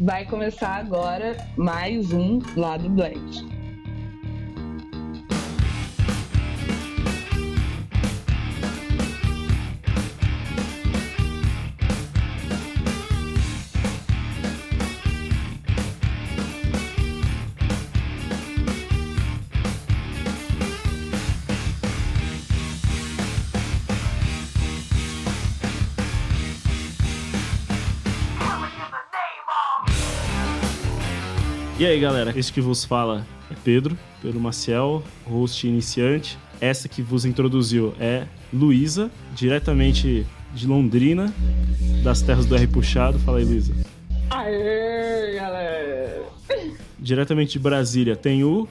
Vai começar agora mais um Lado Black. E aí, galera, este que vos fala é Pedro, Pedro Maciel, host iniciante. Essa que vos introduziu é Luísa, diretamente de Londrina, das terras do R Puxado. Fala aí, Luísa. Aê, galera! Diretamente de Brasília tem o.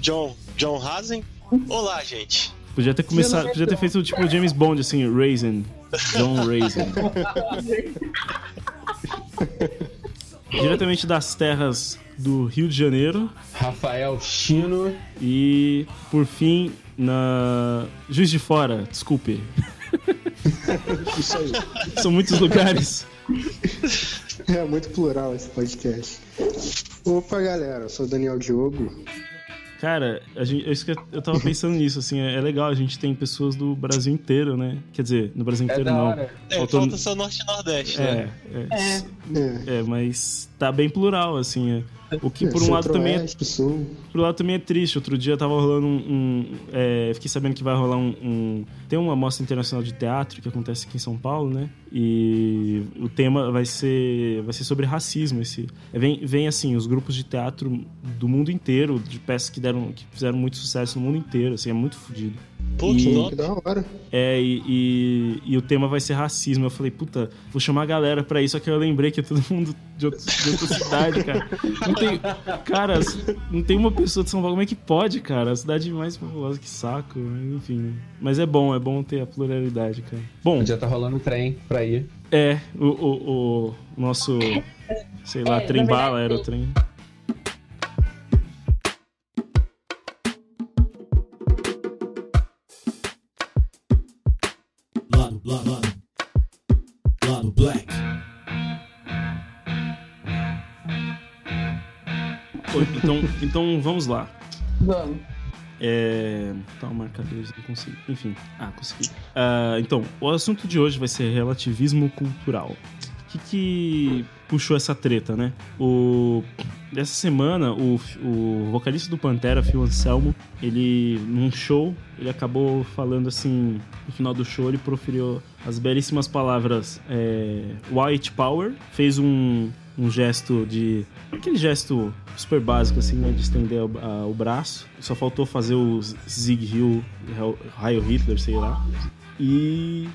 John, John Hazen. Olá, gente. Podia ter começado, podia ter feito tipo James Bond, assim, Raisin. John Raisin. Diretamente das terras do Rio de Janeiro. Rafael Chino. E, por fim, na Juiz de Fora, desculpe. Isso aí. São muitos lugares. É muito plural esse podcast. Opa, galera, eu sou o Daniel Diogo. Cara, a gente, é isso que eu- eu tava pensando nisso, assim, é, é legal, a gente tem pessoas do Brasil inteiro, né? Quer dizer, no Brasil É inteiro da não. hora. É, Faltou- falta só Norte e Nordeste, né? É, é, É, é, mas tá bem plural, assim. é. O que por um lado também é. Por lado também é triste. Outro dia tava rolando um. um- é, fiquei sabendo que vai rolar um, um- Tem uma mostra internacional de teatro que acontece aqui em São Paulo, né? E o tema vai ser. Vai ser sobre racismo. Esse, é, vem, vem assim, os grupos de teatro do mundo inteiro, de peças que deram. que fizeram muito sucesso no mundo inteiro, assim, é muito fodido. Pô, que E- top. Que da hora. É, e, e, e o tema vai ser racismo. Eu falei, puta, vou chamar a galera pra isso, só que eu lembrei que é todo mundo de, outro, de outra cidade, cara. Não tem. Cara, não tem uma pessoa de São Paulo. Como é que pode, cara? A cidade mais populosa que saco, enfim. Mas é bom, é bom ter a pluralidade, cara. Bom, Já tá rolando um trem pra ir. é, o, o, o nosso. Sei lá, É, trem-bala, verdade, aerotrem. Lado, Então, vamos lá. Vamos. É. Tá, o marcador, não consigo. Enfim. Ah, consegui. Ah, então, o assunto de hoje vai ser relativismo cultural. O que, que puxou essa treta, né? O. Dessa semana, o, o vocalista do Pantera, Phil Anselmo, ele, num show, ele acabou falando assim. No final do show, ele proferiu as belíssimas palavras é, White Power, fez um, um gesto de. aquele gesto super básico, assim, né? De estender o, a- o braço. Só faltou fazer o Zig Hill, Heil Hitler, sei lá. E.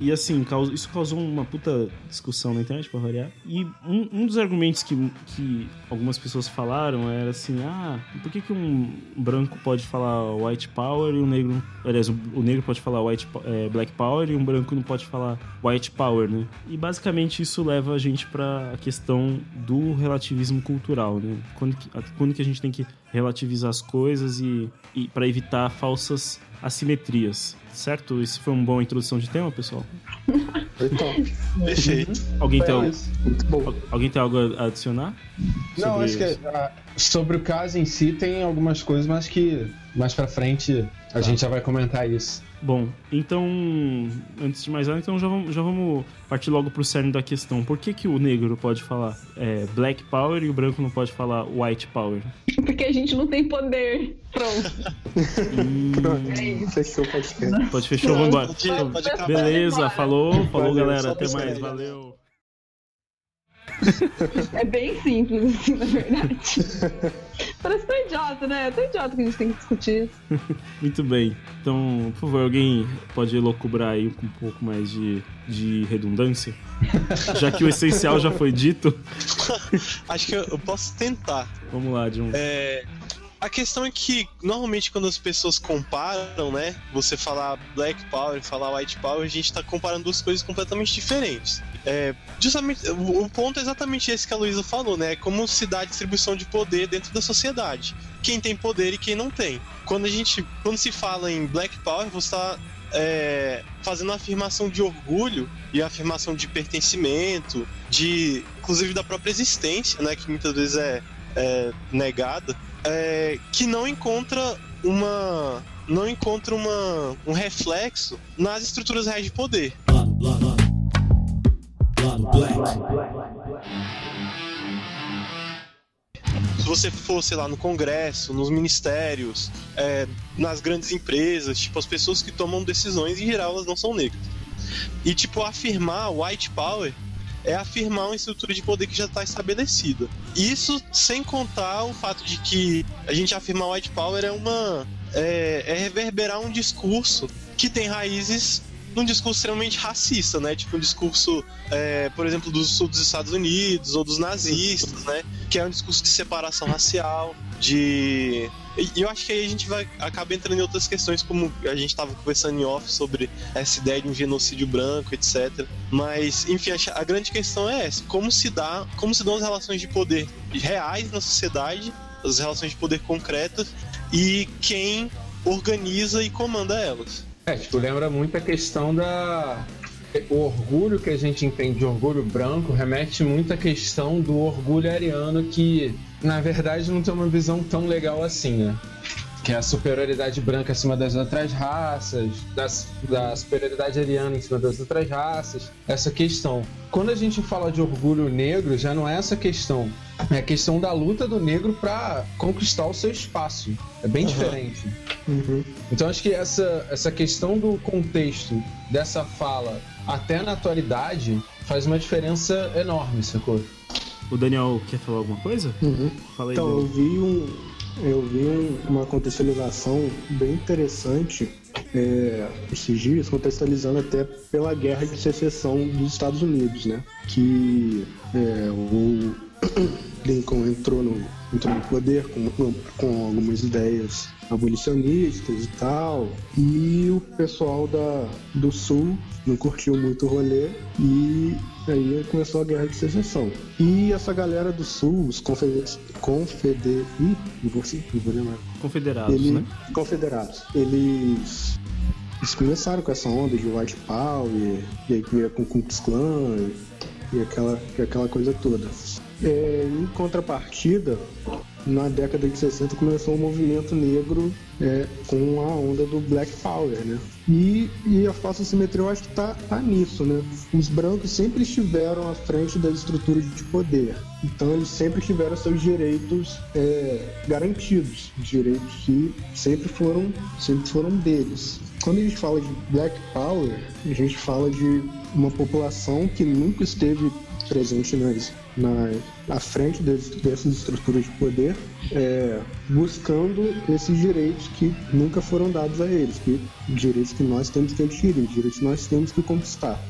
E assim, isso causou uma puta discussão na internet, pra variar. E um, um dos argumentos que, que algumas pessoas falaram era assim: ah, por que, que um branco pode falar white power e um negro. Aliás, o, negro pode falar white, é, black power e um branco não pode falar white power, né? E basicamente isso leva a gente pra questão do relativismo cultural, né? Quando que, quando que a gente tem que relativizar as coisas e, e para evitar falsas assimetrias. Certo? Isso foi uma boa introdução de tema, pessoal? Foi top. Perfeito. Alguém tem, alguém tem algo a adicionar? Não, sobre acho que isso? ah, sobre o caso em si tem algumas coisas, mas que mais pra frente a gente já vai comentar isso. Bom, então, antes de mais nada, então já vamos, já vamos partir logo pro cerne da questão. Por que, que o negro pode falar é, Black Power e o branco não pode falar White Power? Porque a gente não tem poder. Pronto. Pronto. Fechou o podcast. Pode fechar, vamos embora. Pode. Beleza, falou, falou Valeu, galera, até mais, valeu. É bem simples, assim, na verdade. Parece tão idiota, né? É tão idiota que a gente tem que discutir isso. Muito bem. Então, por favor, alguém pode elocubrar aí com um pouco mais de, de redundância? Já que o essencial já foi dito. Acho que eu, eu posso tentar. Vamos lá, John. É, a questão é que, normalmente, quando as pessoas comparam, né? Você falar Black Power e falar White Power, a gente tá comparando duas coisas completamente diferentes. É, justamente, o ponto é exatamente esse que a Luísa falou, né? Como se dá a distribuição de poder dentro da sociedade. Quem tem poder e quem não tem. Quando a gente. Quando se fala em Black Power, você tá é, fazendo uma afirmação de orgulho e afirmação de pertencimento, de inclusive da própria existência, né, que muitas vezes é, é negada, é, que não encontra uma não encontra uma, um reflexo nas estruturas reais de poder. Se você for, sei lá, no Congresso, nos ministérios, é, nas grandes empresas, tipo, as pessoas que tomam decisões, em geral, elas não são negras. E, tipo, afirmar white power é afirmar uma estrutura de poder que já está estabelecida. Isso sem contar o fato de que a gente afirmar white power é uma. é, é reverberar um discurso que tem raízes num discurso extremamente racista, né? Tipo um discurso, é, por exemplo, do sul dos Estados Unidos ou dos nazistas, né? Que é um discurso de separação racial, de e eu acho que aí a gente vai acaba entrando em outras questões, como a gente estava conversando em off sobre essa ideia de um genocídio branco, etc. Mas, enfim, a, a grande questão é essa: como se dá, como se dão as relações de poder reais na sociedade, as relações de poder concretas e quem organiza e comanda elas. É, tipo, lembra muito a questão da. O orgulho que a gente entende de orgulho branco remete muito à questão do orgulho ariano que, na verdade, não tem uma visão tão legal assim, né? Que é a superioridade branca acima das outras raças, das, da superioridade ariana em cima das outras raças, essa questão. Quando a gente fala de orgulho negro, já não é essa questão. É a questão da luta do negro para conquistar o seu espaço. É bem diferente. Então acho que essa, essa questão do contexto dessa fala até na atualidade faz uma diferença enorme, sacou? O Daniel quer falar alguma coisa? Uhum. Fala aí, Então, eu Daniel. vi, um, eu vi um- uma contextualização bem interessante é, esses dias, contextualizando até pela guerra de secessão dos Estados Unidos, né? Que é, o Lincoln entrou no, entrou no poder com, com algumas ideias abolicionistas e tal, e o pessoal da, do Sul não curtiu muito o rolê e aí começou a guerra de secessão. E essa galera do Sul, os confederados, confeder... Ih, não vou, não vou lembrar. Confederados, Ele- né? Confederados. Eles, eles começaram com essa onda de white power, e aí veio com o Ku Klux Klan e, e aquela, aquela coisa toda. É, em contrapartida, na década de 60 começou um movimento negro é, com a onda do Black Power, né? E, e a falsa simetria eu acho que tá, tá nisso, né? Os brancos sempre estiveram à frente das estruturas de poder. Então eles sempre tiveram seus direitos é, garantidos, direitos que sempre foram, sempre foram deles. Quando a gente fala de Black Power, a gente fala de uma população que nunca esteve presente nas, na, à frente des- dessas estruturas de poder, é, buscando esses direitos que nunca foram dados a eles, que direitos que nós temos que adquirir, direitos que nós temos que conquistar.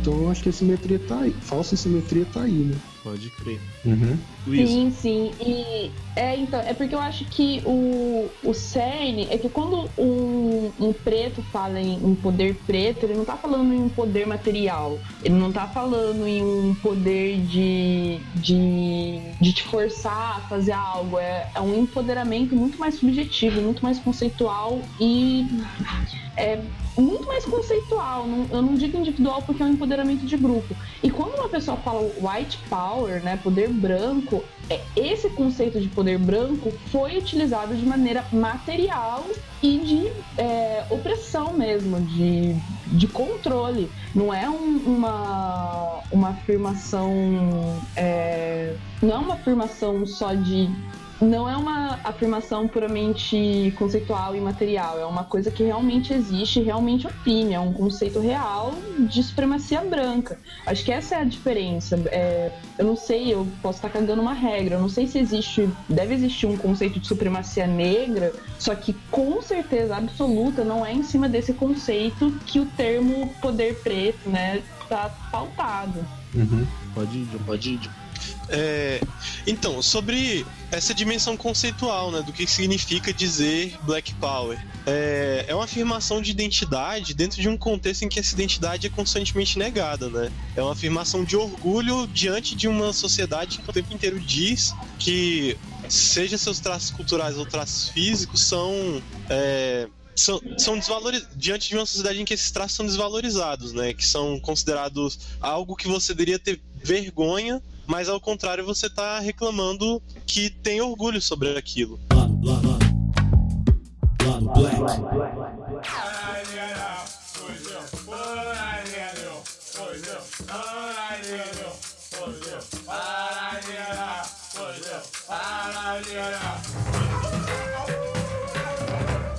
Então acho que a simetria tá aí, falsa simetria tá aí, né? Pode crer. Uhum. Luiz, Sim, sim. E é, então, é porque eu acho que o, o cerne é que quando um, um preto fala em um poder preto, ele não tá falando em um poder material. Ele não tá falando em um poder de, de, de te forçar a fazer algo. É, é um empoderamento muito mais subjetivo, muito mais conceitual e é muito mais conceitual. Não- eu não digo individual porque é um empoderamento de grupo. E quando uma pessoa fala white power, né, poder branco, é, esse conceito de poder branco foi utilizado de maneira material e de é, opressão mesmo, de, de controle. Não é um- uma, uma afirmação. é, não é uma afirmação só de não é uma afirmação puramente conceitual e material, é uma coisa que realmente existe, realmente opine, é um conceito real de supremacia branca. Acho que essa é a diferença. É, eu não sei, eu posso estar cagando uma regra, eu não sei se existe, deve existir um conceito de supremacia negra, só que com certeza absoluta não é em cima desse conceito que o termo poder preto, né, tá pautado. Uhum. Pode ir. Pode ir. É, então, sobre essa dimensão conceitual, né, do que significa dizer Black Power. É, é uma afirmação de identidade dentro de um contexto em que essa identidade é constantemente negada, né? É uma afirmação de orgulho diante de uma sociedade que o tempo inteiro diz que, seja seus traços culturais ou traços físicos, são. É, são, são desvalorizados diante de uma sociedade em que esses traços são desvalorizados, né? Que são considerados algo que você deveria ter vergonha, mas ao contrário você está reclamando que tem orgulho sobre aquilo.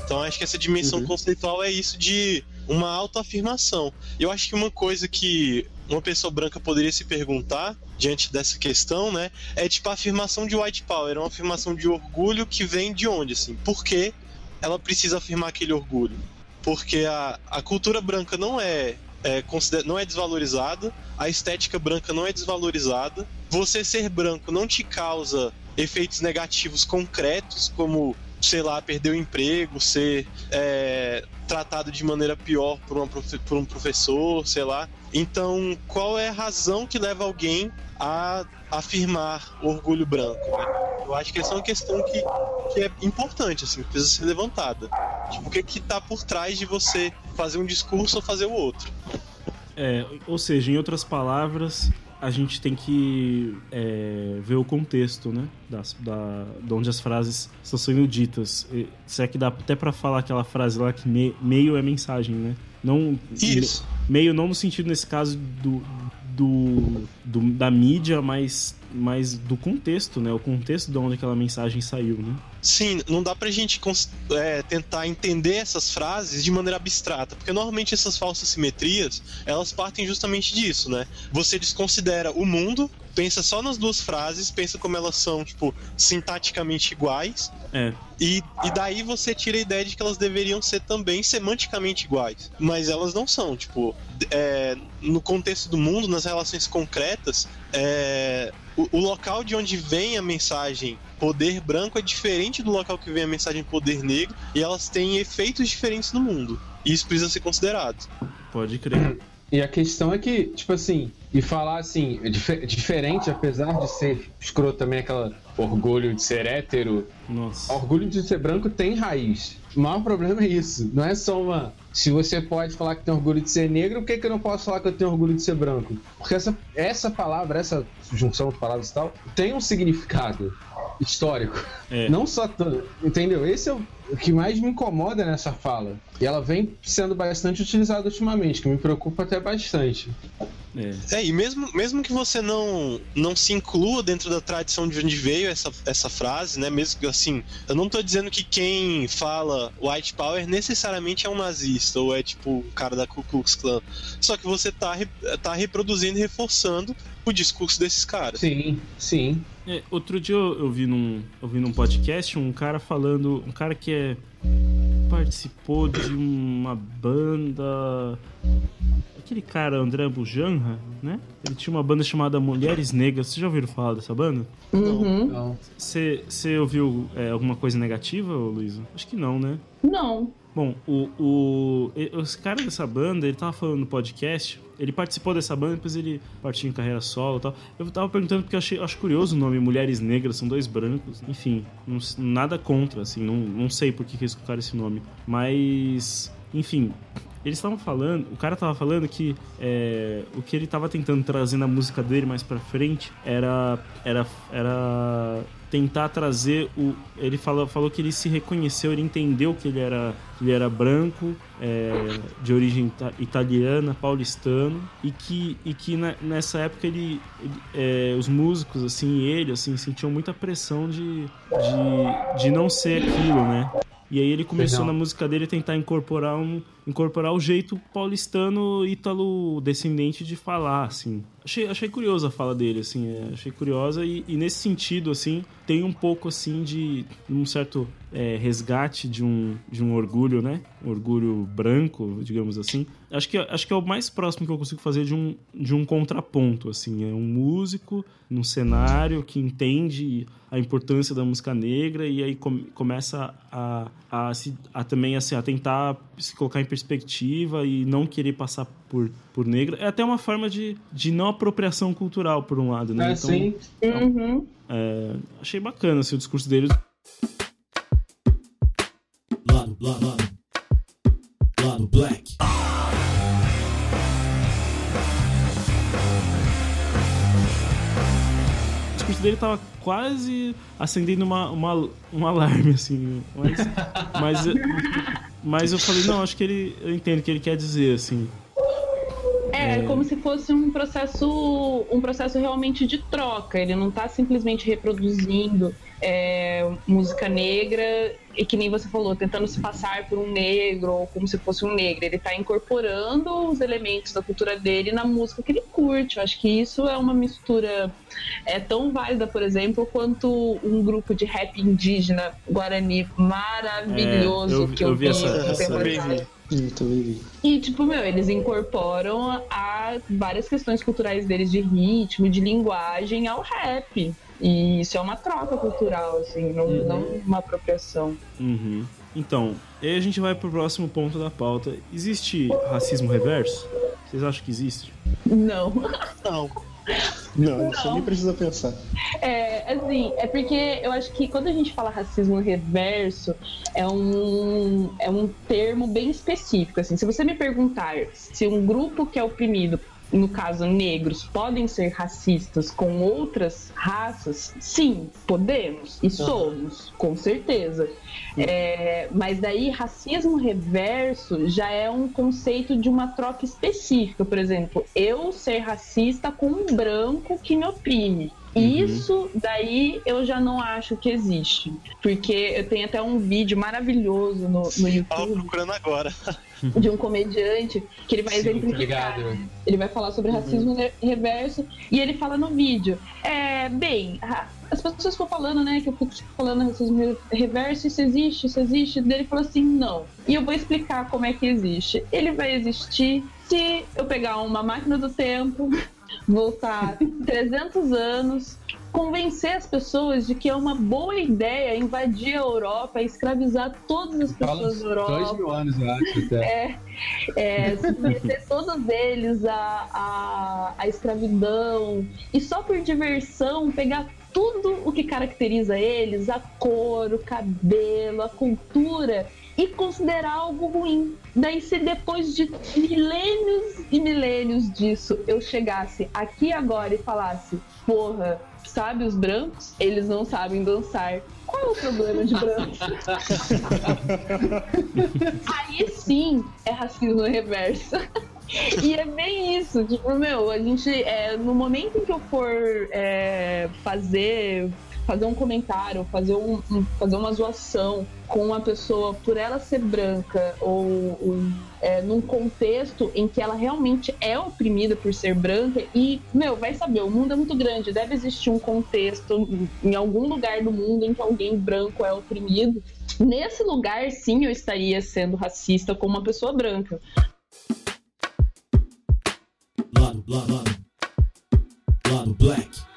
Então acho que essa dimensão Uhum. conceitual é isso de uma autoafirmação. Eu acho que uma coisa que uma pessoa branca poderia se perguntar diante dessa questão, né, é tipo a afirmação de white power, é uma afirmação de orgulho que vem de onde, assim? Por que ela precisa afirmar aquele orgulho? Porque a, a cultura branca não é, é não é desvalorizada, a estética branca não é desvalorizada. Você ser branco não te causa efeitos negativos concretos, como, sei lá, perder o emprego, ser é, tratado de maneira pior por, uma por um professor, sei lá. Então, qual é a razão que leva alguém a afirmar orgulho branco? né? Eu acho que essa é uma questão que, que é importante, assim, precisa ser levantada. Tipo, o que que tá por trás de você fazer um discurso ou fazer o outro? É, ou seja, em outras palavras, a gente tem que é, ver o contexto, né? Das, da, de onde as frases estão sendo ditas. E, se é que dá até pra falar aquela frase lá que me- meio é mensagem, né? Não, Isso. meio não no sentido, nesse caso, do, do, do- da mídia, mas, mas do contexto, né? O contexto de onde aquela mensagem saiu, né? Sim, não dá pra gente é, tentar entender essas frases de maneira abstrata, porque normalmente essas falsas simetrias, elas partem justamente disso, né? Você desconsidera o mundo, pensa só nas duas frases, pensa como elas são, tipo, sintaticamente iguais, É, e, e daí você tira a ideia de que elas deveriam ser também semanticamente iguais. Mas elas não são, tipo, é, no contexto do mundo, nas relações concretas, é, o, o local de onde vem a mensagem poder branco é diferente do local que vem a mensagem poder negro, e elas têm efeitos diferentes no mundo. E isso precisa ser considerado. pode crer. E a questão é que, tipo assim, e falar assim, é dife- diferente, apesar de ser escroto também aquela orgulho de ser hétero, Nossa. orgulho de ser branco tem raiz. O maior problema é isso. Não é só uma. Se você pode falar que tem orgulho de ser negro, por que, que eu não posso falar que eu tenho orgulho de ser branco? Porque essa, essa palavra, essa junção de palavras e tal, tem um significado histórico. É. Não só. Entendeu? Esse é o, o que mais me incomoda nessa fala. E ela vem sendo bastante utilizada ultimamente, que me preocupa até bastante. É. É, e mesmo, mesmo que você não, não se inclua dentro da tradição de onde veio essa, essa frase, né? Mesmo que assim, eu não tô dizendo que quem fala white power necessariamente é um nazista ou é tipo o cara da Ku Klux Klan. Só que você tá, re- tá reproduzindo e reforçando o discurso desses caras. Sim, sim. É, outro dia eu, eu vi num, eu vi num podcast um cara falando. Um cara que é. participou de uma banda. Aquele cara, André Bujanra, né? Ele tinha uma banda chamada Mulheres Negras. Vocês já ouviram falar dessa banda? Uhum. Não. Você você ouviu é, alguma coisa negativa, Luísa? Acho que não, né? Não. Bom, o, o, esse cara dessa banda, ele tava falando no podcast, ele participou dessa banda, depois ele partiu em carreira solo e tal. Eu tava perguntando porque eu achei, acho curioso o nome Mulheres Negras, são dois brancos. Enfim, não nada contra, assim, não, não sei por que, que eles colocaram esse nome. Mas, enfim, eles estavam falando, o cara tava falando que é, o que ele tava tentando trazer na música dele mais pra frente era, era, era tentar trazer o. Ele falou, falou que ele se reconheceu, ele entendeu que ele era, que ele era branco, é, de origem ita- italiana, paulistano, e que, e que na- nessa época ele, ele, é, os músicos, assim, ele, assim, sentiam muita pressão de, de, de não ser aquilo, né? E aí ele começou Legal. na música dele a tentar incorporar um incorporar o jeito paulistano ítalo descendente de falar, assim. Achei, achei curiosa a fala dele, assim, é, achei curiosa e, e nesse sentido, assim, tem um pouco, assim, de um certo é, resgate de um, de um orgulho, né? Um orgulho branco, digamos assim. Acho que, acho que é o mais próximo que eu consigo fazer de um, de um contraponto, assim. É um músico num cenário que entende a importância da música negra e aí com- começa a, a, se, a também assim, a tentar se colocar em perspectiva e não querer passar por, por negra. É até uma forma de, de não apropriação cultural, por um lado, né? É, sim. Uhum. é, achei bacana assim, o discurso dele. Lado, lado, lado. Lado Black. O discurso dele tava quase acendendo uma, uma, um alarme, assim. Mas, mas, mas eu falei, não, acho que ele. Eu entendo o que ele quer dizer, assim. É, É. como se fosse um processo, um processo realmente de troca. Ele não tá simplesmente reproduzindo é, música negra e que nem você falou, tentando se passar por um negro ou como se fosse um negro. Ele tá incorporando os elementos da cultura dele na música que ele curte. Eu acho que isso é uma mistura é tão válida, por exemplo, quanto um grupo de rap indígena guarani maravilhoso É, eu- que eu eu, vi essa- essa- Eu também vi. E, tipo, meu, eles incorporam a várias questões culturais deles de ritmo, de linguagem ao rap. E isso é uma troca cultural, assim, não, Uhum. não uma apropriação. Uhum. Então, aí a gente vai pro próximo ponto da pauta. Existe racismo reverso? Vocês acham que existe? Não. Não. Não, você nem precisa pensar. É, assim, é porque eu acho que quando a gente fala racismo reverso, é um, é um termo bem específico. Assim, se você me perguntar se um grupo que é oprimido, no caso negros, podem ser racistas com outras raças, sim, podemos e somos, com certeza. É, mas daí racismo reverso já é um conceito de uma troca específica. Por exemplo, eu ser racista com um branco que me oprime. Isso daí eu já não acho que existe. Porque eu tenho até um vídeo maravilhoso no, no Tava YouTube procurando agora. de um comediante que ele vai Sim, exemplificar. Ele vai falar sobre racismo re- reverso e ele fala no vídeo. É, bem, as pessoas ficam falando, né, que eu fico falando racismo re- reverso, isso existe, isso existe. Daí ele falou assim, não. E eu vou explicar como é que existe. Ele vai existir se eu pegar uma máquina do tempo, voltar 300 anos, convencer as pessoas de que é uma boa ideia invadir a Europa e escravizar todas as pessoas da dois Europa. mil anos, eu acho, até. é, submeter todos eles à, à, à escravidão. E só por diversão pegar tudo o que caracteriza eles, a cor, o cabelo, a cultura e considerar algo ruim. Daí se depois de milênios e milênios disso eu chegasse aqui agora e falasse, porra, sabe os brancos? Eles não sabem dançar. Qual é o problema de brancos? Aí sim é racismo reverso. E é bem isso, tipo, meu, a gente, é, no momento em que eu for é, fazer, fazer um comentário, fazer, um, fazer uma zoação com uma pessoa por ela ser branca ou, ou, é, num contexto em que ela realmente é oprimida por ser branca e, meu, vai saber, o mundo é muito grande, deve existir um contexto em algum lugar do mundo em que alguém branco é oprimido. Nesse lugar, sim, eu estaria sendo racista com uma pessoa branca. Lado, lado, lado. Lado Black.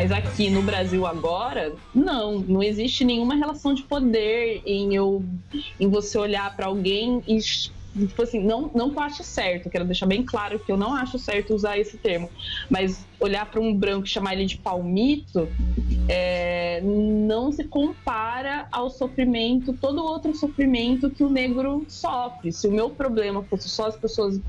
Mas aqui no Brasil agora, não, não existe nenhuma relação de poder em eu em você olhar para alguém e tipo assim, não, não que eu ache certo, quero deixar bem claro que eu não acho certo usar esse termo, mas olhar para um branco e chamar ele de palmito é, não se compara ao sofrimento, todo outro sofrimento que o negro sofre. Se o meu problema fosse só as pessoas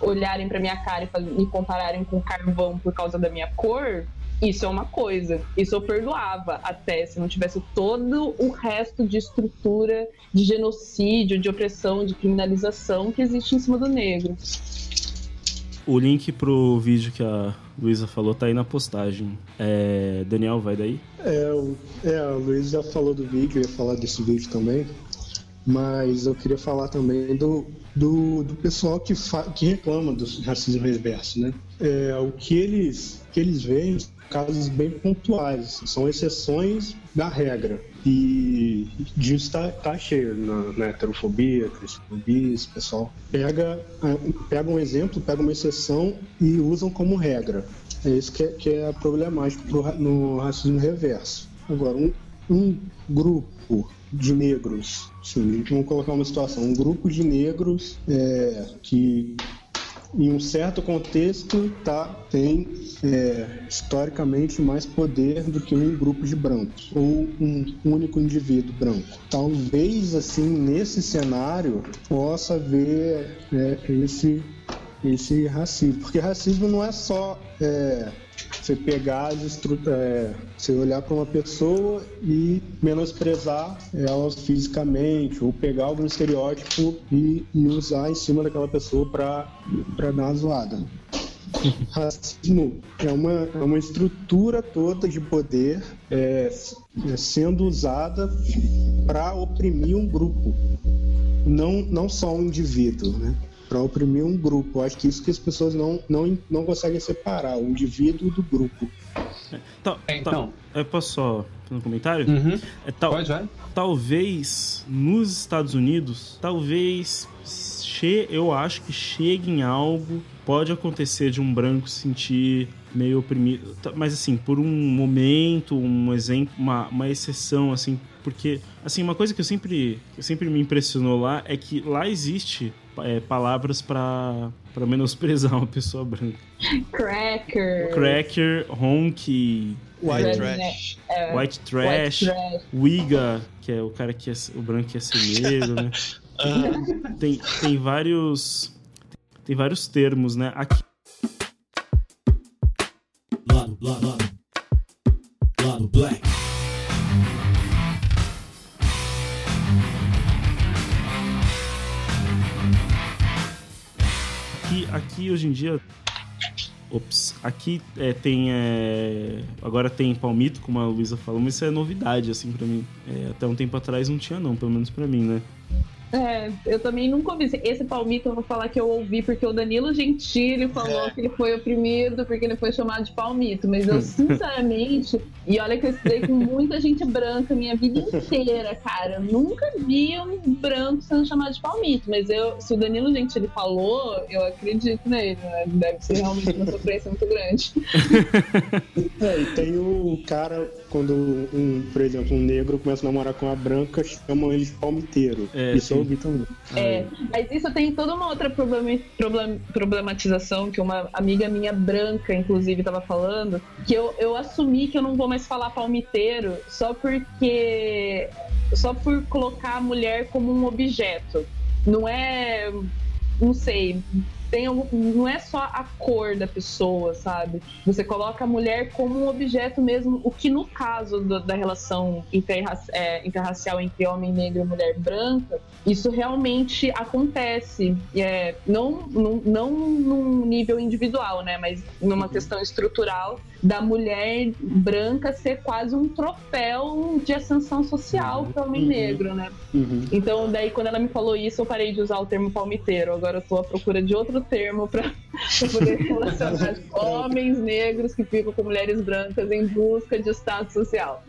olharem para minha cara e me compararem com carvão por causa da minha cor, isso é uma coisa. Isso eu perdoava até se não tivesse todo o resto de estrutura de genocídio, de opressão, de criminalização que existe em cima do negro. O link pro vídeo que a Luísa falou tá aí na postagem. É, Daniel, vai daí? É, o- é, a Luiz já falou do vídeo, eu ia falar desse vídeo também. Mas eu queria falar também do, do, do pessoal que, fa- que reclama do racismo reverso, né? É, o que eles, que eles veem casos bem pontuais, são exceções da regra. E disso tá, tá cheio na, na heterofobia, cristofobia, esse pessoal pega, ah, pega um exemplo, pega uma exceção e usam como regra. É isso que é, que é problemático pro ra- no racismo reverso. Agora, um, um grupo de negros, sim, vamos colocar uma situação, um grupo de negros é, que em um certo contexto tá, tem é, historicamente mais poder do que um grupo de brancos ou um único indivíduo branco. Talvez assim nesse cenário possa haver é, esse esse racismo, porque racismo não é só é, você pegar as estru- é, você olhar para uma pessoa e menosprezar ela fisicamente ou pegar algum estereótipo e, e usar em cima daquela pessoa para para dar uma zoada. Racismo é uma, é uma estrutura toda de poder é, é, sendo usada para oprimir um grupo, não, não só um indivíduo, né? Para oprimir um grupo. Eu acho que isso que as pessoas não, não, não conseguem separar, o indivíduo do grupo. Tá, É, tá- então. eu posso só fazer um comentário? Uhum. É, tal- Pode, vai. talvez nos Estados Unidos, talvez che eu acho que chegue em algo, pode acontecer de um branco se sentir meio oprimido, Tá, mas assim, por um momento, um exemplo, uma, uma exceção assim, porque assim, uma coisa que eu sempre que sempre me impressionou lá é que lá existe é, palavras para para menosprezar uma pessoa branca. Cracker. Cracker, honky, White Redneck. trash. é, white trash, white trash. Wiga, que é o cara que é o branco que é ser negro, né? tem, tem vários tem vários termos, né? Aqui Lado, lado, lado. Hoje em dia Ops, aqui é, tem é, agora tem palmito, como a Luísa falou, mas isso é novidade assim pra mim. É, até um tempo atrás não tinha não, pelo menos pra mim, né? É, eu também nunca ouvi. Esse palmito eu vou falar que eu ouvi porque o Danilo Gentili falou É. que ele foi oprimido porque ele foi chamado de palmito. Mas eu, sinceramente, e olha que eu estudei com muita gente branca minha vida inteira, cara. Eu nunca vi um branco sendo chamado de palmito. Mas eu, se o Danilo Gentili falou, eu acredito nele. Né? Deve ser realmente uma sofrência muito grande. É, e tem o cara, quando, um, por exemplo, um negro começa a namorar com uma branca, chamam ele de palmiteiro. É, Isso sim. Eu ouvi também. É, mas isso tem toda uma outra problem- problem- problematização que uma amiga minha branca, inclusive, estava falando, que eu, eu assumi que eu não vou mais falar palmiteiro só porque. só por colocar a mulher como um objeto. Não é. não sei. Tem algum, não é só a cor da pessoa, sabe? Você coloca a mulher como um objeto mesmo, o que no caso do- da relação interra- é, interracial entre homem negro e mulher branca, isso realmente acontece. É, não, não, não num nível individual, né? Mas numa questão estrutural da mulher branca ser quase um troféu de ascensão social para o homem Uhum. negro, né? Uhum. Então, daí, quando ela me falou isso, eu parei de usar o termo palmiteiro. Agora eu tô à procura de outro termo para poder relacionar homens negros que ficam com mulheres brancas em busca de status social.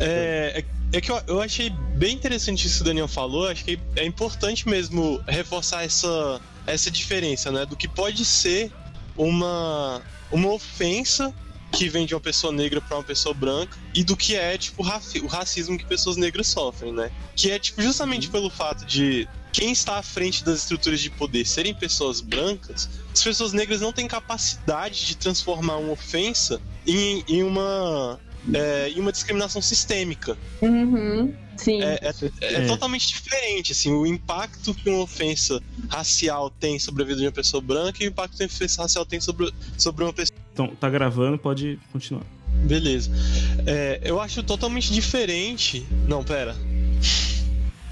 É, é, é que eu, eu achei bem interessante isso que o Daniel falou. Acho que é importante mesmo reforçar essa, essa diferença, né? Do que pode ser uma, uma ofensa que vem de uma pessoa negra para uma pessoa branca e do que é, tipo, o racismo que pessoas negras sofrem, né? Que é, tipo, justamente pelo fato de quem está à frente das estruturas de poder serem pessoas brancas, as pessoas negras não têm capacidade de transformar uma ofensa em, em uma é, em uma discriminação sistêmica. Uhum. Sim. É, é- é É. totalmente diferente, assim, o impacto que uma ofensa racial tem sobre a vida de uma pessoa branca e o impacto que uma ofensa racial tem sobre, sobre uma pessoa. Então, tá gravando, pode continuar. Beleza. É, eu acho totalmente diferente. Não, pera.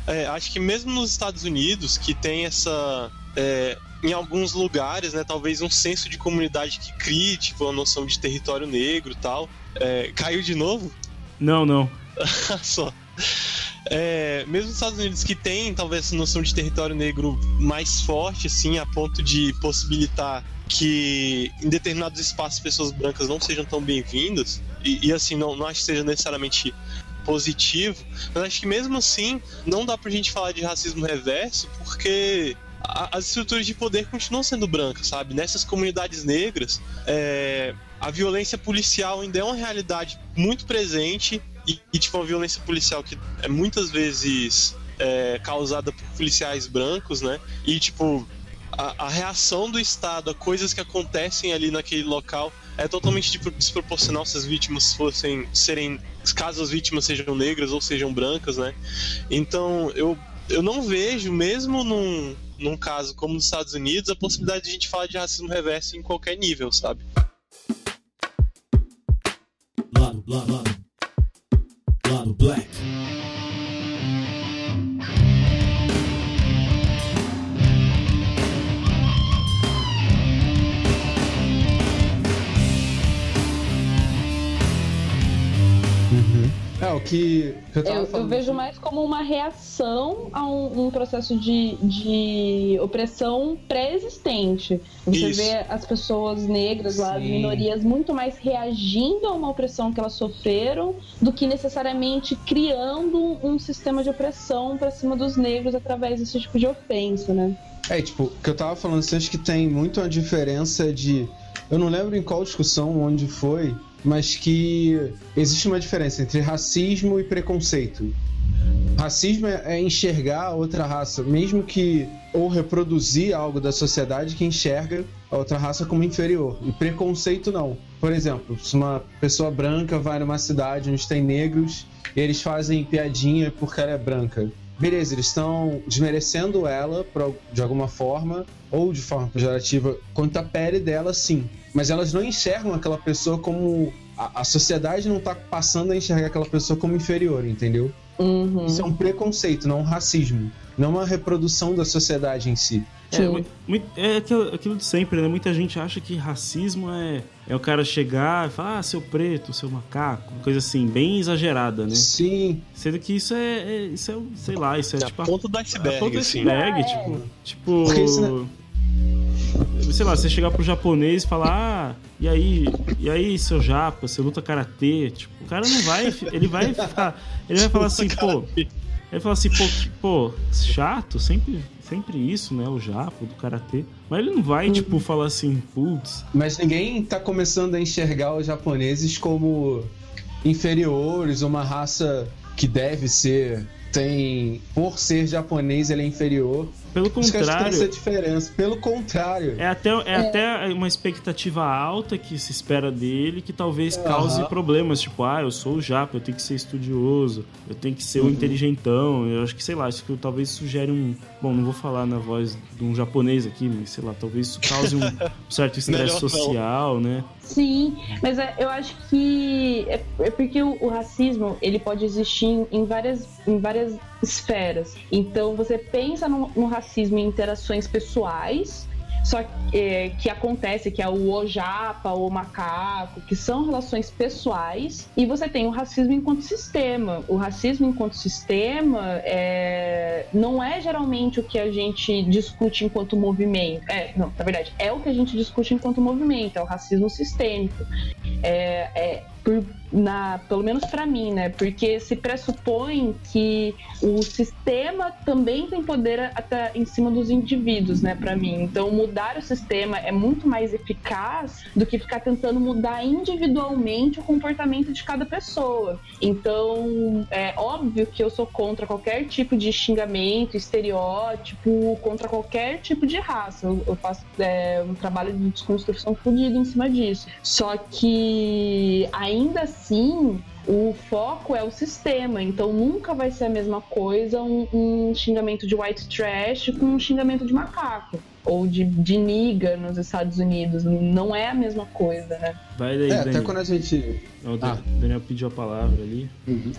É, acho que mesmo nos Estados Unidos, que tem essa. é, em alguns lugares, né, talvez um senso de comunidade que crie, tipo, a noção de território negro e tal. É, caiu de novo? Não, não. Só. É, mesmo nos Estados Unidos que tem talvez essa noção de território negro mais forte, assim, a ponto de possibilitar que em determinados espaços pessoas brancas não sejam tão bem-vindas, e, e, assim, não, não acho que seja necessariamente positivo, mas acho que mesmo assim não dá pra gente falar de racismo reverso, porque a- as estruturas de poder continuam sendo brancas, sabe? Nessas comunidades negras, é, a violência policial ainda é uma realidade muito presente e, e, tipo, uma violência policial que é muitas vezes é, causada por policiais brancos, né? E, tipo, a, a reação do Estado a coisas que acontecem ali naquele local é totalmente desproporcional se as vítimas fossem serem caso as vítimas sejam negras ou sejam brancas, né? Então eu, eu não vejo mesmo num, num caso como nos Estados Unidos a possibilidade de a gente falar de racismo reverso em qualquer nível, sabe? Lado, lado, lado. Que, eu Eu, eu vejo mais como uma reação a um, um processo de, de opressão pré-existente. Você Isso. vê as pessoas negras lá, as minorias, muito mais reagindo a uma opressão que elas sofreram do que necessariamente criando um sistema de opressão pra cima dos negros através desse tipo de ofensa, né? É, tipo, o que eu tava falando assim, acho que tem muito a diferença de. Eu não lembro em qual discussão, onde foi, mas que existe uma diferença entre racismo e preconceito. Racismo é é enxergar a outra raça, mesmo que. ou reproduzir algo da sociedade que enxerga a outra raça como inferior. E preconceito não. Por exemplo, se uma pessoa branca vai numa cidade onde tem negros e eles fazem piadinha porque ela é branca. Beleza, eles estão desmerecendo ela por- de alguma forma, ou de forma pejorativa, quanto à pele dela, sim. Mas elas não enxergam aquela pessoa como. A, a sociedade não tá passando a enxergar aquela pessoa como inferior, entendeu? Uhum. Isso é um preconceito, não um racismo. Não uma reprodução da sociedade em si. É, é aquilo, aquilo de sempre, né? Muita gente acha que racismo é, é o cara chegar e falar, ah, seu preto, seu macaco, coisa assim, bem exagerada, né? Sim, Sendo que isso é, é- isso é, sei lá, isso é, É a tipo ponta do a iceberg, ponta do assim. iceberg, É. tipo, tipo, Porque isso, sei lá, você chegar pro japonês e falar, ah, e aí, e aí, seu japa, você luta karatê, tipo, o cara não vai, ele vai ficar, ele vai falar assim, pô, ele fala assim, pô, que- pô, chato, sempre, sempre isso, né, o japo do karatê. Mas ele não vai, tipo, falar assim, putz, mas ninguém tá começando a enxergar os japoneses como inferiores, uma raça que deve ser. Tem. Por ser japonês, ele é inferior. Pelo Acho que acho que tem essa contrário, diferença. Pelo contrário. é até, é até uma expectativa alta que se espera dele que talvez cause Aham. problemas, tipo, ah, eu sou o japa, eu tenho que ser estudioso, eu tenho que ser o Uhum. inteligentão, eu acho que, sei lá, isso que talvez sugere um... Bom, não vou falar na voz de um japonês aqui, mas, sei lá, talvez isso cause um certo estresse social, né? Sim, mas é- eu acho que é, é porque o, o racismo ele pode existir em várias, em várias esferas. Então você pensa no, no racismo em interações pessoais, só que, é, que acontece, que é o ojapa, o macaco, que são relações pessoais, e você tem o racismo enquanto sistema. O racismo enquanto sistema é, não é geralmente o que a gente discute enquanto movimento. É, não, na verdade, é o que a gente discute enquanto movimento, é o racismo sistêmico. É, é, por na, pelo menos para mim, né? Porque se pressupõe que o sistema também tem poder até em cima dos indivíduos, né? Para mim, então mudar o sistema é muito mais eficaz do que ficar tentando mudar individualmente o comportamento de cada pessoa. Então, é óbvio que eu sou contra qualquer tipo de xingamento, estereótipo, contra qualquer tipo de raça. Eu, eu faço é, um trabalho de desconstrução fodido em cima disso. Só que ainda assim o foco é o sistema, então nunca vai ser a mesma coisa um, um xingamento de white trash com um xingamento de macaco ou de, de niga nos Estados Unidos. Não é a mesma coisa, né? Vai daí, É, Daniel. até quando a gente. O Ah. Daniel pediu a palavra ali.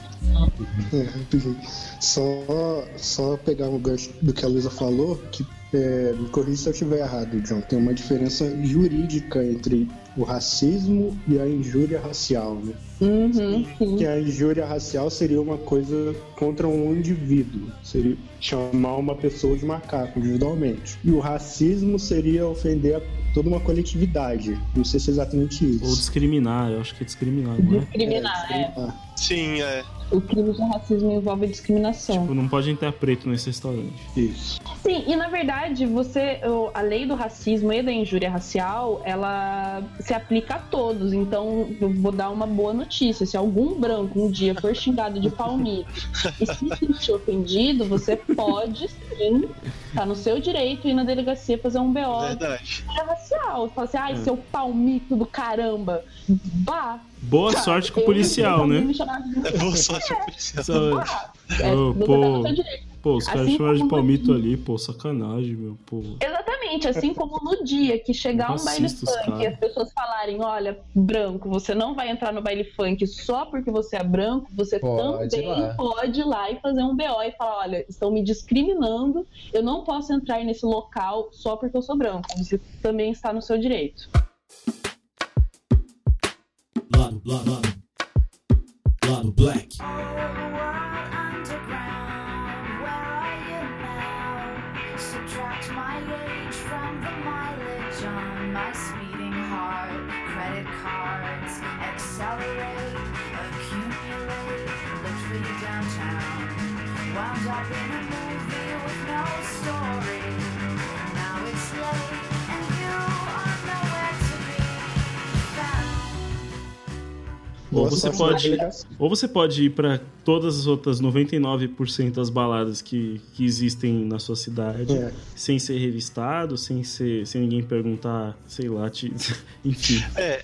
É, rapidinho. Só, só pegar um gancho do que a Luísa falou, que é, me corrija se eu estiver errado, John. Tem uma diferença jurídica entre o racismo e a injúria racial, né? Uhum, sim. Que a injúria racial seria uma coisa contra um indivíduo, seria chamar uma pessoa de macaco individualmente. E o racismo seria ofender a toda uma coletividade. Não sei se é exatamente Ou isso. discriminar, eu acho que é discriminar, não é? Discriminar, é. Ah, Sim, é. O crime de racismo envolve discriminação. Tipo, não pode entrar preto nesse restaurante. isso. Sim, e na verdade, você, o- a lei do racismo e da injúria racial, ela se aplica a todos. Então, eu vou dar uma boa notícia. Se algum branco um dia for xingado de palmito e se sentir ofendido, você pode sim, tá no seu direito ir na delegacia fazer um BO Verdade. de racial. Fala assim, ai, É. seu palmito do caramba. Bah! Boa Cara, sorte com o eu- policial, eu né? me chamava de- É boa sorte ao policial. Só- Bah! É, você pô. No. Pô, os caras Assim chamaram de como palmito bandido. ali, pô, sacanagem, meu, pô. Exatamente, assim como no dia que chegar um baile funk e as pessoas falarem, olha, branco, você não vai entrar no baile funk só porque você é branco, você Pode ir também lá. pode ir lá e fazer um BO e falar, olha, estão me discriminando, eu não posso entrar nesse local só porque eu sou branco. Você também está no seu direito. Lado, lado, lado. Lado Black. Subtract my age from the mileage on my speeding heart. Credit cards accelerate, accumulate. Looked for downtown. Wound up in a movie with no story. Ou você na pode, delegacia. ou você pode ir pra todas as outras 99% das baladas que, que existem na sua cidade, É. sem ser revistado, sem ser, sem ninguém perguntar, sei lá, te... enfim. É.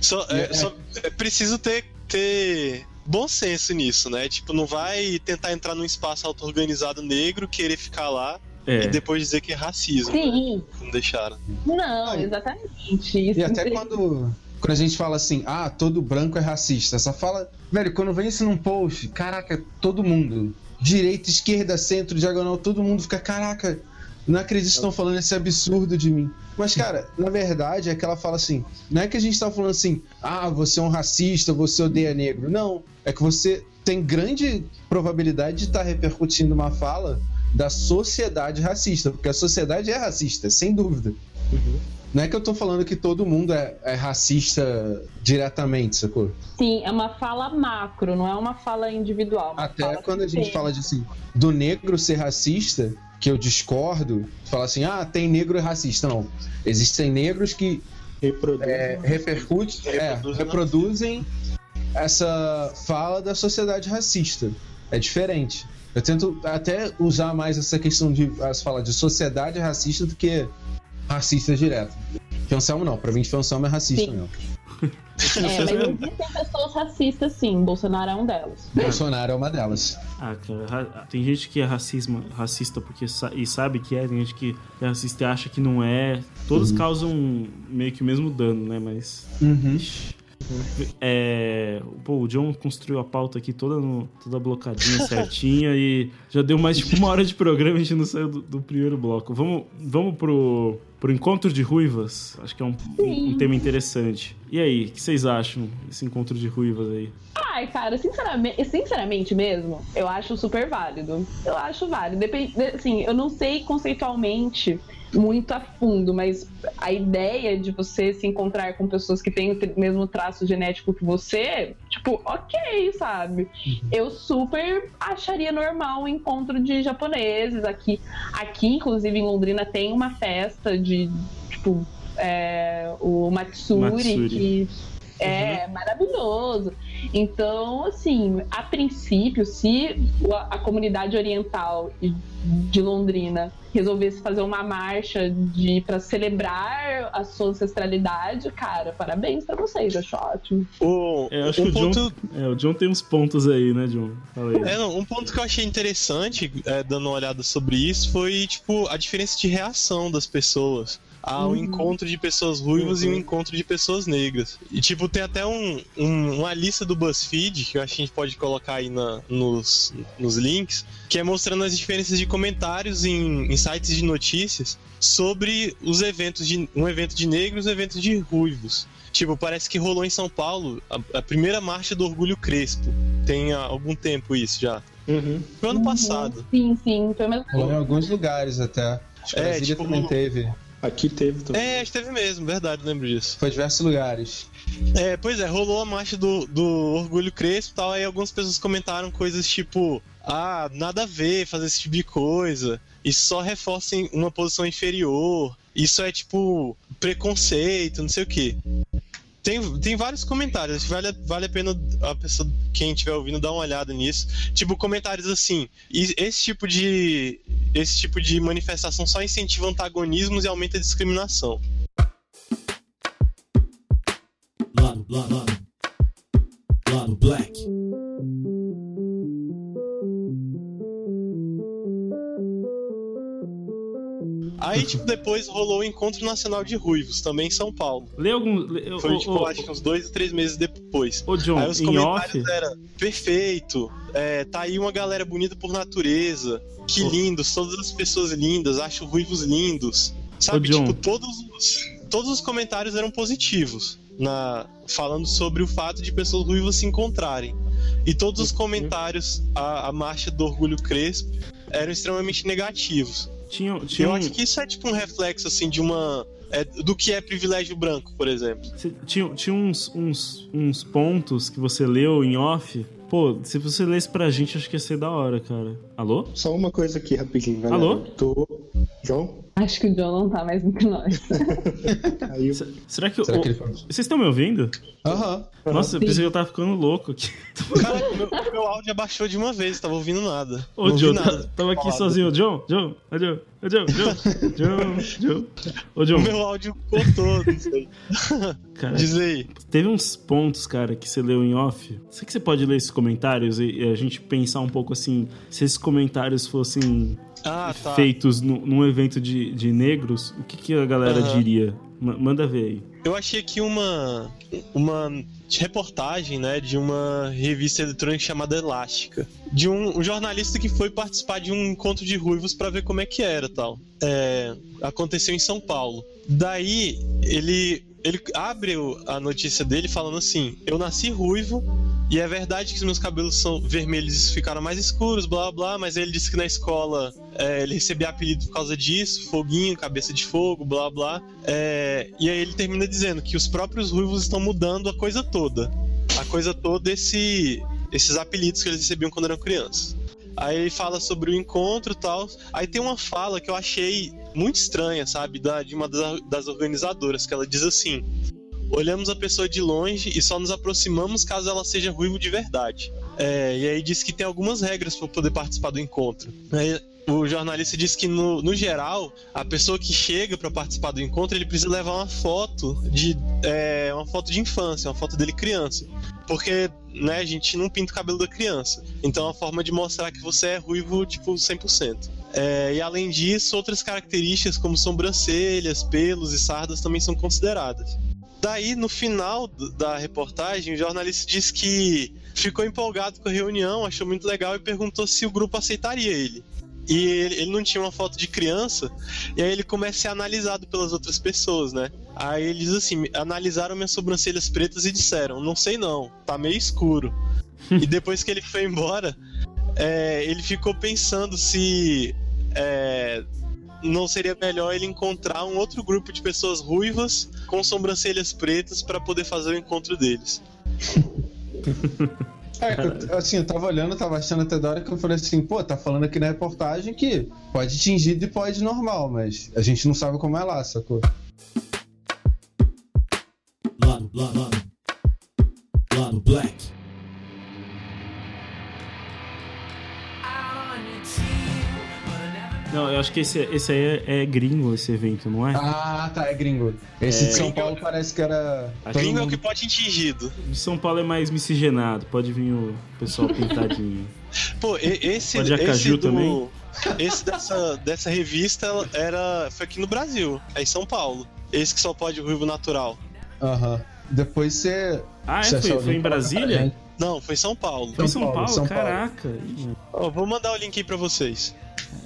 Só, é, só é preciso ter, ter bom senso nisso, né? Tipo, não vai tentar entrar num espaço auto-organizado negro, querer ficar lá É. e depois dizer que é racismo. Né? Sim, Não deixaram. não, exatamente. Isso E até quando, quando a gente fala assim, ah, todo branco é racista, só fala. Velho, quando vem isso num post, caraca, todo mundo. Direita, esquerda, centro, diagonal, todo mundo fica, caraca, não acredito que estão falando esse absurdo de mim. Mas, cara, na verdade é que ela fala assim: não é que a gente tá falando assim, ah, você é um racista, você odeia negro. Não. É que você tem grande probabilidade de estar repercutindo uma fala da sociedade racista, porque a sociedade é racista, sem dúvida. Não é que eu tô falando que todo mundo é, é racista diretamente, sacou? Sim, é uma fala macro, não é uma fala individual. uma Até fala quando a gente sistêmica. fala de assim, do negro ser racista, que eu discordo, fala assim, ah, tem negro racista. Não. Existem negros que Reproduz. é, repercute, é, Reproduzem reproduzem essa fala da sociedade racista. É diferente. Eu tento até usar mais essa questão de as falas de sociedade racista do que racista direto. Fiancelmo não, pra mim Fiancelmo é racista Sim. mesmo. É, mas existem pessoas racistas, sim. Bolsonaro é um delas. Bolsonaro é uma delas. Ah, cara, ra- tem gente que é racismo, racista porque sa- e sabe que é, tem gente que é racista e acha que não é. Todos causam meio que o mesmo dano, né? Mas. Uhum. Ixi. É, pô, o John construiu a pauta aqui toda, no- toda blocadinha, certinha e já deu mais de uma hora de programa e a gente não saiu do, do primeiro bloco. Vamos, vamos pro, pro encontro de ruivas. Acho que é um, um tema interessante. E aí, o que vocês acham desse encontro de ruivas aí? Ai, cara, sinceramente, sinceramente mesmo, eu acho super válido. Eu acho válido. Depende, assim, eu não sei conceitualmente muito a fundo, mas a ideia de você se encontrar com pessoas que têm o mesmo traço genético que você, tipo, ok, sabe? Eu super acharia normal o encontro de japoneses aqui. Aqui, inclusive, em Londrina, tem uma festa de, tipo, é, o Matsuri, Matsuri. que é maravilhoso. Então, assim, a princípio, se a, a comunidade oriental de Londrina resolvesse fazer uma marcha de para celebrar a sua ancestralidade, cara, parabéns pra vocês, acho ótimo. O, É, eu acho um que o John, ponto, é, o John tem uns pontos aí, né, John? Fala aí. é, não, um ponto que eu achei interessante, é, dando uma olhada sobre isso, foi tipo a diferença de reação das pessoas ao Uhum. encontro de pessoas ruivas e o encontro de pessoas negras. E tipo, tem até um, um- uma lista do BuzzFeed, que eu acho que a gente pode colocar aí na- nos, nos links, que é mostrando as diferenças de comentários em, em sites de notícias sobre os eventos de um evento de negros e um evento de ruivos. Tipo, parece que rolou em São Paulo a, a primeira marcha do Orgulho Crespo. Tem há algum tempo isso já. Uhum. Foi ano passado. Sim, sim, foi mesmo. Rolou em alguns lugares até. Acho que É, Brasília tipo, também teve. Aqui teve também. É, acho que teve mesmo, verdade, lembro disso. Foi em diversos lugares. É, pois é, rolou a marcha do, do Orgulho Crespo e tal, aí algumas pessoas comentaram coisas tipo, ah, nada a ver fazer esse tipo de coisa, isso só reforça em uma posição inferior, isso é tipo preconceito, não sei o quê. Tem, tem vários comentários, vale, vale a pena a pessoa, quem estiver ouvindo, dar uma olhada nisso. Tipo, comentários assim, "E esse tipo de. Esse tipo de manifestação só incentiva antagonismos e aumenta a discriminação. Lado, lado, lado. Lado Black. Aí, tipo, depois rolou o Encontro Nacional de Ruivos, também em São Paulo. Lê algum. Lê, Foi, ô, tipo, ô, acho que uns dois, três meses depois. ô, John, Aí os comentários off. eram perfeito, é, tá aí uma galera bonita por natureza, que Ô. lindos, todas as pessoas lindas, acho ruivos lindos. Sabe, tipo, todos os, todos os comentários eram positivos, na, falando sobre o fato de pessoas ruivas se encontrarem. E todos os comentários, a, a marcha do Orgulho Crespo, eram extremamente negativos. Tinha, tinha, Eu um, acho que isso é tipo um reflexo, assim, de uma... é, do que é privilégio branco, por exemplo. cê- tinha, tinha uns, uns, uns pontos que você leu em off. Pô, se você lesse pra gente, acho que ia ser da hora, cara. Alô? Só uma coisa aqui rapidinho, galera. Alô? Tô... João? Acho que o John não tá mais entre nós. Se- Será que. Será o- que ele falou? Vocês estão me ouvindo? Aham. Nossa, eu pensei que eu tava ficando louco aqui. Cara, o meu, meu áudio abaixou de uma vez, tava ouvindo nada. Ô, Não John, nada. tá- tava aqui falado. sozinho. John, John, ô, John, ô, John, John, John, John. Ô, O John, meu áudio cortou, não sei. cara, Diz aí. teve uns pontos, cara, que você leu em off. Será que você pode ler esses comentários e, e a gente pensar um pouco assim, se esses comentários fossem Ah, tá. feitos nu- num evento de, de negros, o que, que a galera Aham. diria? Ma- manda ver aí. Eu achei aqui uma, uma reportagem, né, de uma revista eletrônica chamada Elástica. De um, um jornalista que foi participar de um encontro de ruivos pra ver como é que era tal. É, aconteceu em São Paulo. Daí, ele, ele abre a notícia dele falando assim: Eu nasci ruivo. E é verdade que os meus cabelos são vermelhos ficaram mais escuros, blá blá, mas ele disse que na escola é, ele recebia apelido por causa disso, foguinho, cabeça de fogo, blá blá. É, e aí ele termina dizendo que os próprios ruivos estão mudando a coisa toda. A coisa toda, esse, esses apelidos que eles recebiam quando eram crianças. Aí ele fala sobre o encontro e tal. Aí tem uma fala que eu achei muito estranha, sabe? Da, de uma das, das organizadoras, que ela diz assim: Olhamos a pessoa de longe e só nos aproximamos caso ela seja ruivo de verdade. É, e aí diz que tem algumas regras para poder participar do encontro. Aí, o jornalista diz que, no, no geral, a pessoa que chega para participar do encontro, ele precisa levar uma foto de é, uma foto de infância, uma foto dele criança. Porque, né, a gente não pinta o cabelo da criança. Então é uma forma de mostrar que você é ruivo, tipo, 100%. É, e além disso, outras características como sobrancelhas, pelos e sardas também são consideradas. Daí, no final da reportagem, o jornalista disse que ficou empolgado com a reunião, achou muito legal e perguntou se o grupo aceitaria ele. E ele, ele não tinha uma foto de criança, e aí ele começa a ser analisado pelas outras pessoas, né? Aí ele diz assim: analisaram minhas sobrancelhas pretas e disseram: não sei não, tá meio escuro. e depois que ele foi embora, é, ele ficou pensando se é, não seria melhor ele encontrar um outro grupo de pessoas ruivas com sobrancelhas pretas para poder fazer o encontro deles. É, eu- assim, eu tava olhando, eu tava achando até da hora que eu falei assim, pô, tá falando aqui na reportagem que pode tingido e pode normal, mas a gente não sabe como é lá, sacou? Lado, lado, lado. Lado Black. Não, eu acho que esse, esse aí é, é gringo, esse evento, não é? Ah, tá, é gringo. Esse É. de São Gringo- Paulo parece que era. Gringo é o que pode tingido. De São Paulo é mais miscigenado, pode vir o pessoal pintadinho. Pô, e- esse, Pode esse do, também? Esse dessa, dessa revista era, foi aqui no Brasil, é em São Paulo. Esse que só pode o ruivo natural. Aham. Depois você. Ah, é? você Foi, foi em Brasília? Não, foi em São Paulo. Foi em São São Paulo? Paulo, São Paulo. Caraca. Ih, Ó, vou mandar o link aí pra vocês.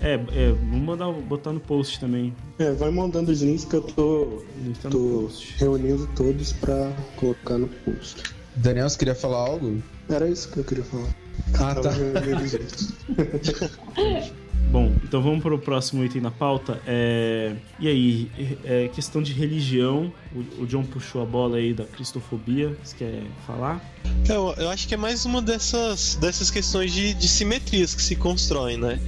É, é, vamos mandar, botar no post também. É, vai mandando os links que eu tô, tá tô reunindo todos pra colocar no post. Daniel, você queria falar algo? Era isso que eu queria falar. Ah, tá. Bom, então vamos para o próximo item na pauta. É... E aí, é questão de religião. O, o John puxou a bola aí da cristofobia. Você quer falar? Eu, eu acho que é mais uma dessas, dessas questões de, de simetrias que se constroem, né?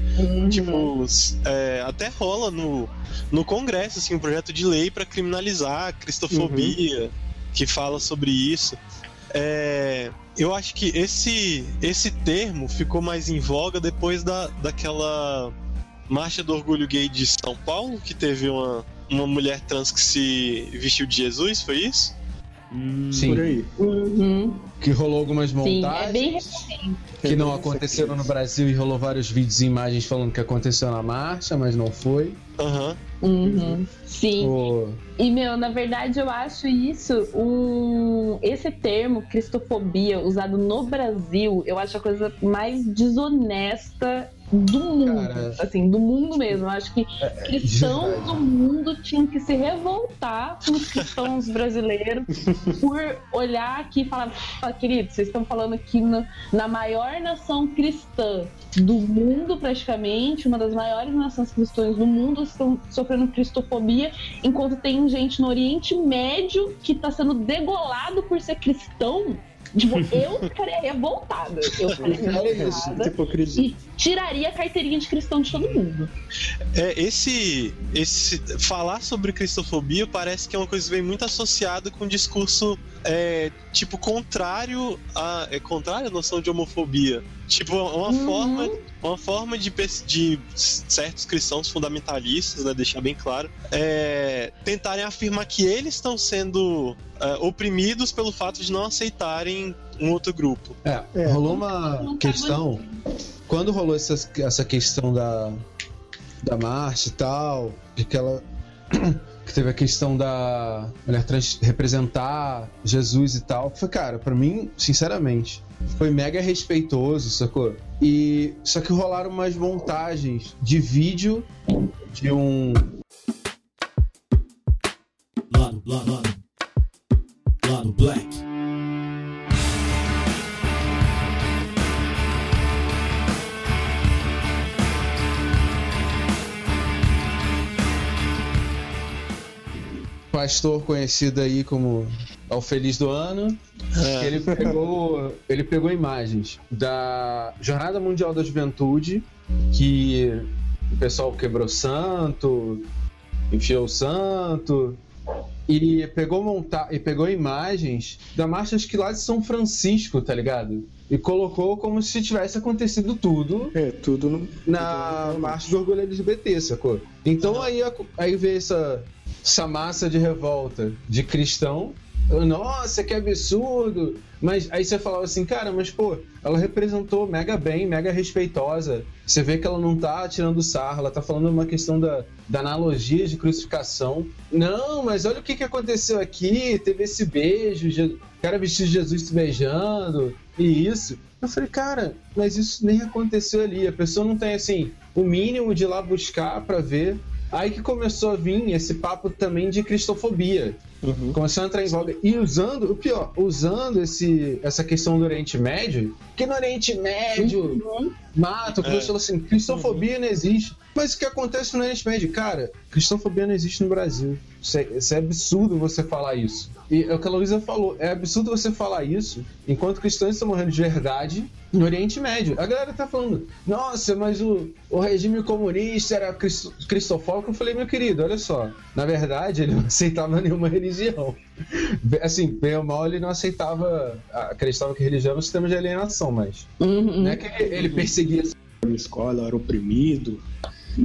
Tipo, s- é, até rola no, no Congresso assim, um projeto de lei pra criminalizar a cristofobia, que fala sobre isso. É, eu acho que esse, esse termo ficou mais em voga depois da, daquela Marcha do Orgulho Gay de São Paulo, que teve uma, uma mulher trans que se vestiu de Jesus, foi isso? Hum, Sim. Por aí. Uhum. Que rolou algumas Sim, montagens é bem recente. que não aconteceram no Brasil e rolou vários vídeos e imagens falando que aconteceu na marcha, mas não foi. Aham. Uhum. Sim. O- E, meu, na verdade, eu acho isso um. Esse termo, cristofobia, usado no Brasil, eu acho a coisa mais desonesta do mundo. Cara. Assim, do mundo mesmo. Eu acho que cristãos verdade. do mundo tinham que se revoltar com os cristãos brasileiros por olhar aqui e falar, "Ah, querido, vocês estão falando aqui na, na maior nação cristã do mundo, praticamente, uma das maiores nações cristãs do mundo, estão sofrendo cristofobia, enquanto tem gente no Oriente Médio que está sendo degolado por ser cristão. Tipo, eu ficaria revoltada. Eu ficaria É isso, revoltada Hipocrisia. e tiraria a carteirinha de cristão de todo mundo. É, esse, esse. Falar sobre cristofobia parece que é uma coisa que vem muito associada com um discurso é, tipo contrário a. É contrário à noção de homofobia. Tipo, uma Uhum. forma. Uma forma de, de certos cristãos fundamentalistas, né, deixar bem claro, é, tentarem afirmar que eles estão sendo é, oprimidos pelo fato de não aceitarem um outro grupo. É, É. rolou uma questão. Quando rolou essa, essa questão da, da marcha e tal, de que ela. Que teve a questão da mulher trans representar Jesus e tal. Foi, cara, pra mim, sinceramente, foi mega respeitoso, sacou? E só que rolaram umas montagens de vídeo de um Lado, lado, lado. Lado Black. Pastor conhecido aí como ao Feliz do Ano. É. Ele pegou, ele pegou imagens da Jornada Mundial da Juventude, que o pessoal quebrou santo, enfiou o santo, e pegou montar e pegou imagens da marcha acho que lá de São Francisco, tá ligado? E colocou como se tivesse acontecido tudo É, tudo no. na marcha do orgulho LGBT, sacou? Então aí, aí vê essa, essa massa de revolta de cristão. Nossa, que absurdo! Mas aí você falava assim, cara, mas pô, ela representou mega bem, mega respeitosa. Você vê que ela não tá tirando sarro, ela tá falando uma questão da, da analogia de crucificação. Não, mas olha o que, que aconteceu aqui, teve esse beijo, o cara vestido de Jesus se beijando, e isso. Eu falei, cara, mas isso nem aconteceu ali. A pessoa não tem assim o mínimo de ir lá buscar pra ver Aí que começou a vir esse papo também de cristofobia. Começou a entrar em voga. E usando, o pior, usando esse, essa questão do Oriente Médio, que no Oriente Médio mata, o É. Falou assim, cristofobia não existe. Mas o que acontece no Oriente Médio? Cara, cristofobia não existe no Brasil. Isso é, isso é absurdo você falar isso. E é o que a Luísa falou, é absurdo você falar isso enquanto cristãos estão morrendo de verdade no Oriente Médio. A galera tá falando, nossa, mas o, o regime comunista era cristo- cristofóbico. Eu falei, meu querido, olha só, na verdade ele não aceitava nenhuma religião. Assim, bem ou mal, ele não aceitava, acreditava que religião era um sistema de alienação, mas Uhum. não é que ele, ele perseguia Na escola era oprimido,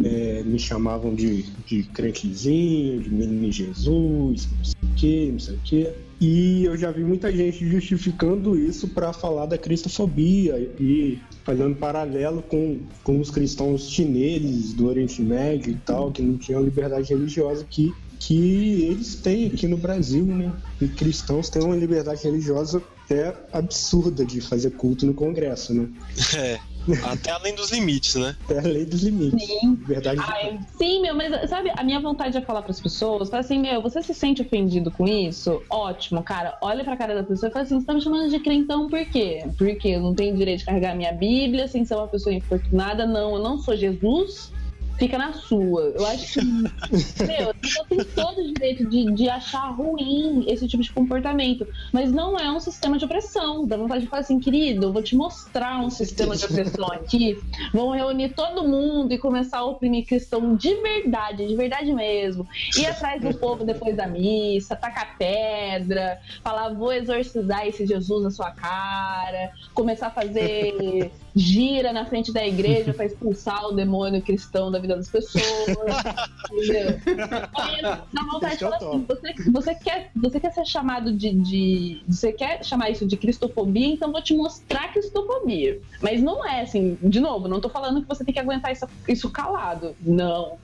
é, me chamavam de, de crentezinho, de menino Jesus, não sei o que, não sei o que. E eu já vi muita gente justificando isso para falar da cristofobia e fazendo paralelo com, com os cristãos chineses do Oriente Médio e tal, que não tinham liberdade religiosa que, que eles têm aqui no Brasil, né? E cristãos têm uma liberdade religiosa é absurda de fazer culto no Congresso, né? É. Até além dos limites, né? É a lei dos limites. Sim. Verdade. Ai, sim, meu, mas sabe, a minha vontade é falar pras pessoas, falar assim, meu, você se sente ofendido com isso? Ótimo, cara, olha pra cara da pessoa e fala assim, você tá me chamando de crentão por quê? Porque eu não tenho direito de carregar minha Bíblia sem ser uma pessoa infortunada, não, eu não sou Jesus. Fica na sua. Eu acho que. meu, a pessoa tem todo o direito de, de achar ruim esse tipo de comportamento. Mas não é um sistema de opressão. Dá vontade de falar assim, querido, vou te mostrar um sistema de opressão aqui. Vão reunir todo mundo e começar a oprimir cristão de verdade, de verdade mesmo. Ir atrás do povo depois da missa, tacar pedra, falar, vou exorcizar esse Jesus na sua cara, começar a fazer gira na frente da igreja pra expulsar o demônio cristão da vida das pessoas. entendeu? Aí dá vontade de falar assim, você, você, quer, você quer ser chamado de, de. Você quer chamar isso de cristofobia, então vou te mostrar cristofobia. Mas não é assim, de novo, não tô falando que você tem que aguentar isso, isso calado. Não.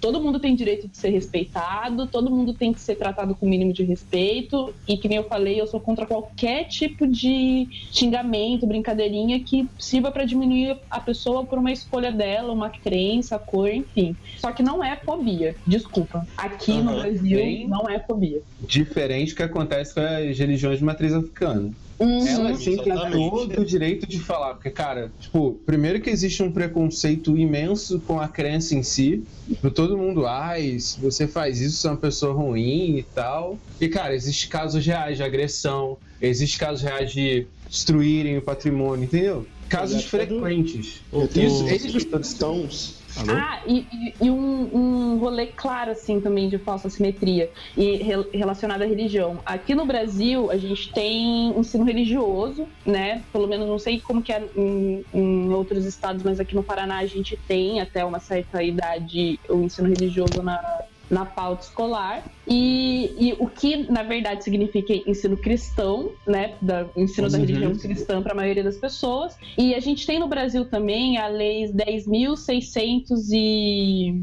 Todo mundo tem direito de ser respeitado, todo mundo tem que ser tratado com o mínimo de respeito. E que nem eu falei, eu sou contra qualquer tipo de xingamento, brincadeirinha que sirva pra diminuir a pessoa por uma escolha dela, uma crença, cor, enfim. Só que não é fobia, desculpa. Aqui no Aham, Brasil bem- não é fobia. diferente do que acontece com as religiões de matriz africana. Uhum. Ela sim tem exatamente. todo o direito de falar, porque, cara, tipo, primeiro que existe um preconceito imenso com a crença em si, tipo, todo mundo, ai, se você faz isso, você é uma pessoa ruim e tal. E, cara, existem casos reais de agressão, existem casos reais de destruírem o patrimônio, entendeu? Casos frequentes. O- Isso, esses cristãos. Alô? Ah, e, e- um, um rolê claro, assim, também de falsa simetria e rel- relacionado à religião. Aqui no Brasil, a gente tem ensino religioso, né? Pelo menos não sei como que é em, em outros estados, mas aqui no Paraná a gente tem até uma certa idade o ensino religioso na, na pauta escolar. E, e o que, na verdade, significa ensino cristão, né? Da, ensino da Uhum. religião cristã para a maioria das pessoas. E a gente tem no Brasil também a Lei 10.630 e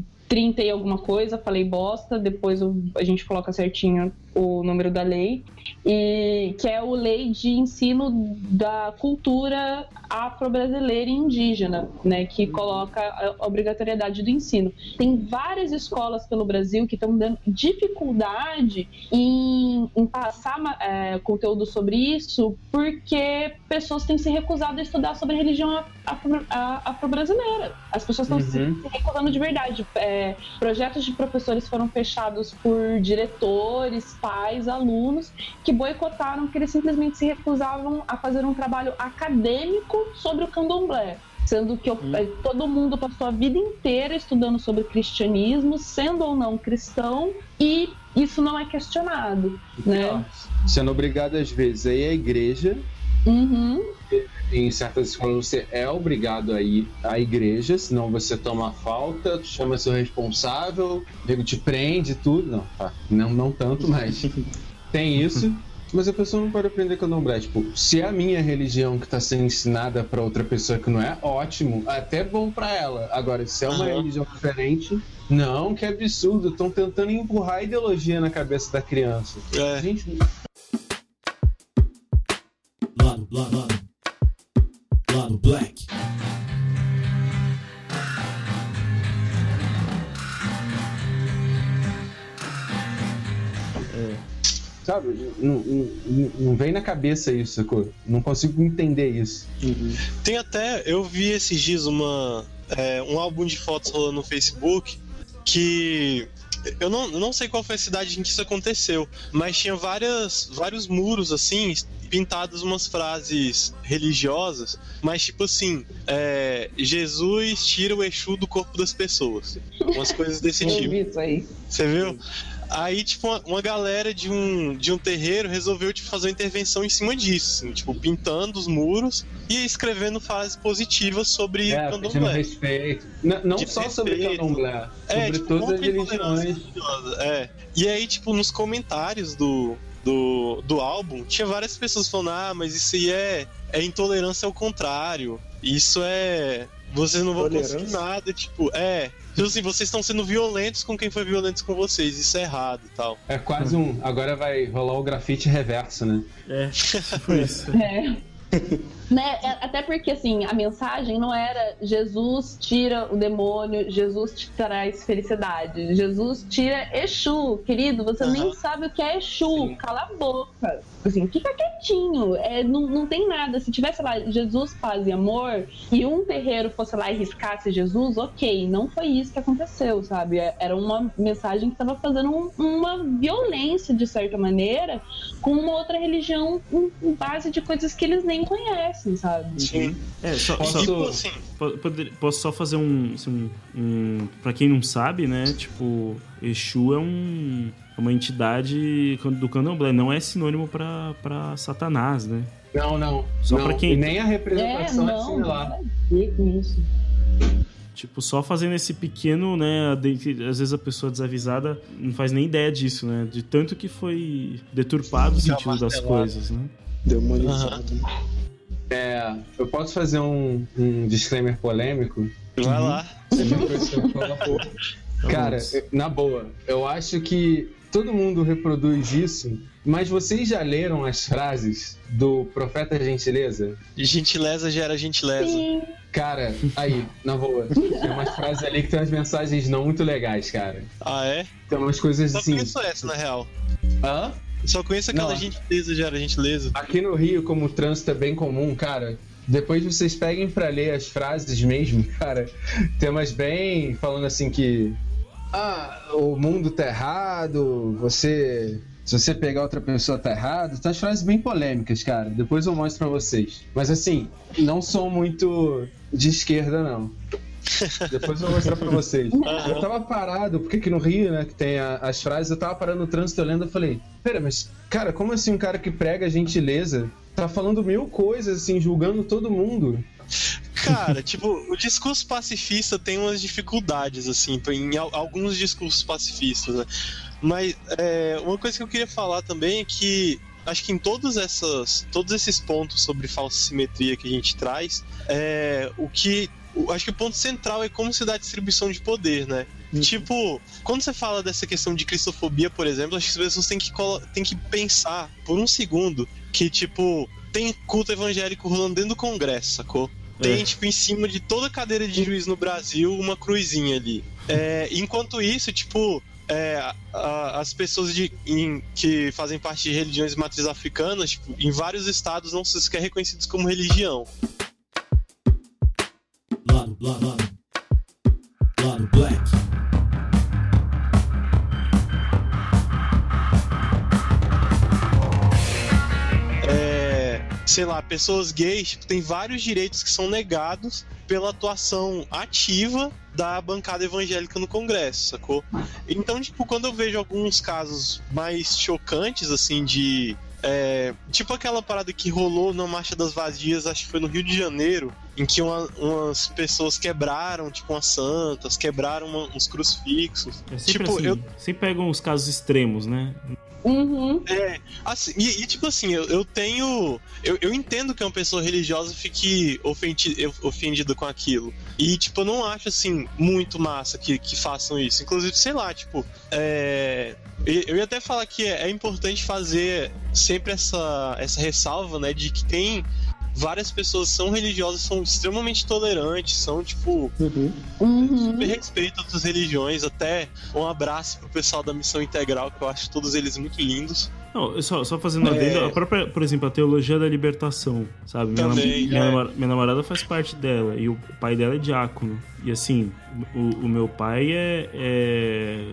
alguma coisa, falei bosta, depois a gente coloca certinho o número da lei, e que é o lei de ensino da cultura afro-brasileira e indígena, né, que coloca a obrigatoriedade do ensino. Tem várias escolas pelo Brasil que estão dando dificuldade em, em passar é, conteúdo sobre isso, porque pessoas têm se recusado a estudar sobre a religião afro- afro-brasileira. As pessoas estão se Uhum. se recusando de verdade. É, projetos de professores foram fechados por diretores, pais, alunos, que boicotaram, que eles simplesmente se recusavam a fazer um trabalho acadêmico sobre o candomblé. Sendo que eu- eh, todo mundo passou a vida inteira estudando sobre cristianismo, sendo ou não cristão, e isso não é questionado, né? Sendo obrigado às vezes aí a igreja Uhum. Em certas escolas você é obrigado a ir à igreja, senão você toma falta, chama seu responsável, o nego te prende tudo. Não, tá. não, não tanto, mas tem isso. Mas a pessoa não pode aprender candomblé. Tipo, se é a minha religião que tá sendo ensinada pra outra pessoa que não é, ótimo, até bom pra ela. Agora, se é uma Aham. religião diferente, não, que absurdo. Estão tentando empurrar a ideologia na cabeça da criança. É. Gente, lado, lado. Black. sabe? Não, não, não, vem na cabeça isso, sacou? Não consigo entender isso. Uhum. Tem até, eu vi esses dias uma, é, um álbum de fotos rolando no Facebook que eu não, eu não sei qual foi a cidade em que isso aconteceu, mas tinha várias, vários muros assim pintadas umas frases religiosas, mas tipo assim, é, Jesus tira o Exu do corpo das pessoas, umas coisas desse tipo. isso aí. Você viu? Aí, tipo, uma, uma galera de um, de um terreiro resolveu tipo, fazer uma intervenção em cima disso, assim, tipo, pintando os muros e escrevendo frases positivas sobre É, candomblé. respeito. Não De só sobre respeito. candomblé, É, sobre tipo, todas as religiões. religiosa, É. E aí, tipo, nos comentários do, do, do álbum, tinha várias pessoas falando, ah, mas isso aí é, é intolerância ao contrário. Isso é. Vocês não vão conseguir nada, tipo, é. Tipo assim, vocês estão sendo violentos com quem foi violento com vocês, isso é errado e tal. É quase um. Agora vai rolar o grafite reverso, né? É, tipo isso. É. né? é- Até porque assim, a mensagem não era Jesus tira o demônio, Jesus te traz felicidade. Jesus tira Exu, querido, você nem sabe o que é Exu, cala a boca. Assim, fica quietinho. É, não, não tem nada. Se tivesse lá Jesus, paz e amor, e um terreiro fosse lá e riscasse Jesus, ok. Não foi isso que aconteceu, sabe? É- Era uma mensagem que estava fazendo um- uma violência, de certa maneira, com uma outra religião em em base de coisas que eles nem conhecem, sabe? Sim. É, só, Posso- só- Tipo assim, posso só fazer um, assim, um, um. Pra quem não sabe, né? Tipo, Exu é um. É uma entidade do candomblé, não é sinônimo pra, pra Satanás, né? Não, não. Só não. pra quem- E nem a É, representação é, não, similar. nada a ver com isso. Tipo, só fazendo esse pequeno, né? Às vezes a pessoa desavisada não faz nem ideia disso, né? De tanto que foi deturpado o sentido das coisas, né? Demonizado. É, eu posso fazer um, um disclaimer polêmico? vai lá. Cara, na boa, eu acho que todo mundo reproduz isso, mas vocês já leram as frases do Profeta Gentileza? Gentileza gera gentileza. Sim. Cara, aí, na boa, tem umas frases ali que tem umas mensagens não muito legais, cara. Ah, é? Tem umas coisas Só assim. conheço essa, na real. Hã? Só conheço aquela Não. gentileza gera gentileza. Aqui no Rio, como o trânsito é bem comum, cara, depois vocês peguem pra ler as frases mesmo, cara, tem umas bem falando assim que. Ah, o mundo tá errado, você. Se você pegar outra pessoa tá errado, tá as frases bem polêmicas, cara. Depois eu mostro pra vocês. Mas assim, não sou muito de esquerda, não. Depois eu vou mostrar pra vocês. Eu tava parado, porque aqui no Rio, né, que tem a- as frases, eu tava parando no trânsito olhando e falei, pera, mas, cara, como assim um cara que prega gentileza tá falando mil coisas, assim, julgando todo mundo? Cara, tipo, o discurso pacifista tem umas dificuldades, assim, em al- alguns discursos pacifistas, né? Mas é, uma coisa que eu queria falar também é que acho que em todos, essas, todos esses pontos sobre falsa simetria que a gente traz, é, o que. Acho que o ponto central é como se dá a distribuição de poder, né? Tipo, quando você fala dessa questão de cristofobia, por exemplo, acho que as pessoas têm que, têm que pensar por um segundo que, tipo, tem culto evangélico rolando dentro do Congresso, sacou? Tem, tipo, em cima de toda cadeira de juiz no Brasil, uma cruzinha ali. É, enquanto isso, tipo, é, a- as pessoas de, em- que fazem parte de religiões de matriz africanas, tipo, em vários estados não se sequer reconhecidos como religião. Lado, lado, lado. Lado Black. Sei lá, pessoas gays tipo, têm vários direitos que são negados pela atuação ativa da bancada evangélica no Congresso, sacou? Então, tipo, quando eu vejo alguns casos mais chocantes, assim, de. é, tipo aquela parada que rolou na Marcha das Vadias, acho que foi no Rio de Janeiro, em que uma- umas pessoas quebraram, tipo, umas santas, quebraram uma- uns crucifixos. É sempre Tipo, assim, eu- sempre pegam os casos extremos, né? Uhum. É, assim, e, e, tipo assim, eu, eu tenho. Eu, eu entendo que uma pessoa religiosa fique ofendi, ofendida com aquilo. E, tipo, eu não acho, assim, muito massa que, que façam isso. Inclusive, sei lá, tipo, é. Eu eu ia até falar que é, é importante fazer sempre essa, essa ressalva, né, de que tem várias pessoas são religiosas, são extremamente tolerantes, são, tipo, Uhum. super respeito a outras religiões. Até um abraço pro pessoal da Missão Integral, que eu acho todos eles muito lindos. Não, só, só fazendo É. adendo, a própria, por exemplo, a teologia da libertação, sabe? Minha, Também, minha, é. namora- minha namorada faz parte dela e o pai dela é diácono. E assim, o, o meu pai é, é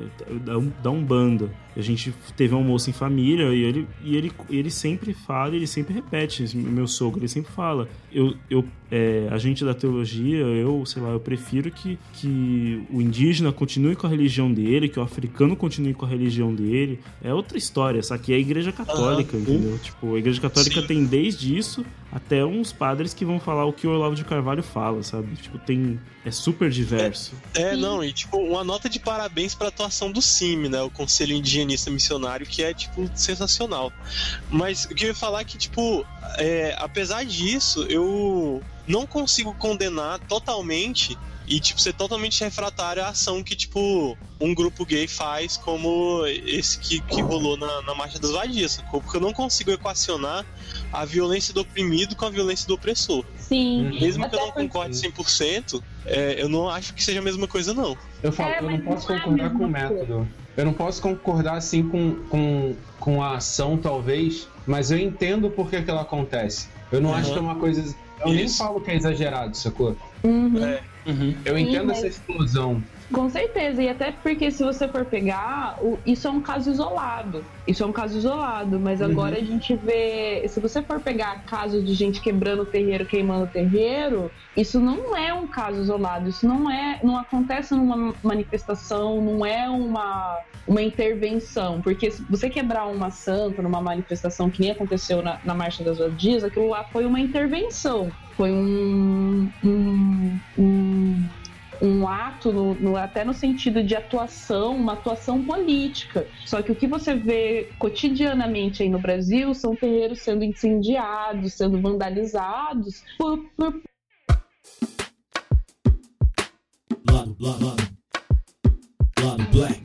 da, da Umbanda. A gente teve um almoço em família e ele, e ele, ele sempre fala, ele sempre repete, meu sogro, ele sempre fala. Eu, eu, é, a gente da teologia, eu, sei lá, eu prefiro que, que o indígena continue com a religião dele, que o africano continue com a religião dele. É outra história, só que é a igreja católica, entendeu? Tipo, a igreja católica Sim. tem desde isso até uns padres que vão falar o que o Olavo de Carvalho fala, sabe? Tipo, tem. É super diverso. É, Sim. não, e tipo, uma nota de parabéns pra atuação do CIMI, né? O Conselho Indigenista Missionário, que é, tipo, sensacional. Mas o que eu ia falar é que, tipo, é, apesar disso, eu não consigo condenar totalmente e, tipo, ser totalmente refratário à ação que, tipo, um grupo gay faz, como esse que, que rolou na, na Marcha das Vadias, sacou? Porque eu não consigo equacionar a violência do oprimido com a violência do opressor. Sim. Mesmo que eu Até não concorde 100%, é, eu não acho que seja a mesma coisa, não. Eu falo, É, eu não posso não é concordar com o coisa. método. Eu não posso concordar assim com, com, com a ação, talvez, mas eu entendo por que, que ela acontece. Eu não Uhum. acho que é uma coisa. Eu nem Isso. falo que é exagerado, sacou? Uhum. Eu Sim, entendo mas- essa explosão. Com certeza, e até porque se você for pegar, o- isso é um caso isolado. Isso é um caso isolado, mas Uhum. agora a gente vê. Se você for pegar casos de gente quebrando o terreiro, queimando o terreiro, isso não é um caso isolado. Isso não é. não acontece numa manifestação, não é uma, uma intervenção. Porque se você quebrar uma santa numa manifestação que nem aconteceu na, na Marcha das Vadias, aquilo lá foi uma intervenção. Foi um- um- um um ato, no- no- até no sentido de atuação, uma atuação política. Só que o que você vê cotidianamente aí no Brasil são terreiros sendo incendiados, sendo vandalizados por, por Lado, lado, lado. Black.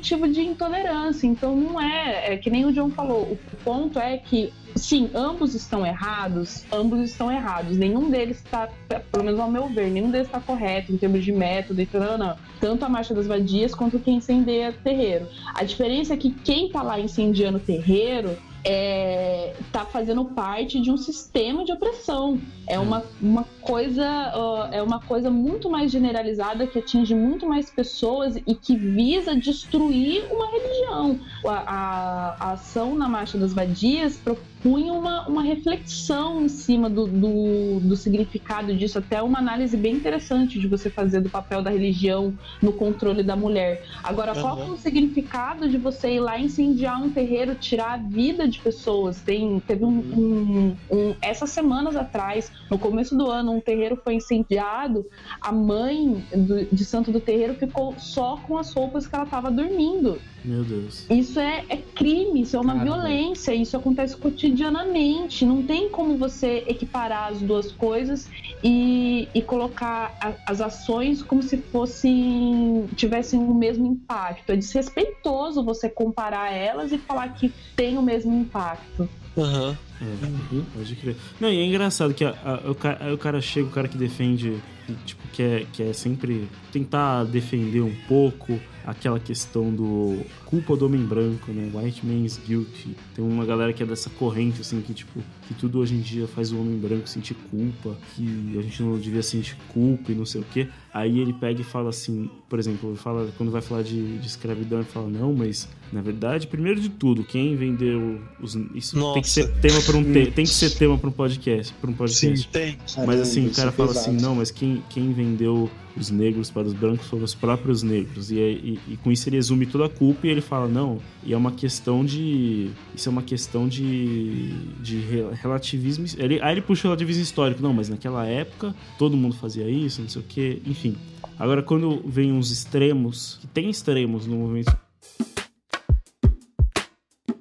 Motivo de intolerância. Então não é, é que nem o John falou. O ponto é que sim, ambos estão errados, ambos estão errados. Nenhum deles está, pelo menos ao meu ver, nenhum deles está correto em termos de método e tal, não. Tanto a marcha das vadias quanto quem incendeia terreiro. A diferença é que quem tá lá incendiando terreiro é, tá fazendo parte de um sistema de opressão. É uma, uma coisa ó, é uma coisa muito mais generalizada que atinge muito mais pessoas e que visa destruir uma religião. A, a- a ação na Marcha das Vadias propunha uma, uma reflexão em cima do, do, do significado disso, até uma análise bem interessante de você fazer do papel da religião no controle da mulher. Agora, qual Aham. que é o significado de você ir lá incendiar um terreiro, tirar a vida de pessoas? Tem, teve um, um- um- essas semanas atrás, no começo do ano, um terreiro foi incendiado. A mãe do- de santo do terreiro ficou só com as roupas que ela estava dormindo. Meu Deus. Isso é, é crime, isso é uma Caramba. violência, isso acontece cotidianamente. Não tem como você equiparar as duas coisas e, e colocar a- as ações como se fossem tivessem o mesmo impacto. É desrespeitoso você comparar elas e falar que tem o mesmo impacto. Aham. É, pode crer. Não, e é engraçado que a- a- o, ca- aí o cara chega, o cara que defende, que, tipo, que é, que é sempre tentar defender um pouco aquela questão do culpa do homem branco, né? White man's guilty. Tem uma galera que é dessa corrente, assim, que, tipo, que tudo hoje em dia faz o homem branco sentir culpa, que a gente não devia sentir culpa e não sei o quê. Aí ele pega e fala assim, por exemplo, fala, quando vai falar de, de escravidão, ele fala, não, mas na verdade, primeiro de tudo, quem vendeu os. Isso tem que Nossa. ser tema para um te- tem que ser tema para um podcast, para um podcast. Tem. Mas assim, o cara é fala pesado. assim, não, mas quem, quem vendeu os negros para os brancos foram os próprios negros. E, e, e com isso ele exume toda a culpa e ele fala, não, e é uma questão de. Isso é uma questão de. de re- relativismo. Ele, aí ele puxa o relativismo histórico, não, mas naquela época todo mundo fazia isso, não sei o quê, enfim. Agora, quando vem uns extremos, que tem extremos no movimento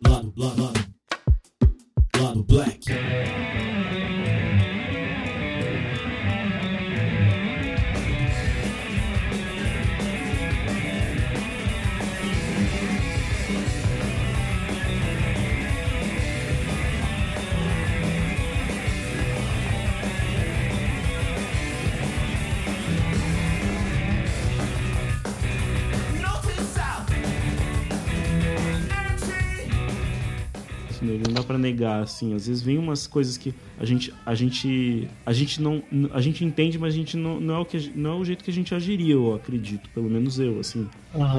Lado, lado, lado. Lado Black. Pra negar, assim. Às vezes vem umas coisas que a gente, a gente, a gente não, a gente entende, mas a gente não, não é o que, não é o jeito que a gente agiria, eu acredito, pelo menos eu, assim.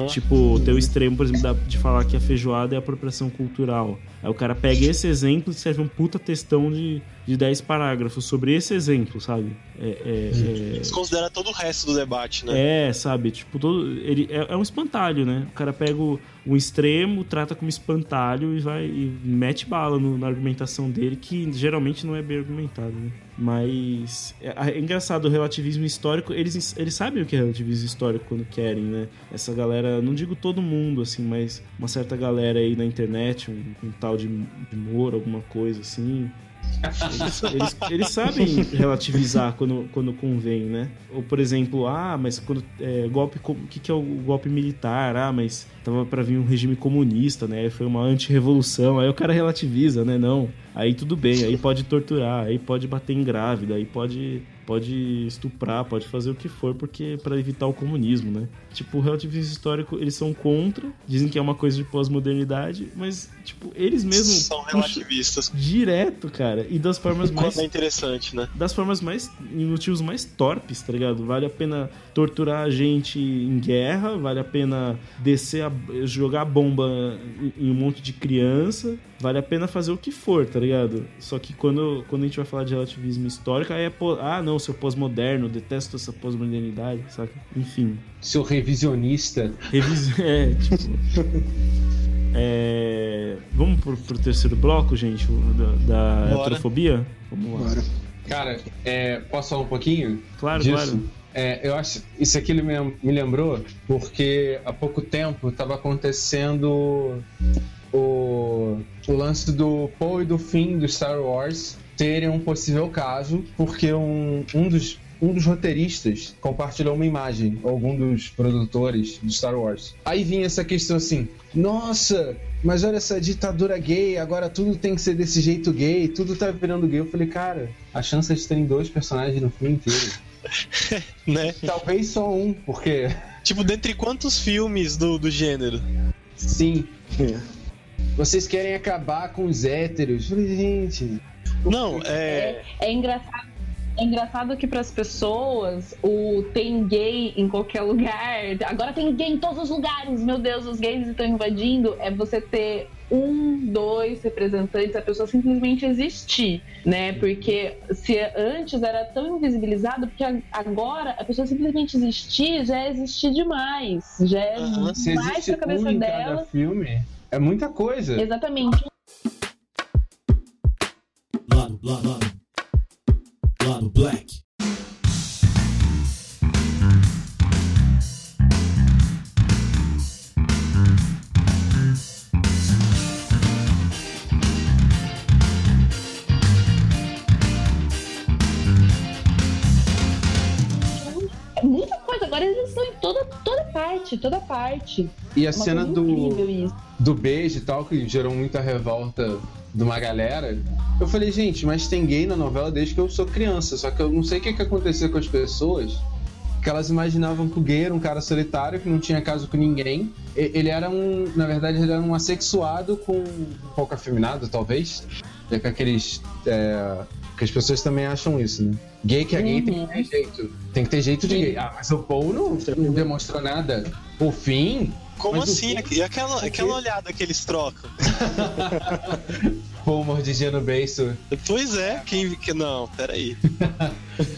Tipo, ter o extremo, por exemplo, de falar que a feijoada é apropriação cultural. Aí o cara pega esse exemplo e serve um puta textão de, de 10 parágrafos sobre esse exemplo, sabe? É, é- é- Desconsidera todo o resto do debate, né? é, sabe? Tipo, todo, ele é, é um espantalho, né? O cara pega o, um extremo, trata como espantalho e vai e mete bala no- na argumentação dele, que geralmente não é bem argumentado, né? Mas é, é engraçado o relativismo histórico. Eles, eles sabem o que é relativismo histórico quando querem, né? Essa galera, não digo todo mundo, assim, mas uma certa galera aí na internet, um, um tal de, de Moro, alguma coisa assim. Eles, eles- eles sabem relativizar quando, quando convém, né? Ou, por exemplo, ah, mas quando é, golpe, o que, que é o golpe militar? Ah, mas tava pra vir um regime comunista, né? Foi uma anti-revolução. Aí o cara relativiza, né? Não. Aí tudo bem, aí pode torturar, aí pode bater em grávida, aí pode pode estuprar, pode fazer o que for, porque para evitar o comunismo, né? Tipo, o relativismo histórico, eles são contra, dizem que é uma coisa de pós-modernidade, mas tipo, eles mesmos São relativistas. direto, cara, e das formas mais é interessante, né? das formas mais em motivos mais torpes, tá ligado? Vale a pena torturar a gente em guerra, vale a pena descer a, jogar bomba em, em um monte de criança, vale a pena fazer o que for, tá ligado? Só que quando, quando a gente vai falar de relativismo histórico, aí é ah, não, seu pós-moderno, detesto essa pós-modernidade, saca? Enfim, Seu revisionista. revis... é, tipo é, vamos pro, pro terceiro bloco, gente, da, da heterofobia? Vamos lá. Bora. Cara, é, posso falar um pouquinho? Claro, disso? claro. É, eu acho isso aqui me, me lembrou porque há pouco tempo estava acontecendo o, o lance do Paul e do Finn do Star Wars terem um possível caso porque um, um dos um dos roteiristas compartilhou uma imagem, algum dos produtores de Star Wars. Aí vinha essa questão assim: nossa, mas olha essa ditadura gay, agora tudo tem que ser desse jeito gay, tudo tá virando gay. Eu falei, cara, a chance de terem dois personagens no filme inteiro. né? Talvez só um, porque Tipo, dentre quantos filmes do, do gênero? sim, É. vocês querem acabar com os héteros. Falei, gente. Não, é. É engraçado. É engraçado que para as pessoas o tem gay em qualquer lugar. Agora tem gay em todos os lugares. Meu Deus, os gays estão invadindo. É você ter um, dois representantes, a pessoa simplesmente existir, né? Porque se antes era tão invisibilizado, porque agora a pessoa simplesmente existir já é existir demais. Já é. Se mais existe pra cabeça um dela. cada filme, é muita coisa. Exatamente. Lado, lado, lado. Lado Black. Parte, toda parte. E a É uma cena do, do beijo e tal, que gerou muita revolta de uma galera. Eu falei, gente, mas tem gay na novela desde que eu sou criança. Só que eu não sei o que, que aconteceu com as pessoas. Que elas imaginavam que o gay era um cara solitário, que não tinha caso com ninguém. Ele era um. Na verdade, ele era um assexuado com um pouco afeminado, talvez. Com aqueles. É, que as pessoas também acham isso, né? Gay que é gay tem que ter jeito. Tem que ter jeito de gay. Ah, mas o Paul não, não demonstrou nada. O fim. Como assim? quê? E aquela, aquela olhada que eles trocam? Paul mordidinha no beiço. Pois é, quem. Que, não, peraí.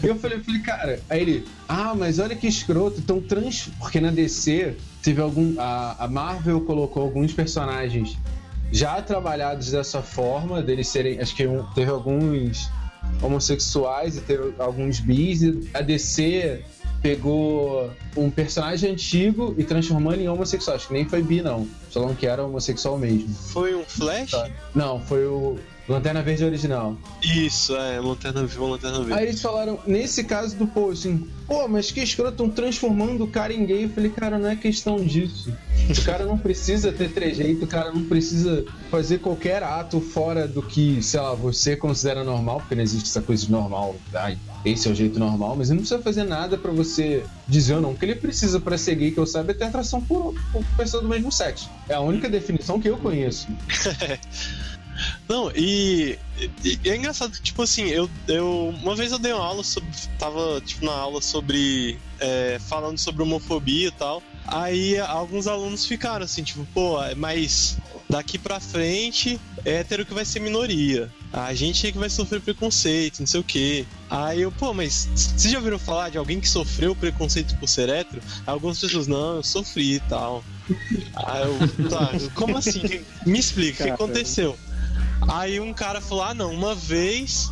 E eu falei, falei, cara, aí ele, ah, mas olha que escroto, então trans. Porque na DC teve algum. A, a Marvel colocou alguns personagens já trabalhados dessa forma, deles serem. Acho que um- teve alguns homossexuais e teve alguns bis. A DC pegou um personagem antigo e transformou ele em homossexual. Acho que nem foi bi, não. Falaram que era homossexual mesmo. Foi um Flash? Tá. Não, foi o Lanterna Verde original. Isso, é, Lanterna Lanterna Verde. Aí eles falaram, nesse caso do Paul, assim, pô, mas que escroto, estão transformando o cara em gay. Eu falei, cara, não é questão disso. O cara não precisa ter trejeito, o cara não precisa fazer qualquer ato fora do que, sei lá, você considera normal, porque não existe essa coisa de normal, ai, esse é o jeito normal, mas ele não precisa fazer nada pra você dizer ou não. O que ele precisa pra ser gay, que eu saiba, é ter atração por, por pessoa do mesmo sexo. É a única definição que eu conheço. Não, e, e- é engraçado, tipo assim, eu, eu. Uma vez eu dei uma aula sobre. Tava, tipo, na aula sobre. é, falando sobre homofobia e tal. Aí alguns alunos ficaram assim, tipo, pô, mas daqui pra frente, hétero que vai ser minoria. A gente é que vai sofrer preconceito, não sei o quê. Aí eu, pô, mas vocês já ouviram falar de alguém que sofreu preconceito por ser hétero? Algumas pessoas, não, eu sofri e tal. Aí eu, tá, como assim? Me explica, o que aconteceu? Aí um cara falou: ah, não, uma vez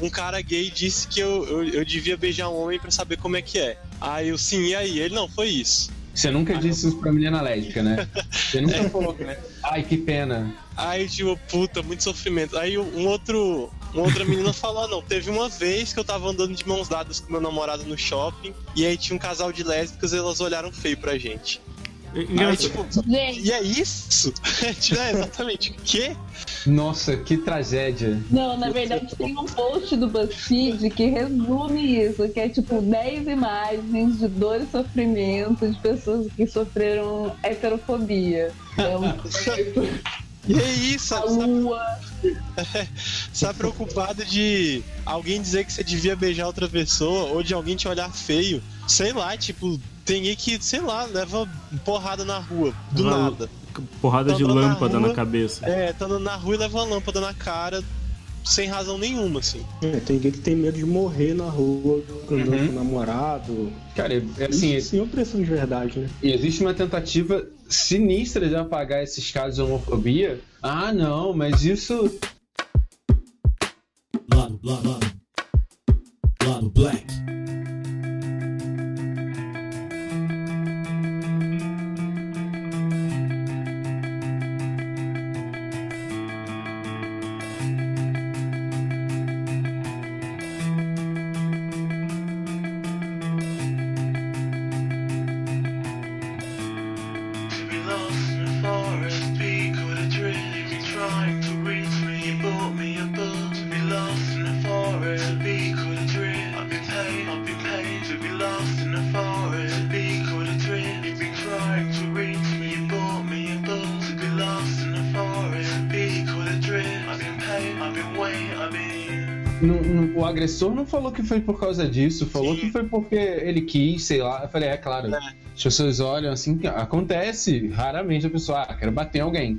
um cara gay disse que eu, eu, eu devia beijar um homem pra saber como é que é. Aí eu, sim, e aí? Ele, não, foi isso. Você nunca disse isso pra menina lésbica, né? Você nunca falou, né? Ai, que pena. Aí, tipo, puta, muito sofrimento. Aí um outro. Uma outra menina falou: "Ah, não, teve uma vez que eu tava andando de mãos dadas com meu namorado no shopping, e aí tinha um casal de lésbicas e elas olharam feio pra gente. Aí, tipo, e é isso? é, exatamente. O quê? Nossa, que tragédia. não, na verdade tem um post do BuzzFeed que resume isso, que é tipo 10 imagens de dor e sofrimento de pessoas que sofreram heterofobia. Então, E é isso, a sabe? lua. Você tá preocupado de alguém dizer que você devia beijar outra pessoa ou de alguém te olhar feio. Sei lá, tipo, tem aí que, sei lá, leva porrada na rua, do nada. Porrada Tá de andando na lâmpada rua. na cabeça. É, tá andando na rua e leva uma lâmpada na cara sem razão nenhuma, assim. É, tem gente que tem medo de morrer na rua, andando Uhum. com o namorado. Cara, é assim, Isso sim é opressão de verdade, né? E existe uma tentativa sinistra de apagar esses casos de homofobia. Ah, não, mas isso. Lado, lado, lado. Lado Black. Não- o agressor não falou que foi por causa disso, falou que foi porque ele quis, sei lá. Eu falei, é claro. As pessoas olham assim, acontece. Raramente a pessoa, ah, quero bater em alguém.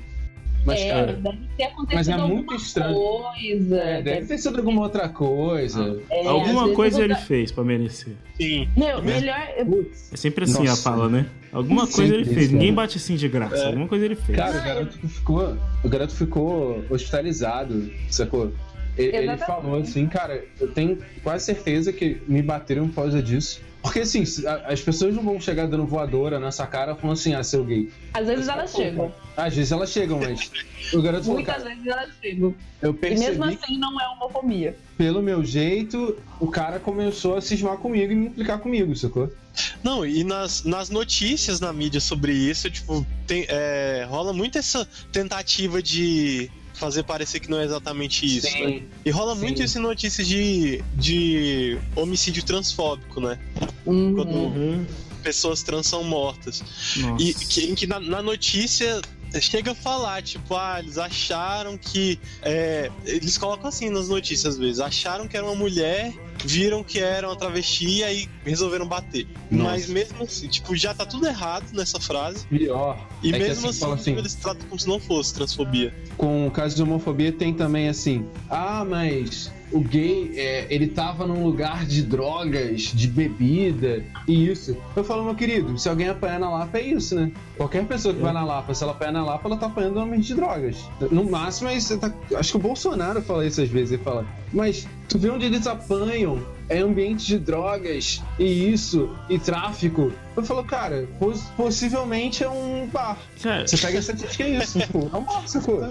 Mas, é, cara, deve ter acontecido mas é muito alguma estranho. coisa. é, deve ter sido alguma outra coisa. É, Alguma coisa ele fez pra merecer. Sim. dar- Meu, melhor. Putz. É sempre assim Nossa. a fala, né? Alguma coisa ele fez. Ninguém bate assim de graça. Alguma coisa ele fez. Cara, o garoto ficou. O garoto ficou hospitalizado, sacou? Ele, Exatamente. falou assim, cara, eu tenho quase certeza que me bateram por causa disso. Porque assim, as pessoas não vão chegar dando voadora na sua cara falando assim, ah, seu gay. Às vezes elas chegam. Às vezes elas chegam, mas. O garoto Muitas vezes elas chegam. eu E percebi mesmo assim não é homofobia. pelo meu jeito, o cara começou a cismar comigo e me implicar comigo, sacou? Não, e nas, nas notícias na mídia sobre isso, tipo, tem, é, rola muito essa tentativa de fazer parecer que não é exatamente isso, Sim. né? E rola Sim. muito isso em notícias de, de homicídio transfóbico, né? Uhum. Quando pessoas trans são mortas. Nossa. E que, em que na, na notícia chega a falar, tipo, ah, eles acharam que. é, eles colocam assim nas notícias às vezes, acharam que era uma mulher, viram que era uma travesti e aí resolveram bater. Nossa. Mas mesmo assim, tipo, já tá tudo errado nessa frase. Pior. E É mesmo assim, assim, assim- eles tratam como se não fosse transfobia. com o caso de homofobia tem também assim, ah, mas o gay, é, ele tava num lugar de drogas, de bebida e isso. Eu falo, meu querido, se alguém apanhar na Lapa é isso, né? Qualquer pessoa que vai na Lapa, se ela apanhar na Lapa, ela tá apanhando no ambiente de drogas. No máximo, aí você tá... acho que o Bolsonaro fala isso às vezes, ele fala, mas tu vê onde eles apanham, é ambiente de drogas, e isso, e tráfico. Eu falo, cara, pos- possivelmente é um bar. Cara, Você pega a estatística é isso, tipo, é um bar, sacou?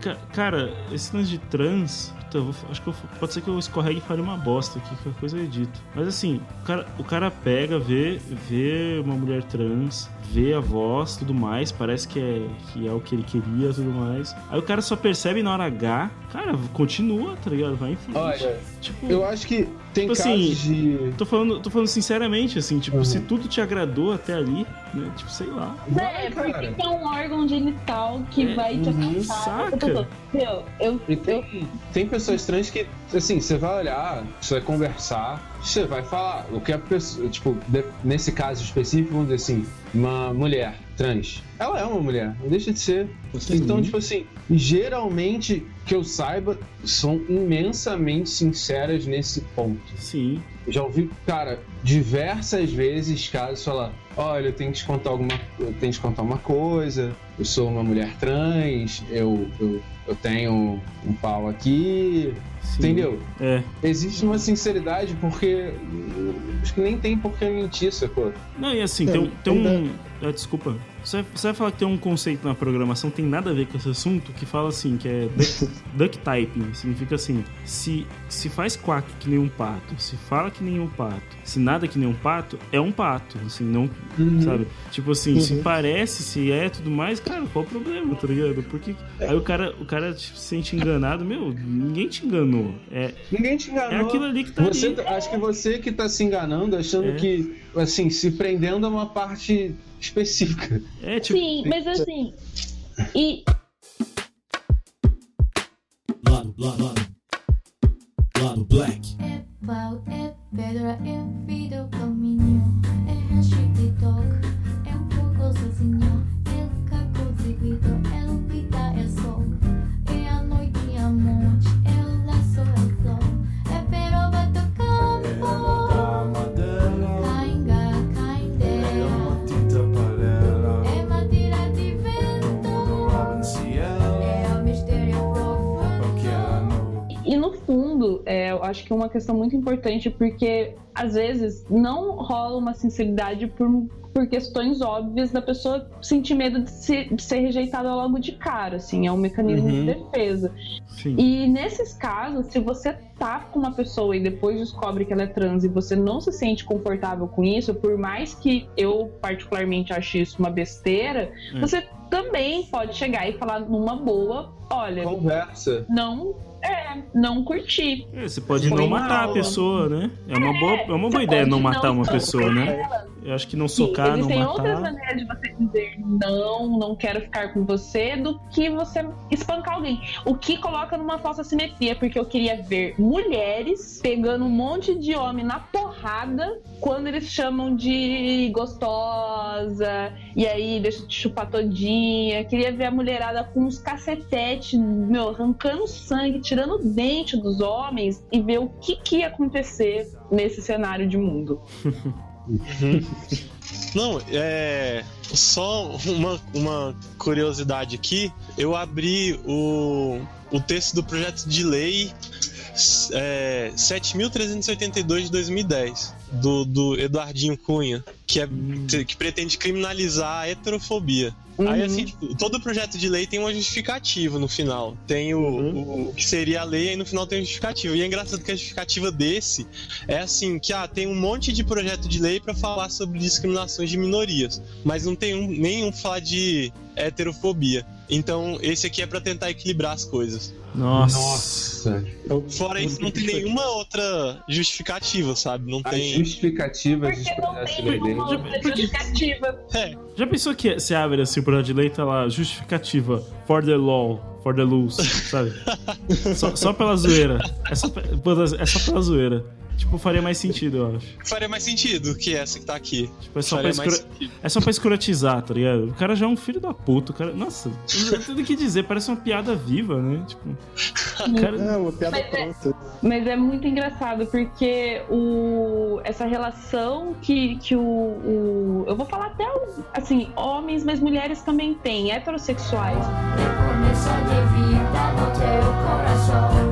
Ca- Cara, esse lance de trans, puta, vou- acho que eu- pode ser que eu escorregue e fale uma bosta aqui, qualquer coisa eu edito. Mas assim, o cara, o cara pega, vê, vê uma mulher trans, vê a voz, tudo mais, parece que é, que é o que ele queria, tudo mais. Aí o cara só percebe na hora H cara, continua, tá ligado? Vai em frente. Olha, tipo, eu acho que tem Tipo casos assim, de. tô falando, tô falando sinceramente, assim, tipo, Uhum. se tudo te agradou até ali, né? Tipo, sei lá. É, Vai, porque cara. é um órgão genital que É, vai te uhum, afetar. saca. Eu tô- Meu, eu, E tem, tem pessoas trans que, assim, você vai olhar, você vai conversar, você vai falar. O que a pessoa, tipo, nesse caso específico, vamos dizer assim, uma mulher trans, ela é uma mulher, não deixa de ser. Então, tipo assim, geralmente, que eu saiba, são imensamente sinceras nesse ponto. Sim. Eu já ouvi, cara, diversas vezes casos falar: olha, eu tenho que te contar alguma, eu tenho que te contar uma coisa. Eu sou uma mulher trans, eu, eu, eu tenho um pau aqui, sim. entendeu? É. Existe uma sinceridade porque acho que nem tem por que mentir, sacou? Não, e assim, É, tem, um- tem um. Ah, desculpa. Você vai, você vai falar que tem um conceito na programação, tem nada a ver com esse assunto, que fala assim, que é duck, duck typing. Significa assim, se, se faz quack que nem um pato, se fala que nem um pato, se nada que nem um pato, é um pato. Assim, não. Sabe? Tipo assim, se Uhum. parece, se é tudo mais, cara, qual o problema, tá ligado? Porque aí o cara, o cara tipo, se sente enganado, meu, ninguém te enganou. É, Ninguém te enganou. é aquilo ali que tá Você, ali. acho que você que tá se enganando, achando É. que, assim, se prendendo a uma parte específica. É tipo. sim, mas assim. E Lado, lado, lado. Lado Black. É pau, é pedra, é vida, é o caminho. É hashtag TikTok, é um pouco sozinho. É caco de grito, é vida, é sol. É a noite, é acho que é uma questão muito importante porque às vezes não rola uma sinceridade por, por questões óbvias da pessoa sentir medo de, se- de ser rejeitada logo de cara, assim, é um mecanismo Uhum. de defesa. Sim. E nesses casos, se você tá com uma pessoa e depois descobre que ela é trans e você não se sente confortável com isso, por mais que eu particularmente ache isso uma besteira, É. você também pode chegar e falar numa boa, olha, Conversa. não é, não curti. É, você pode Foi não uma matar a pessoa, né? É uma boa, é uma boa ideia não não matar uma socar pessoa, né? ela. Eu acho que não Sim, socar, não existem outras matar. maneiras de você dizer não, não quero ficar com você, do que você espancar alguém. O que coloca numa falsa simetria, porque eu queria ver mulheres pegando um monte de homem na porrada quando eles chamam de gostosa, e aí deixa eu te chupar todinha. Queria ver a mulherada com uns cacetetes, meu, arrancando sangue, tirando o dente dos homens e ver o que, que ia acontecer nesse cenário de mundo. Não, é. Só uma, uma curiosidade aqui. Eu abri o, o texto do projeto de lei é, 7.382 de 2010, do, do Eduardinho Cunha, que, é, que pretende criminalizar a heterofobia. Aí, Uhum. assim, tipo, todo projeto de lei tem uma justificativa no final. Tem o, o, o que seria a lei, aí no final tem a justificativa. E é engraçado que a justificativa desse é assim: que ah, tem um monte de projeto de lei pra falar sobre discriminações de minorias, mas não tem um, nenhum falar de heterofobia. Então, esse aqui é pra tentar equilibrar as coisas. Nossa. Nossa. Fora isso, não tem nenhuma outra justificativa, sabe? Não tem. justificativas dos Porque não de tem lei dele. uma outra justificativa. É, Já pensou que você abre assim o projeto de lei e tá lá, justificativa for the law, for the rules, sabe? só, só pela zoeira. É só, é só pela zoeira. Tipo, faria mais sentido, eu acho. faria mais sentido que essa que tá aqui. Tipo, é só, pra Faria sentido. é só pra escrotizar, tá ligado? O cara já é um filho da puta. O cara... Nossa, não tem o que dizer, parece uma piada viva, né? Tipo, cara... É, uma piada Mas é- pronta. Mas é muito engraçado porque o, essa relação que, que o, o- Eu vou falar até o- assim, homens, mas mulheres também têm, heterossexuais. É começo de vida no teu coração.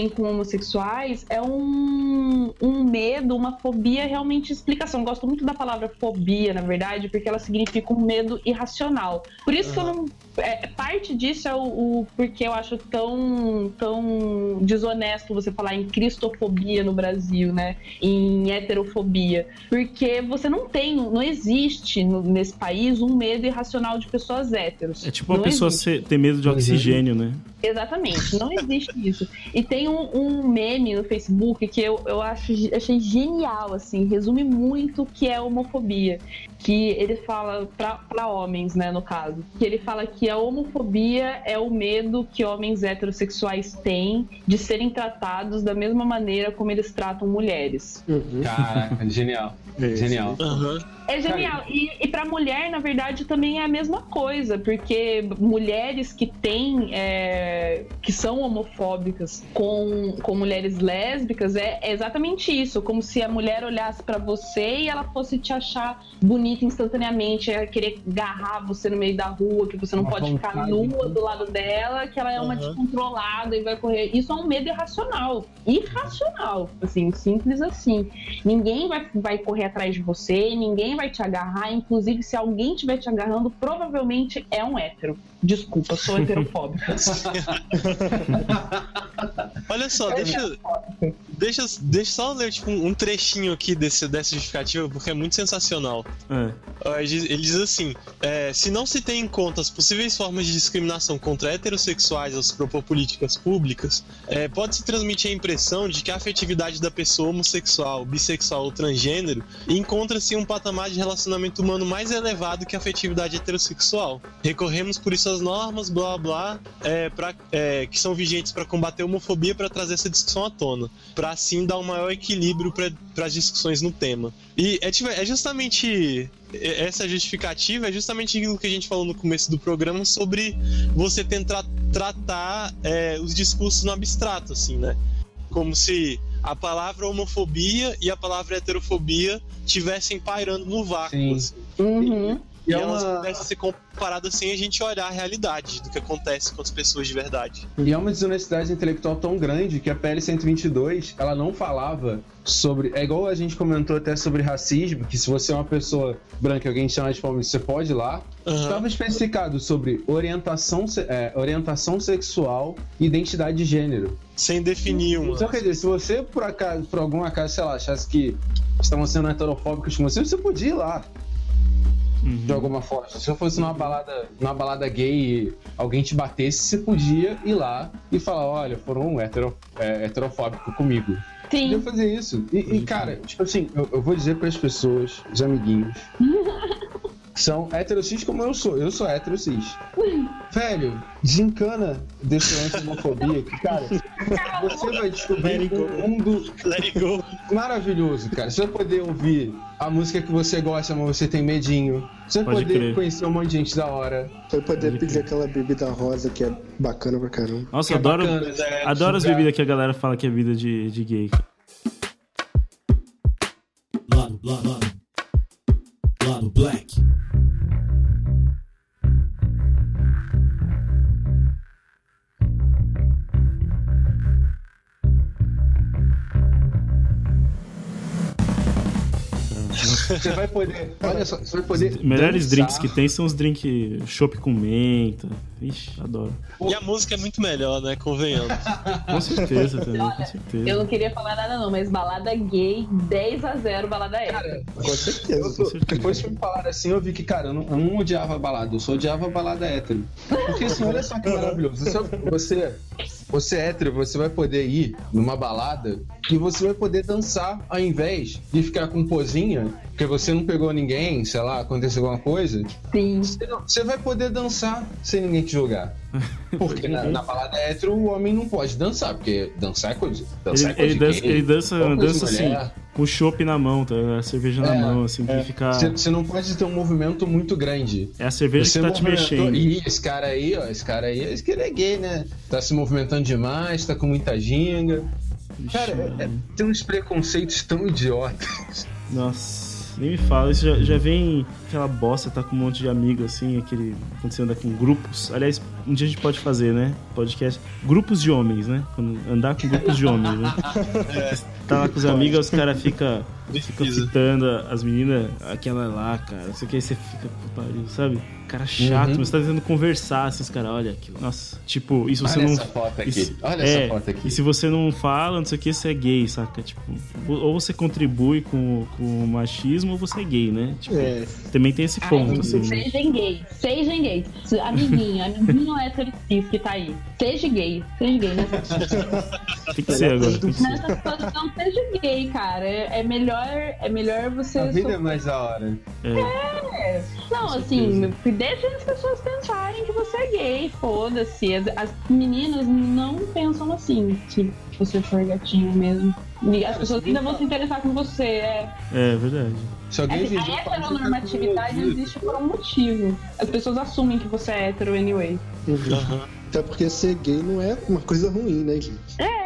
Tem com homossexuais é um, um medo, uma fobia realmente explicação. Gosto muito da palavra fobia, na verdade, porque ela significa um medo irracional. Por isso que eu não. É, parte disso é o, o porque eu acho tão, tão desonesto você falar em cristofobia no Brasil, né? Em heterofobia. Porque você não tem, não existe no- nesse país um medo irracional de pessoas héteros. É tipo uma Não pessoa ser- ter medo de oxigênio, né? Exatamente, não existe isso. E tem um, um meme no Facebook que eu, eu acho, achei genial, assim, resume muito o que é homofobia. Que ele fala pra, pra homens, né, no caso. Que ele fala que a homofobia é o medo que homens heterossexuais têm de serem tratados da mesma maneira como eles tratam mulheres. Caraca, genial. Genial. É genial. E, e para mulher, na verdade, também é a mesma coisa, porque mulheres que têm, é, que são homofóbicas com, com mulheres lésbicas, é, é exatamente isso. Como se a mulher olhasse para você e ela fosse te achar bonita instantaneamente, é querer agarrar você no meio da rua, que você não Uma pode ficar nua do lado dela, que ela é uma descontrolada e vai correr. Isso é um medo irracional. Irracional. Assim, simples assim. Ninguém vai, vai correr atrás de você, ninguém vai te agarrar. Inclusive, se alguém estiver te agarrando, provavelmente é um hétero. Desculpa, sou heterofóbica. Olha só, deixa, deixa, deixa só eu ler tipo, um trechinho aqui desse, dessa justificativa, porque é muito sensacional. É. Ó, Ele diz- ele diz assim: é, se não se tem em conta as possíveis formas de discriminação contra heterossexuais ao se propor políticas públicas, é, pode-se transmitir a impressão de que a afetividade da pessoa homossexual, bissexual ou transgênero encontra-se um patamar de relacionamento humano mais elevado que a afetividade heterossexual. Recorremos por isso às normas, blá blá, é, pra, é, que são vigentes para combater a homofobia para trazer essa discussão à tona, para assim dar um maior equilíbrio para as discussões no tema. E é, tipo, é justamente essa justificativa é justamente aquilo que a gente falou no começo do programa sobre você tentar tratar é, os discursos no abstrato, assim, né? Como se a palavra homofobia e a palavra heterofobia tivessem pairando no vácuo, Sim. assim. Uhum. E, E é elas uma- pudessem ser comparadas sem a gente olhar a realidade do que acontece com as pessoas de verdade. E é uma desonestidade intelectual tão grande que a PL 122, ela não falava sobre. É igual a gente comentou até sobre racismo, que se você é uma pessoa branca e alguém te chama de fome, você pode ir lá. Aham. Estava especificado sobre orientação, é, orientação sexual e identidade de gênero. Sem definir uma. Então, quer dizer, se você, por acaso, por algum acaso, sei lá, achasse que estavam sendo heterofóbicos com você, você podia ir lá. Uhum. De alguma forma. Se eu fosse numa balada, numa balada gay e alguém te batesse, você podia ir lá e falar, olha, foram um hetero, é, heterofóbico comigo. Podia Sim. fazer isso. E, e, cara, tipo assim, eu, eu vou dizer pras pessoas, os amiguinhos, são heterocis como eu sou. Eu sou heterocis. Velho, desencana desse lance de homofobia que, cara, você vai descobrir um mundo maravilhoso, cara. Você vai poder ouvir a música que você gosta, mas você tem medinho. Você vai Pode poder crer. conhecer um monte de gente da hora. Vai poder pedir aquela bebida rosa que é bacana pra caramba. Nossa, é adoro, bacana, é, adoro as bebidas que a galera fala que é vida de, de gay. Lado, lado, lado. Lado Black. Você vai poder. Olha só, você vai poder. Melhores dançar. drinks que tem são os drinks chopp com menta. Ixi, adoro. E a música é muito melhor, né? Convenhamos. Com certeza também, com certeza. Eu não queria falar nada não, mas balada gay, 10 a 0 balada hétero. Cara, Com certeza. eu tô- depois que me falaram assim, eu vi que, cara, eu não, eu não odiava balada, eu só odiava balada hétero. Porque assim, olha só que maravilhoso. Você, você, você é hétero, você vai poder ir numa balada e você vai poder dançar ao invés de ficar com pozinha, porque você não pegou ninguém, sei lá, aconteceu alguma coisa. Sim. Você não- Você vai poder dançar sem ninguém te julgar. Porque na, na balada hétero o homem não pode dançar, porque dançar é coisa. Dançar Ele, é coisa ele de dança, ele dança, é dança assim, com chopp na mão, tá? A cerveja na É, mão, assim, que fica. Você, não pode ter um movimento muito grande. É a cerveja Você que tá te mexendo. Ih, esse cara aí, ó, esse cara aí, esse que ele é gay, né? Tá se movimentando demais, tá com muita ginga. Cara, é- é- tem uns preconceitos tão idiotas. Nossa. Nem me fala. Isso já, já vem aquela bosta, tá com um monte de amigo, assim, aquele. Quando você anda com grupos. Aliás, um dia a gente pode fazer, né? Podcast. Grupos de homens, né? Quando andar com grupos de homens, né? Tá lá com os amigos, os caras ficam fica Precisa. fitando as meninas, aquela lá, cara. Não sei o que, aí você fica, pariu, sabe? Cara chato, Uhum. mas você tá tentando conversar, assim, os caras, olha aquilo. Nossa, tipo, e se você Olha não. essa foto aqui. Isso- Olha é, essa foto aqui. E se você não fala, não sei o que, você é gay, saca? Tipo, ou você contribui com, com o machismo ou você é gay, né? Tipo, É, também tem esse ponto, assim. né? Sejam gays, sejam gays. Amiguinho, amiguinho hétero cis que tá aí. Seja gay, seja gay, né? Tem que ser agora. Tem que ser. Nessa situação, seja gay, cara. É é melhor, é melhor você. A vida so- é mais da hora. É. Não, assim, deixa as pessoas pensarem que você é gay, foda-se. As, as meninas não pensam assim, se você for gatinho mesmo. E as pessoas ainda vão se interessar com você. É, É verdade. Se alguém É, exigir a heteronormatividade existe por um motivo. As pessoas assumem que você é hétero anyway. Aham. Até porque ser gay não é uma coisa ruim, né, gente? É.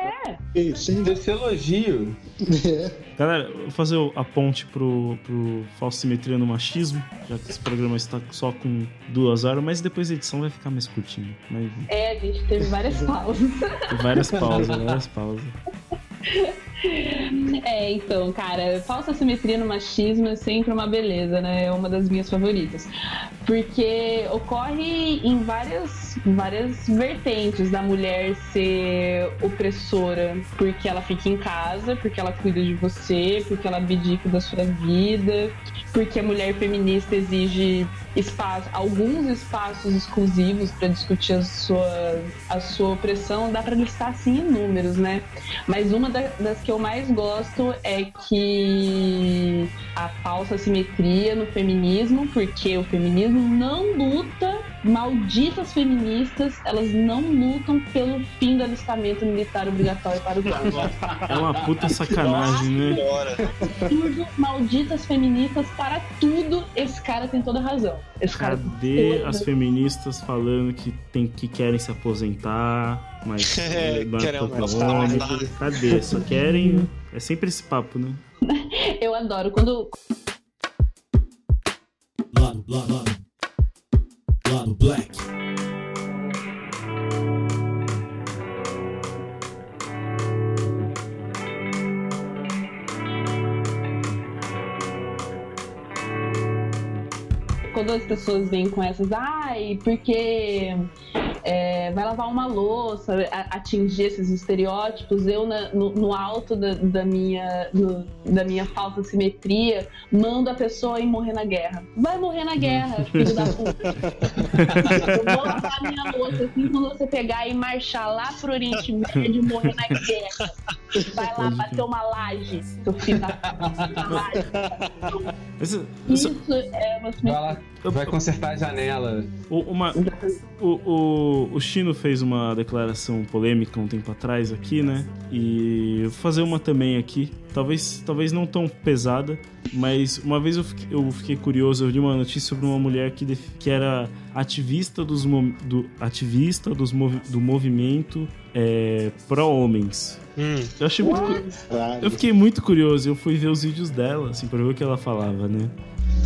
Ser Desse elogio. é. Galera, vou fazer a ponte pro, pro falsimetria no machismo, já que esse programa está só com duas horas, mas depois a edição vai ficar mais curtinho. Mas É, a gente teve várias pausas. várias pausas, várias pausas. É, então, cara, falsa simetria no machismo é sempre uma beleza, né? É uma das minhas favoritas. Porque ocorre em várias, várias vertentes da mulher ser opressora, porque ela fica em casa, porque ela cuida de você, porque ela abdica da sua vida, porque a mulher feminista exige espaço, alguns espaços exclusivos para discutir a sua, a sua opressão, dá para listar assim inúmeros, né? Mas uma da- das que mais gosto é que a falsa simetria no feminismo, porque o feminismo não luta, malditas feministas, elas não lutam pelo fim do alistamento militar obrigatório para os homens. É uma puta sacanagem, né? Malditas feministas, para tudo, esse cara tem toda razão. Esse cara Cadê as feministas falando que, tem, que querem se aposentar, mas É, é querem aumentar. Cadê? Só querem. É sempre esse papo, né? Eu adoro quando Lado, lado, lado. Lado Black. Quando as pessoas vêm com essas, ai, porque é, vai lavar uma louça, a- atingir esses estereótipos, eu na- no, no alto da, da minha, do- da minha falsa simetria, mando a pessoa ir morrer na guerra. Vai morrer na guerra, filho da puta. Eu vou lavar minha louça assim quando você pegar e marchar lá pro Oriente Médio e morrer na guerra. Vai lá bater uma laje, seu filho da puta. Uma laje. Esse- Isso esse- é uma Vai lá, vai consertar a janela. o- uma, o, o, o Chino fez uma declaração polêmica um tempo atrás aqui, né? E eu vou fazer uma também aqui. Talvez, talvez não tão pesada, mas uma vez eu fiquei, eu fiquei curioso, eu li uma notícia sobre uma mulher que, def- que era ativista dos, do, ativista dos movi- do movimento é, pró-homens. Hum. Eu achei muito, eu fiquei muito curioso, eu fui ver os vídeos dela, assim, pra ver o que ela falava, né?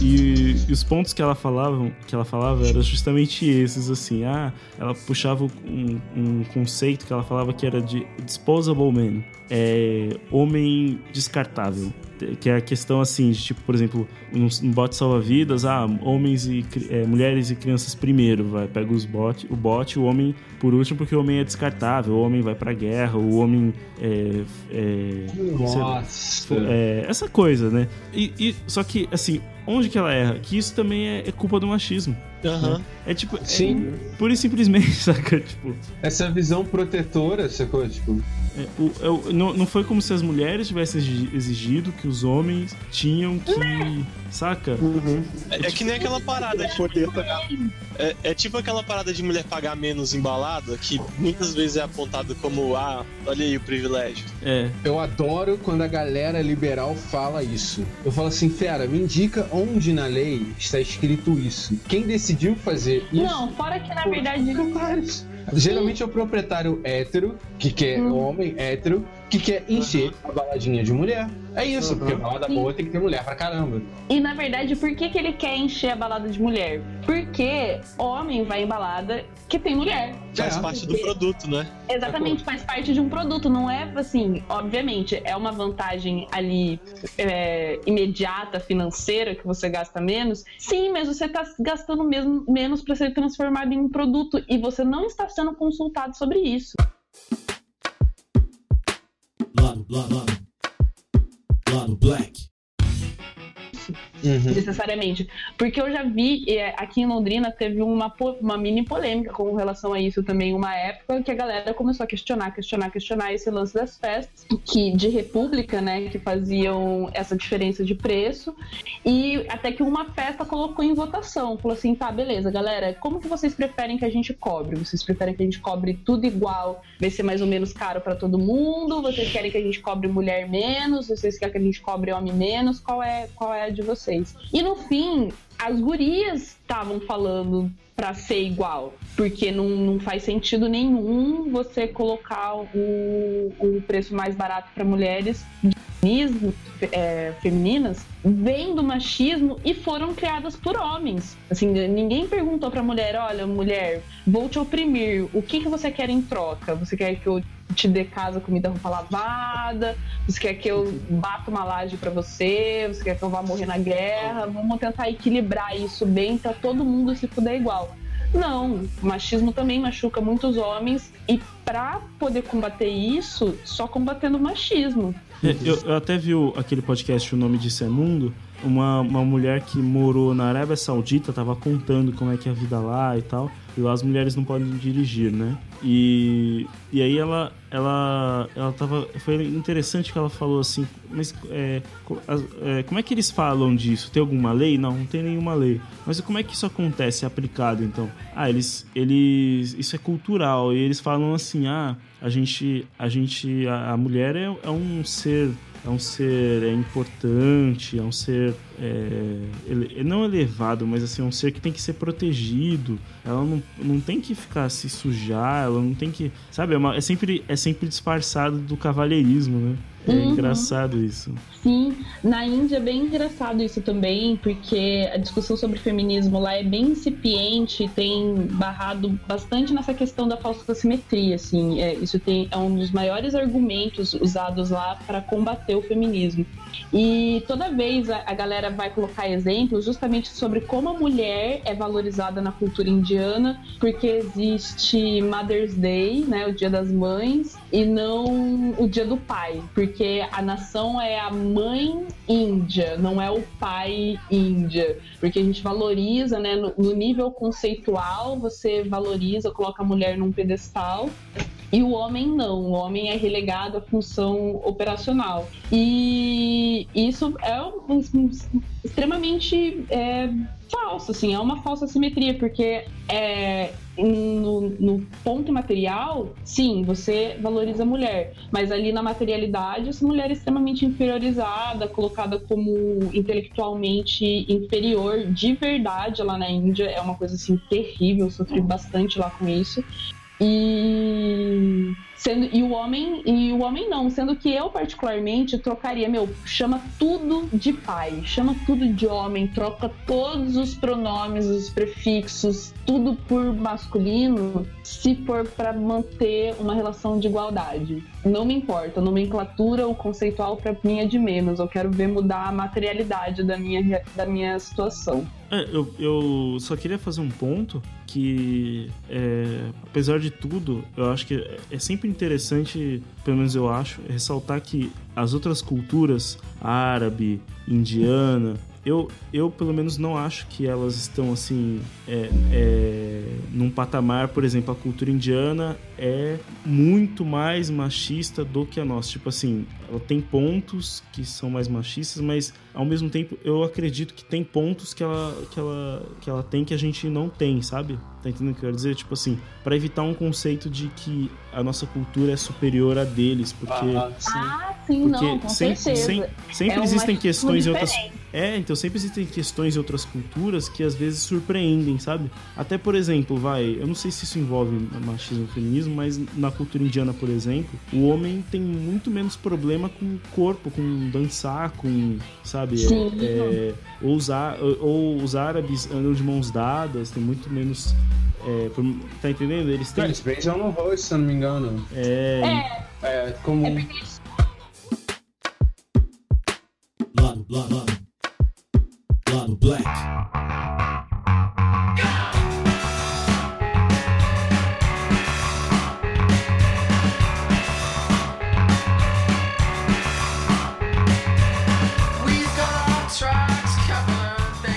E, e os pontos que ela falava, que ela falava eram justamente esses, assim. Ah, ela puxava um, um conceito que ela falava que era de disposable man, é, homem descartável. Que é a questão assim, de tipo, por exemplo, num, num bote salva-vidas, ah, homens e é, mulheres e crianças primeiro, vai, pega os bot, o bote, o homem por último, porque o homem é descartável, o homem vai pra guerra, o homem é, é, sei Nossa. é, essa coisa, né? E, e- só que, assim, onde que ela erra? Que isso também é, é culpa do machismo. Aham. É tipo, é Sim. pura e simplesmente, saca? Tipo, Essa visão protetora, sacou? Tipo, é, o- é o- não, não foi como se as mulheres tivessem exigi- exigido que os homens tinham que. Saca? É, é que nem aquela parada de Poder É, é tipo aquela parada de mulher pagar menos em balada, que muitas vezes é apontado como, ah, olha aí o privilégio. É. eu adoro quando a galera liberal fala isso. Eu falo assim, fera, me indica onde na lei está escrito isso. Quem decidiu fazer isso? Não, fora que na verdade proprietários. Geralmente é o proprietário hétero, que quer Hum. homem hétero, que quer encher a baladinha de mulher. É isso, porque Uhum. balada Sim. boa tem que ter mulher pra caramba. E na verdade, por que, que ele quer encher a balada de mulher? Porque homem vai em balada que tem mulher. Faz É. parte do produto, né? Exatamente, faz parte de um produto, não é assim, obviamente, é uma vantagem ali é, imediata, financeira, que você gasta menos. Sim, mas você está gastando mesmo, menos para ser transformado em um produto e você não está sendo consultado sobre isso. Lado, lado, lado. Lado Black. Uhum. necessariamente. Porque eu já vi, é, aqui em Londrina teve uma, uma mini polêmica com relação a isso também, uma época que a galera começou a questionar, questionar, questionar esse lance das festas, que de república, né, que faziam essa diferença de preço, e até que uma festa colocou em votação, falou assim, tá, beleza, galera, como que vocês preferem que a gente cobre? Vocês preferem que a gente cobre tudo igual, vai ser mais ou menos caro pra todo mundo? Vocês querem que a gente cobre mulher menos? Vocês querem que a gente cobre homem menos? Qual é, qual é a de vocês? E no fim, as gurias estavam falando pra ser igual, porque não, não faz sentido nenhum você colocar o, o preço mais barato para mulheres feminismo, é, femininas vem do machismo e foram criadas por homens. Assim, ninguém perguntou pra mulher, olha, mulher, vou te oprimir, o que, que você quer em troca? Você quer que eu te dê casa, comida, roupa lavada? Você quer que eu bata uma laje pra você? Você quer que eu vá morrer na guerra? Vamos tentar equilibrar isso bem pra todo mundo se puder igual. Não, o machismo também machuca muitos homens e pra poder combater isso, só combatendo o machismo. É, Eu, eu até vi o- aquele podcast O Nome Disso é Mundo. Uma, uma mulher que morou na Arábia Saudita tava contando como é que é a vida lá e tal. E lá as mulheres não podem dirigir, né? E, e aí ela, ela, ela tava. Foi interessante que ela falou assim, mas é, é, como é que eles falam disso? Tem alguma lei? Não, não tem nenhuma lei. Mas como é que isso acontece aplicado então? Ah, eles. eles isso é cultural. E eles falam assim, ah, a gente. A gente. A, a mulher é, é um ser é um ser é importante, é um ser é, ele- não elevado, mas assim, é um ser que tem que ser protegido. Ela não, não tem que ficar se sujar, ela não tem que. Sabe, é, uma- é sempre, é sempre disfarçado do cavalheirismo, né? É Uhum. engraçado isso. Sim, na Índia é bem engraçado isso também, porque a discussão sobre feminismo lá é bem incipiente, tem barrado bastante nessa questão da falsa simetria, assim, é, isso tem, é um dos maiores argumentos usados lá para combater o feminismo. E toda vez a, a galera vai colocar exemplos justamente sobre como a mulher é valorizada na cultura indiana, porque existe Mother's Day, né, o Dia das Mães, e não o Dia do Pai, porque a nação é a mãe índia, não é o pai índia, porque a gente valoriza, né, no, nível conceitual, você valoriza, coloca a mulher num pedestal, e o homem não, o homem é relegado à função operacional. E isso é um- extremamente é, falso, assim, é uma falsa simetria, porque é, no, no ponto material, sim, você valoriza a mulher, mas ali na materialidade, essa mulher é extremamente inferiorizada, colocada como intelectualmente inferior de verdade lá na Índia, é uma coisa assim terrível, sofri bastante lá com isso. E sendo e o homem e o homem não, sendo que eu particularmente trocaria, meu, chama tudo de pai, chama tudo de homem, troca todos os pronomes, os prefixos, tudo por masculino, se for para manter uma relação de igualdade. Não me importa, a nomenclatura, o conceitual para mim é de menos. Eu quero ver mudar a materialidade da minha da minha situação. É, eu, eu só queria fazer um ponto que, é, apesar de tudo, eu acho que é- sempre interessante, pelo menos eu acho, ressaltar que as outras culturas, árabe, indiana, eu, eu pelo menos não acho que elas estão assim é, é, num patamar, por exemplo, a cultura indiana é muito mais machista do que a nossa. Tipo assim, ela tem pontos que são mais machistas, mas ao mesmo tempo eu acredito que tem pontos que ela, que ela, que ela tem que a gente não tem, sabe? Tá entendendo o que eu quero dizer? Tipo assim, para evitar um conceito de que a nossa cultura é superior a deles, porque Ah, sim. Ah, sim, porque não, com sempre, certeza. sempre, sempre É existem questões em outras. É, então sempre existem questões em outras culturas que às vezes surpreendem, sabe? Até, por exemplo, vai, eu não sei se isso envolve machismo e feminismo, mas na cultura indiana, por exemplo, o homem tem muito menos problema com o corpo, com dançar, com, sabe? É, Sim. é, ou, os, á- ou os árabes andam de mãos dadas, tem muito menos. é, por- tá entendendo? Eles têm. Eles beijam no rosto, se eu não me engano. É, É comum. Lado, lado, lado. Lado Black.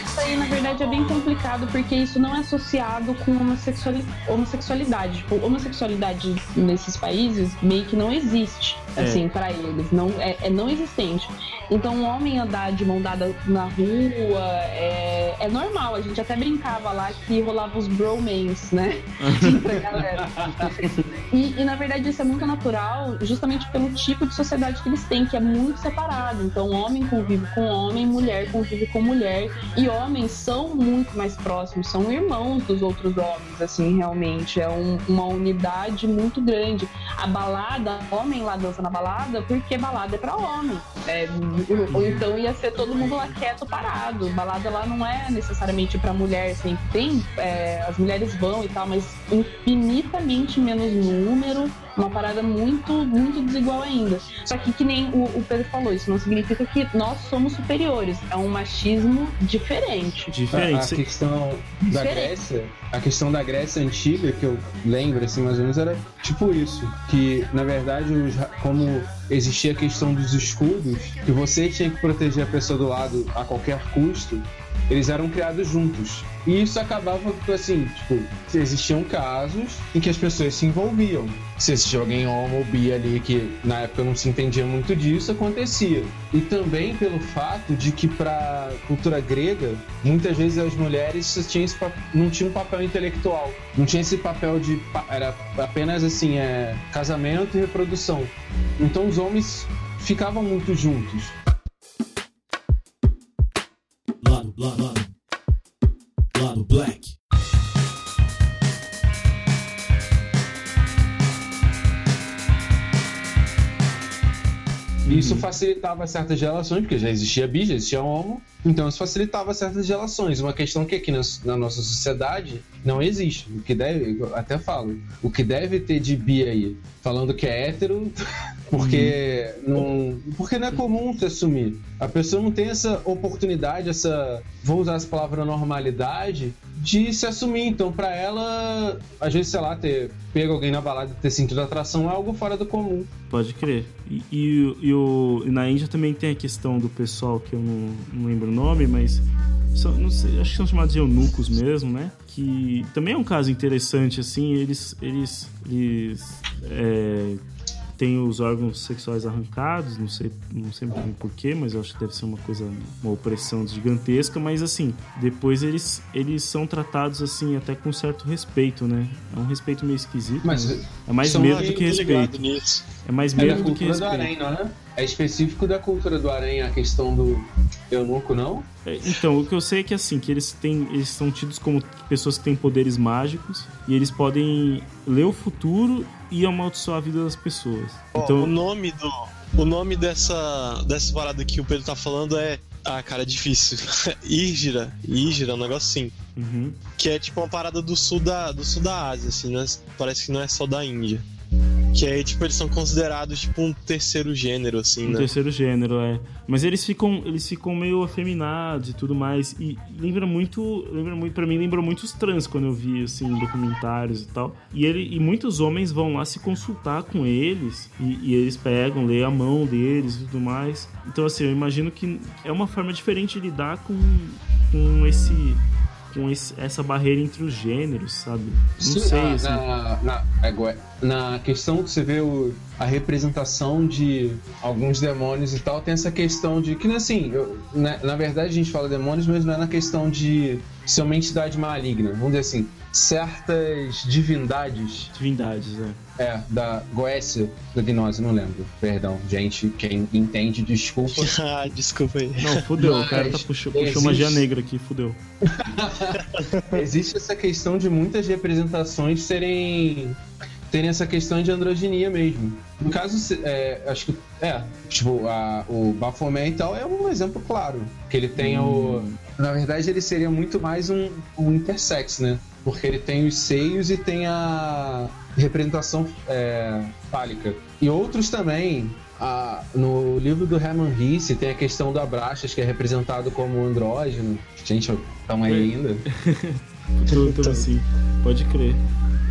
Isso aí, na verdade, é bem complicado porque isso não é associado com homossexuali- homossexualidade. Tipo, homossexualidade nesses países meio que não existe, É. assim, pra eles. Não, é, é não existente. Então, um homem andar de mão dada na rua é, é normal. A gente até brincava lá que rolava os bromance, né? Entre a galera. E, e, na verdade isso é muito natural, justamente pelo tipo de sociedade que eles têm, que é muito separado. Então, homem convive com homem, mulher convive com mulher. E homens são muito mais próximos, são irmãos dos outros homens, assim, realmente. É um- uma unidade muito grande. A balada, homem lá dança na balada, porque balada é pra homem. É, ou então ia ser todo mundo lá quieto, parado. Balada lá não é necessariamente pra mulher, sempre tem. é, as mulheres vão e tal, mas infinitamente menos número. Uma parada muito, muito desigual ainda. Só que, que nem o, o Pedro falou, isso não significa que nós somos superiores. É um machismo diferente. A, a diferente. questão da Diferente. Grécia, a questão da Grécia antiga, que eu lembro, assim, mais ou menos, era tipo isso. Que, na verdade, os ra- como existia a questão dos escudos, que você tinha que proteger a pessoa do lado a qualquer custo, eles eram criados juntos. E isso acabava, assim, tipo, existiam casos em que as pessoas se envolviam. Se existia alguém homo ou bi ali que na época não se entendia muito disso, acontecia. E também pelo fato de que para cultura grega, muitas vezes as mulheres tinham não tinham um papel intelectual. Não tinha esse papel de. Era apenas assim, é, casamento e reprodução. Então os homens ficavam muito juntos. Lado, lado, lado. Lado Black. E isso facilitava certas relações, porque já existia bi, já existia homo, então isso facilitava certas relações. Uma questão que aqui na, na nossa sociedade não existe. O que deve, eu até falo, o que deve ter de bi aí, falando que é hétero, porque não, porque não é comum se assumir. A pessoa não tem essa oportunidade, essa, vou usar essa palavra normalidade, de se assumir. Então, pra ela, às vezes, sei lá, ter pego alguém na balada e ter sentido atração é algo fora do comum. Pode crer. E, e, e o, e na Índia também tem a questão do pessoal que eu não, não lembro o nome, mas são, não sei, acho que são chamados de eunucos mesmo, né? Que também é um caso interessante, assim, eles, eles, eles é, têm os órgãos sexuais arrancados, não sei, não sei bem porquê, mas eu acho que deve ser uma coisa, uma opressão gigantesca, mas assim, depois eles, eles são tratados assim até com certo respeito, né? É um respeito meio esquisito, Mas mas é mais medo do que respeito. É mais É medo do que cultura do respeito. harém, não é? É específico da cultura do harém a questão do eunuco, não? É, Então, o que eu sei é que assim, que eles têm. Eles são tidos como pessoas que têm poderes mágicos e eles podem ler o futuro e amaldiçoar a vida das pessoas. Ó, o nome do. O nome dessa, dessa parada que o Pedro tá falando é. Ah, cara, é difícil. Ígira. Ígira, um negócio assim. uhum. Que é tipo uma parada do sul da, do sul da Ásia, assim, né? Parece que não é só da Índia. Que aí, tipo, eles são considerados tipo um terceiro gênero, assim, um né? terceiro gênero, é. Mas eles ficam, eles ficam meio afeminados e tudo mais. E lembra muito. Lembra muito, pra mim, lembra muito os trans quando eu vi, assim, documentários e tal. E, ele, e muitos homens vão lá se consultar com eles. E, e eles pegam, lê a mão deles e tudo mais. Então, assim, eu imagino que é uma forma diferente de lidar com, com esse. Com esse- essa barreira entre os gêneros, sabe? Não Sim, sei, na, assim. na, na- é, na questão que você vê o- a representação de alguns demônios e tal, tem essa questão de que, né, assim, eu- na, na verdade a gente fala demônios, mas não é na questão de ser uma entidade maligna. Vamos dizer assim, certas divindades Divindades, né? É, da Goécia da Gnose, não lembro. Perdão, gente, quem entende, desculpa. ah, desculpa aí. Não, fudeu. o cara tá Mas puxou, puxou existe- magia negra aqui, fudeu. Existe essa questão de muitas representações serem terem essa questão de androginia mesmo. No caso, é, acho que é, tipo, a- o Baphomet e tal é um exemplo claro. Que ele tem o. Na verdade, ele seria muito mais um, um intersex, né? Porque ele tem os seios e tem a representação é, fálica. E outros também. a- no livro do Herman Hesse tem a questão do Abraxas, que é representado como andrógeno. Gente, estão aí ainda? Tô, tô assim. Pode crer.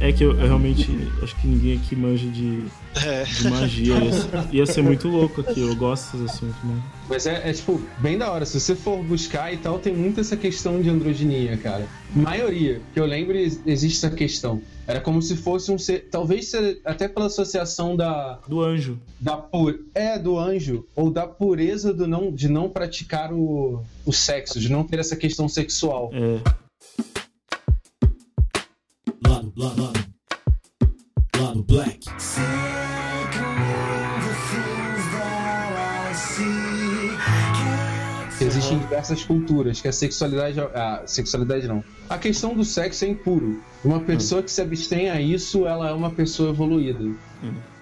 É que eu, eu realmente acho que ninguém aqui manja de, É. de magia. Ia, ser- ia ser muito louco aqui. Eu gosto desses assuntos, mano. Mas é, é, tipo, bem da hora. Se você for buscar e tal, tem muito essa questão de androginia, cara. Maioria, que eu lembro, ex- existe essa questão. Era como se fosse um ser. Talvez ser, até pela associação da. Do anjo. da pu- é, do anjo. Ou da pureza do não, de não praticar o, o sexo, de não ter essa questão sexual. É. Lado, lado, lado. Lado Black. Existem diversas culturas que a sexualidade. A sexualidade não. A questão do sexo é impuro. Uma pessoa que se abstém a isso, ela é uma pessoa evoluída.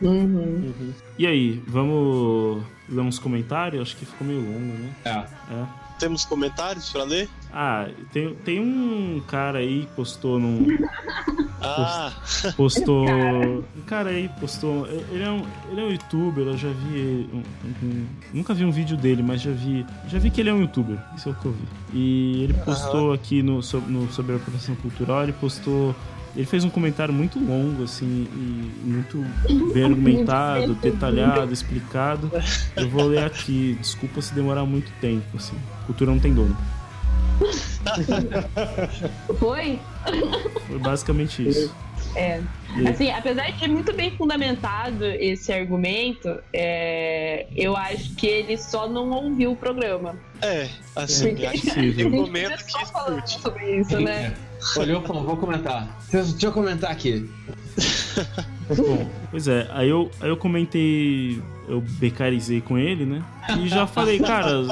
Uhum. E aí, vamos ler uns comentários? Acho que ficou meio longo, né? É. É. Temos comentários pra ler? Ah, tem, tem um cara aí que postou num. Ah, Postou. Um cara aí postou. Ele é um, ele é um youtuber, eu já vi. um- um- nunca vi um vídeo dele, mas já vi. Já vi que ele é um youtuber, isso é o que eu vi. E ele postou aqui no, no, sobre a apropriação cultural, ele postou. Ele fez um comentário muito longo, assim, e muito bem argumentado, detalhado, explicado. Eu vou ler aqui, desculpa se demorar muito tempo, assim. Cultura não tem dono. Foi? Foi basicamente isso. É. Assim, apesar de ser muito bem fundamentado esse argumento, é, eu acho que ele só não ouviu o programa. é, assim, Porque- acho que fica que escute. sobre isso, né? Olhou e falou, vou comentar. Deixa, deixa eu comentar aqui. Bom, pois é, aí eu, aí eu comentei, eu becarizei com ele, né? E já falei, cara,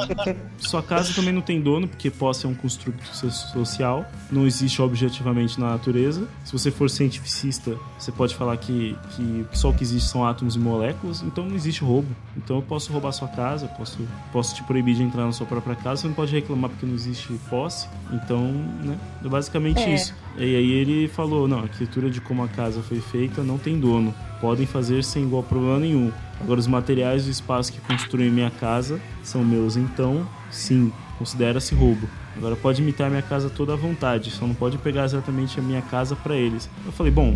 sua casa também não tem dono, porque posse é um construto so- social, não existe objetivamente na natureza. Se você for cientificista, você pode falar que, que só o que existe são átomos e moléculas, então não existe roubo. Então eu posso roubar sua casa, posso, posso te proibir de entrar na sua própria casa, você não pode reclamar porque não existe posse. Então, né? É basicamente É. isso. E aí ele falou, não, a arquitetura de como a casa foi feita não tem dono. Podem fazer sem igual problema nenhum. Agora os materiais do espaço que construem minha casa são meus, então sim, considera-se roubo. Agora pode imitar minha casa toda à vontade, só não pode pegar exatamente a minha casa para eles. Eu falei, bom,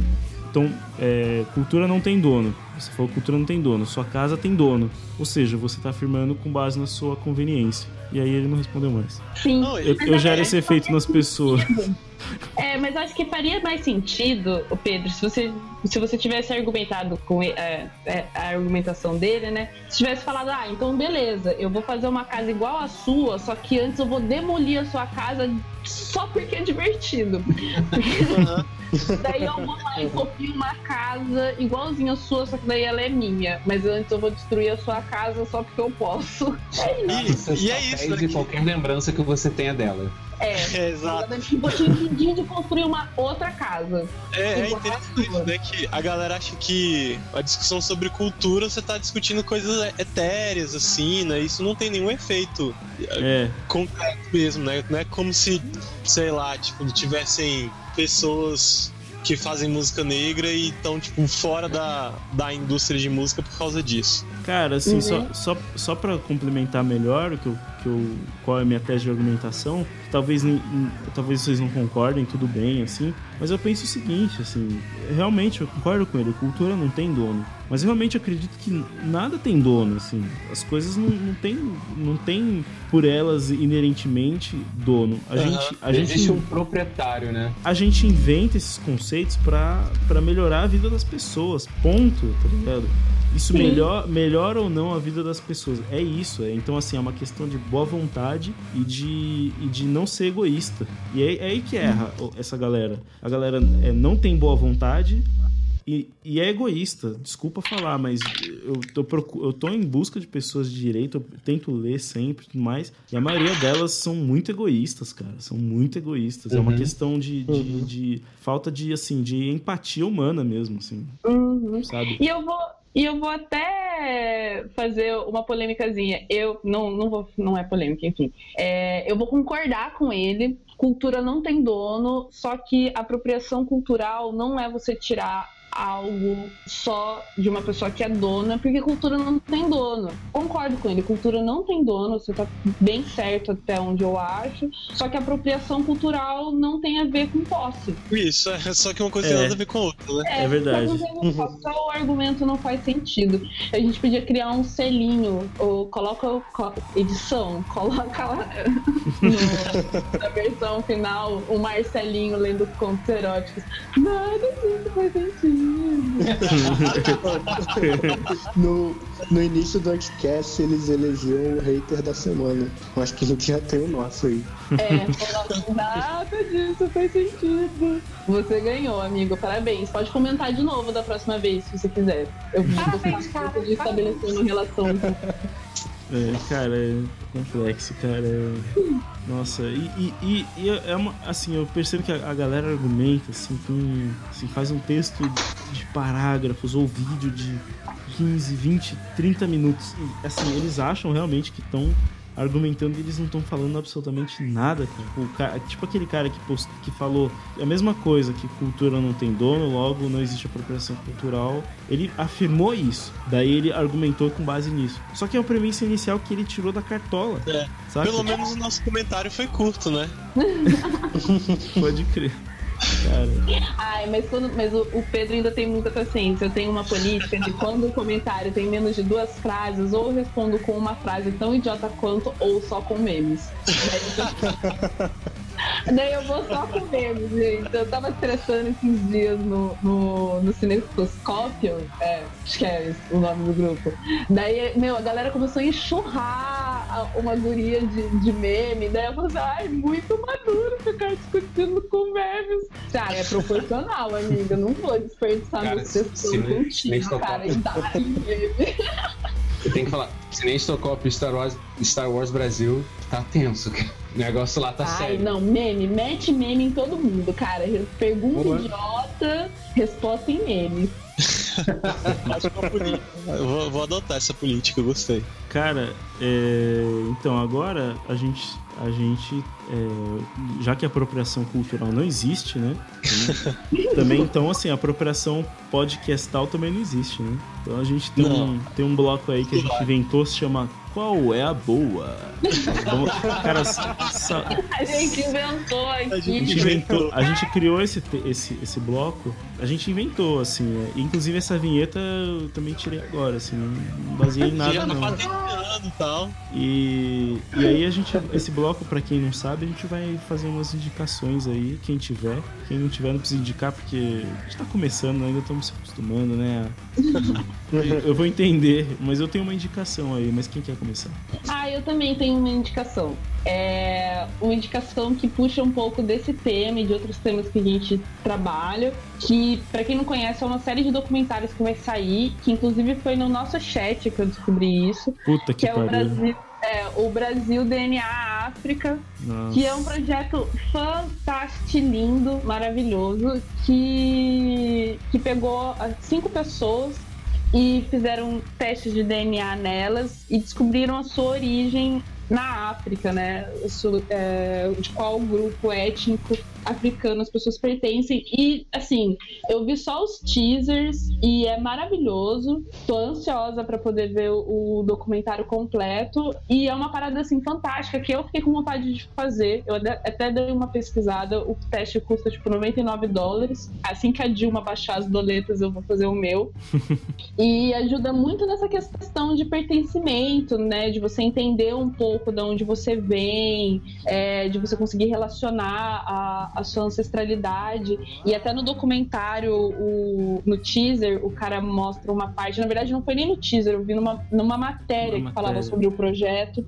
então é, cultura não tem dono. Você falou cultura não tem dono, sua casa tem dono. Ou seja, você está afirmando com base na sua conveniência. E aí ele não respondeu mais. Sim. Eu, eu gero esse efeito nas pessoas. É, mas acho que faria mais sentido, o Pedro, se você, se você tivesse argumentado com é, é, a argumentação dele, né? Se tivesse falado, ah, então beleza, eu vou fazer uma casa igual a sua, só que antes eu vou demolir a sua casa só porque é divertido. Daí eu vou lá e copio uma casa igualzinha a sua, só que daí ela é minha. Mas antes eu vou destruir a sua casa só porque eu posso. É isso. E, e é isso, né? de que- qualquer lembrança que você tenha dela. É. É, exato. Eu vou te impedir de construir uma outra casa. É, é a interessante, sua. né? Que a galera acha que a discussão sobre cultura você tá discutindo coisas etéreas, assim, né? Isso não tem nenhum efeito É, concreto mesmo, né? Não é como se, sei lá, tipo, tivessem pessoas que fazem música negra e estão, tipo, fora da, da indústria de música por causa disso. Cara, assim, só, só, só pra complementar melhor o que eu que eu, qual é a minha tese de argumentação. Talvez, talvez vocês não concordem, tudo bem, assim. Mas eu penso o seguinte, assim, realmente eu concordo com ele, cultura não tem dono. Mas eu realmente acredito que nada tem dono, assim. As coisas não, não tem, não tem por elas inerentemente dono. A Aham. gente, a gente um proprietário, né? a gente inventa esses conceitos pra pra melhorar a vida das pessoas. Ponto, tá ligado? Isso melhor, melhora ou não a vida das pessoas. É isso. É, então, assim, é uma questão de boa vontade e de, e de não ser egoísta. E é, é aí que erra essa galera. A galera é, não tem boa vontade e, e é egoísta. Desculpa falar, mas eu tô, procu- eu tô em busca de pessoas de direito, eu tento ler sempre e tudo mais. E a maioria delas são muito egoístas, cara. São muito egoístas. É uma Uhum. questão de, de, de falta de, assim, de empatia humana mesmo, assim, Uhum. sabe? E eu vou, e eu vou até fazer uma polêmicazinha. Eu não, não vou, não é polêmica, enfim. É, eu vou concordar com ele. Cultura não tem dono, só que apropriação cultural não é você tirar algo só de uma pessoa que é dona, porque cultura não tem dono. Concordo com ele, cultura não tem dono, você tá bem certo até onde eu acho. Só que apropriação cultural não tem a ver com posse. Isso, é só que uma coisa tem É. nada a ver com a outra, né? É verdade. Não tem- só- só argumento não faz sentido. A gente podia criar um selinho, ou coloca co- edição, coloca lá na versão final o Marcelinho lendo contos eróticos. Nada disso faz sentido. No, no início do Xcast, eles elegiam o hater da semana. Eu acho que a gente já tem o nosso aí. É, nada disso faz sentido. Você ganhou, amigo. Parabéns. Pode comentar de novo da próxima vez, se você quiser. Eu vou de estabelecer uma relação. É, cara, é complexo, cara. é- Nossa, e, e, e- e é uma. Assim, eu percebo que a, a galera argumenta, assim, com. Assim, faz um texto de parágrafos ou vídeo de 15, 20, 30 minutos. E, assim, eles acham realmente que estão argumentando e eles não estão falando absolutamente nada, cara. Tipo aquele cara que, post, que falou a mesma coisa, que cultura não tem dono, logo não existe apropriação cultural. Ele afirmou isso. Daí ele argumentou com base nisso. Só que é a premissa inicial que ele tirou da cartola. É. Pelo menos o nosso comentário foi curto, né? Pode crer. Cara, Ai, mas, quando, mas o, o Pedro ainda tem muita paciência. Eu tenho uma política de quando o comentário tem menos de duas frases, ou eu respondo com uma frase tão idiota quanto, ou só com memes. daí eu vou só com memes, gente. Eu tava estressando esses dias no, no, no Cinescoscópio, é, acho que é o nome do grupo. Daí, meu, a galera começou a enxurrar uma guria de, de meme. Daí eu falei assim, ai, muito maduro ficar discutindo com memes. Cara, é proporcional, amiga. Não vou desperdiçar Cara, meu nem- contigo, cara. E dá meme. Eu tenho que falar, Stocop Star Wars, Star Wars Brasil, tá tenso, cara. O negócio lá tá Ai, sério. não, meme, mete meme em todo mundo, cara. Pergunta Boa. idiota, resposta em meme. Eu vou, vou adotar essa política, eu gostei. cara, é, então agora a gente. A gente. é, já que a apropriação cultural não existe, né? Também, também, então, assim, a apropriação podcastal também não existe, né? Então a gente tem, um, tem um bloco aí que a gente inventou, se chama Qual é a Boa? Cara, A gente inventou aqui. A gente inventou, a gente criou esse, esse, esse bloco, a gente inventou, assim, né? Inclusive essa vinheta eu também tirei agora, assim, não baseei em nada Já tá não. e tal. E, e aí a gente, esse bloco, pra quem não sabe, a gente vai fazer umas indicações aí, quem tiver. Quem não tiver não precisa indicar, porque a gente tá começando, ainda estamos se acostumando, né? Eu, vou entender, mas eu tenho uma indicação aí, mas quem quer começar? Ah, eu também tenho uma indicação. É uma indicação que puxa um pouco desse tema e de outros temas que a gente trabalha. Que, pra quem não conhece, é uma série de documentários que vai sair, que inclusive foi no nosso chat que eu descobri isso. Puta que, Que é o pariu. Brasil, é, o Brasil DNA África, Nossa. que é um projeto fantástico, lindo, maravilhoso, que, que pegou ah, cinco pessoas e fizeram testes de DNA nelas e descobriram a sua origem na África, né? É, de qual grupo étnico africano as pessoas pertencem. E, assim, eu vi só os teasers e é maravilhoso. Tô ansiosa pra poder ver o, documentário completo. E é uma parada, assim, fantástica que eu fiquei com vontade de fazer. Eu até dei uma pesquisada. O teste custa, tipo, 99 dólares. Assim que a Dilma baixar as doletas, eu vou fazer o meu. E ajuda muito nessa questão de pertencimento, né? De você entender um pouco de onde você vem, é, de você conseguir relacionar a, a sua ancestralidade. E até no documentário, o- no teaser, o cara mostra uma parte. Na verdade, não foi nem no teaser, eu vi numa, numa matéria Uma que falava matéria. sobre o projeto.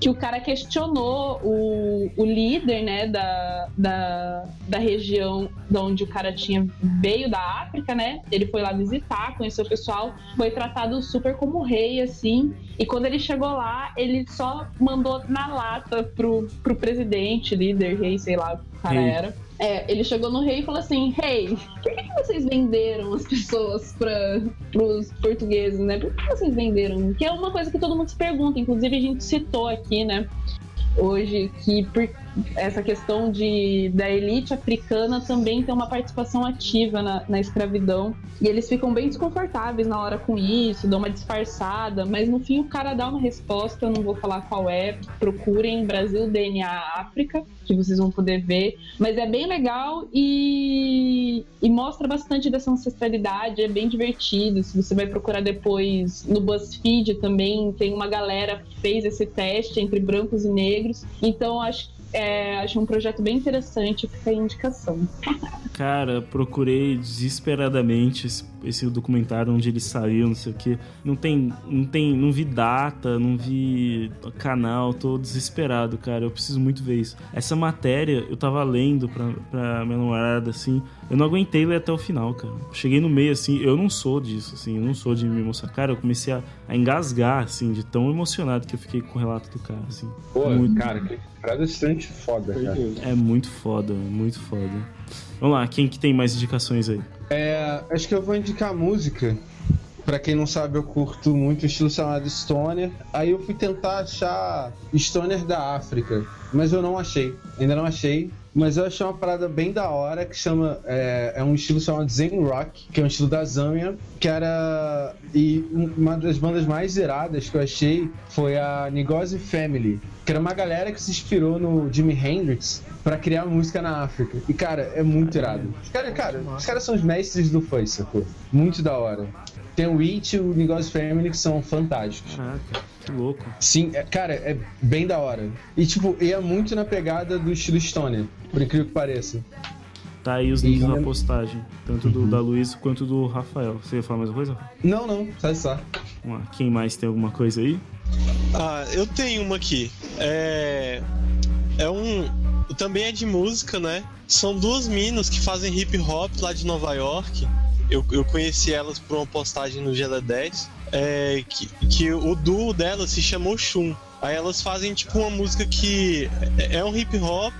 Que o cara questionou o, o líder, né, da, da, da região de onde o cara tinha veio da África, né? Ele foi lá visitar, conheceu o pessoal, foi tratado super como rei, assim. E quando ele chegou lá, ele só mandou na lata pro, pro presidente, líder, rei, sei lá, o cara Rei. era. É, ele chegou no rei e falou assim: Rei, por que, que vocês venderam as pessoas para os portugueses, né? Por que vocês venderam? Que é uma coisa que todo mundo se pergunta, inclusive a gente citou aqui, né? Hoje, que essa questão de, da elite africana também tem uma participação ativa na, na escravidão. E eles ficam bem desconfortáveis na hora com isso, dão uma disfarçada, mas no fim o cara dá uma resposta, não vou falar qual é. Procurem Brasil DNA África, que vocês vão poder ver. Mas é bem legal e, e mostra bastante dessa ancestralidade, é bem divertido. Se você vai procurar depois no BuzzFeed também, tem uma galera que fez esse teste entre brancos e negros. Então acho é, acho um projeto bem interessante, fica a indicação. Cara, procurei desesperadamente esse, esse documentário onde ele saiu, não sei o que. Não tem, não tem, não vi data, não vi canal, tô desesperado, cara. Eu preciso muito ver isso. Essa matéria eu tava lendo pra, pra minha namorada, assim. Eu não aguentei ler até o final, cara. Cheguei no meio, assim, eu não sou disso, assim, eu não sou de me emocionar. Cara, eu comecei a, a engasgar, assim, de tão emocionado que eu fiquei com o relato do cara, assim. Pô, Muito. cara, que parada extremamente foda, cara. É muito foda, muito foda. Vamos lá, quem que tem mais indicações aí? É, acho que eu vou indicar música. Pra quem não sabe, eu curto muito o estilo chamado Stoner. Aí eu fui tentar achar Stoner da África, mas eu não achei. Ainda não achei. Mas eu achei uma parada bem da hora que chama. É, é um estilo chamado Zen Rock, que é um estilo da Zâmbia, que era. E um- uma das bandas mais iradas que eu achei foi a Ngozi Family, que era uma galera que se inspirou no Jimi Hendrix pra criar música na África. E, cara, é muito irado. Os caras, cara, os caras são os mestres do funk, sacou? Muito da hora. Tem o It e o Ngozi Family que são fantásticos. Caraca, que louco. Sim, é- cara, é bem da hora. E, tipo, e é muito na pegada do estilo Stoner, por incrível que pareça. Tá aí os links E- na postagem, tanto do da Luiz quanto do Rafael. Você ia falar mais uma coisa? Rafael? Não, não, sai só. Vamos lá. Quem mais tem alguma coisa aí? Ah, eu tenho uma aqui. É. É um. Também é de música, né? São duas minas que fazem hip hop lá de Nova York. Eu, eu conheci elas por uma postagem no Gela 10. É, que, que o duo delas se chamou Shun. Aí elas fazem tipo uma música que é é um hip hop,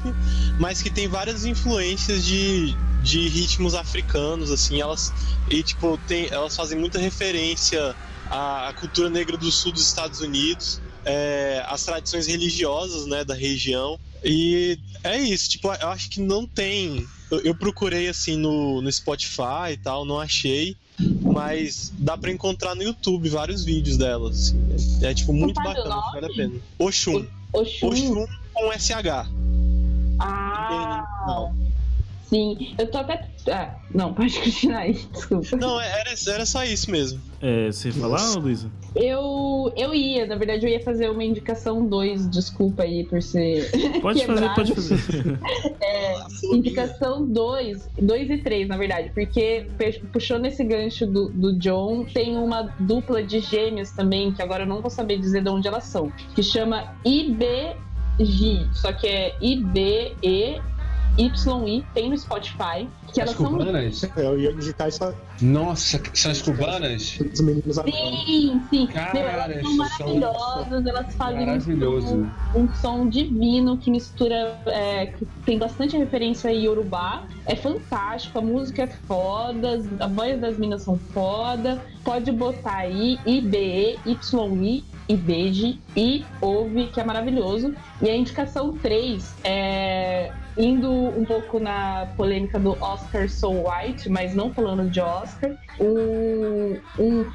mas que tem várias influências de, de ritmos africanos, assim. Elas e tipo tem, elas fazem muita referência à, à cultura negra do sul dos Estados Unidos, é, as tradições religiosas, né, da região. E é isso, tipo, eu acho que não tem. Eu, procurei assim no, no Spotify e tal, não achei. Mas dá pra encontrar no YouTube vários vídeos delas. assim. É, é, tipo muito bacana, vale a pena. Oxum. Oxum. Oxum com SH. Ah, Não. Sim. Eu tô até. Ah, não, pode continuar aí, desculpa. Não, era, era só isso mesmo. É, você ia falar, Luísa? Eu, eu ia, na verdade, eu ia fazer uma indicação 2, desculpa aí por ser. Pode fazer, pode fazer. É, indicação 2, 2 e 3, na verdade, porque pe- puxando esse gancho do, do John, tem uma dupla de gêmeos também, que agora eu não vou saber dizer de onde elas são, que chama IBG, só que é IBE. YI tem no Spotify, que As elas são cubanas? Eu ia digitar isso Nossa, são as cubanas? dos meninos. Sim, sim. Cara, Meu, elas são maravilhosas, elas fazem um Maravilhoso. som, um som divino que mistura, é, que tem bastante referência a Yorubá. É fantástico, a música é foda, a voz das minas são foda. Pode botar aí IBE, YI, IBEG e ouve, que é maravilhoso. E a indicação 3 é indo um pouco na polêmica do Oscar So White, mas não falando de Oscar, um, um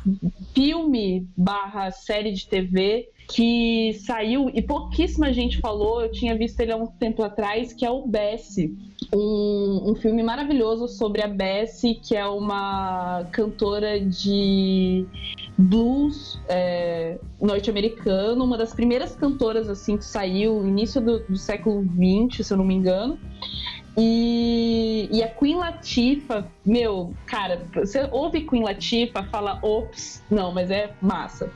filme barra série de TV que saiu e pouquíssima gente falou, eu tinha visto ele há um tempo atrás, que é o Bessie. Um, um filme maravilhoso sobre a Bessie, que é uma cantora de blues é, norte-americano, uma das primeiras cantoras assim que saiu no início do, do século XX, se eu não me engano. E, e a Queen Latifah, meu, cara, você ouve Queen Latifah, fala ops, não, mas é massa.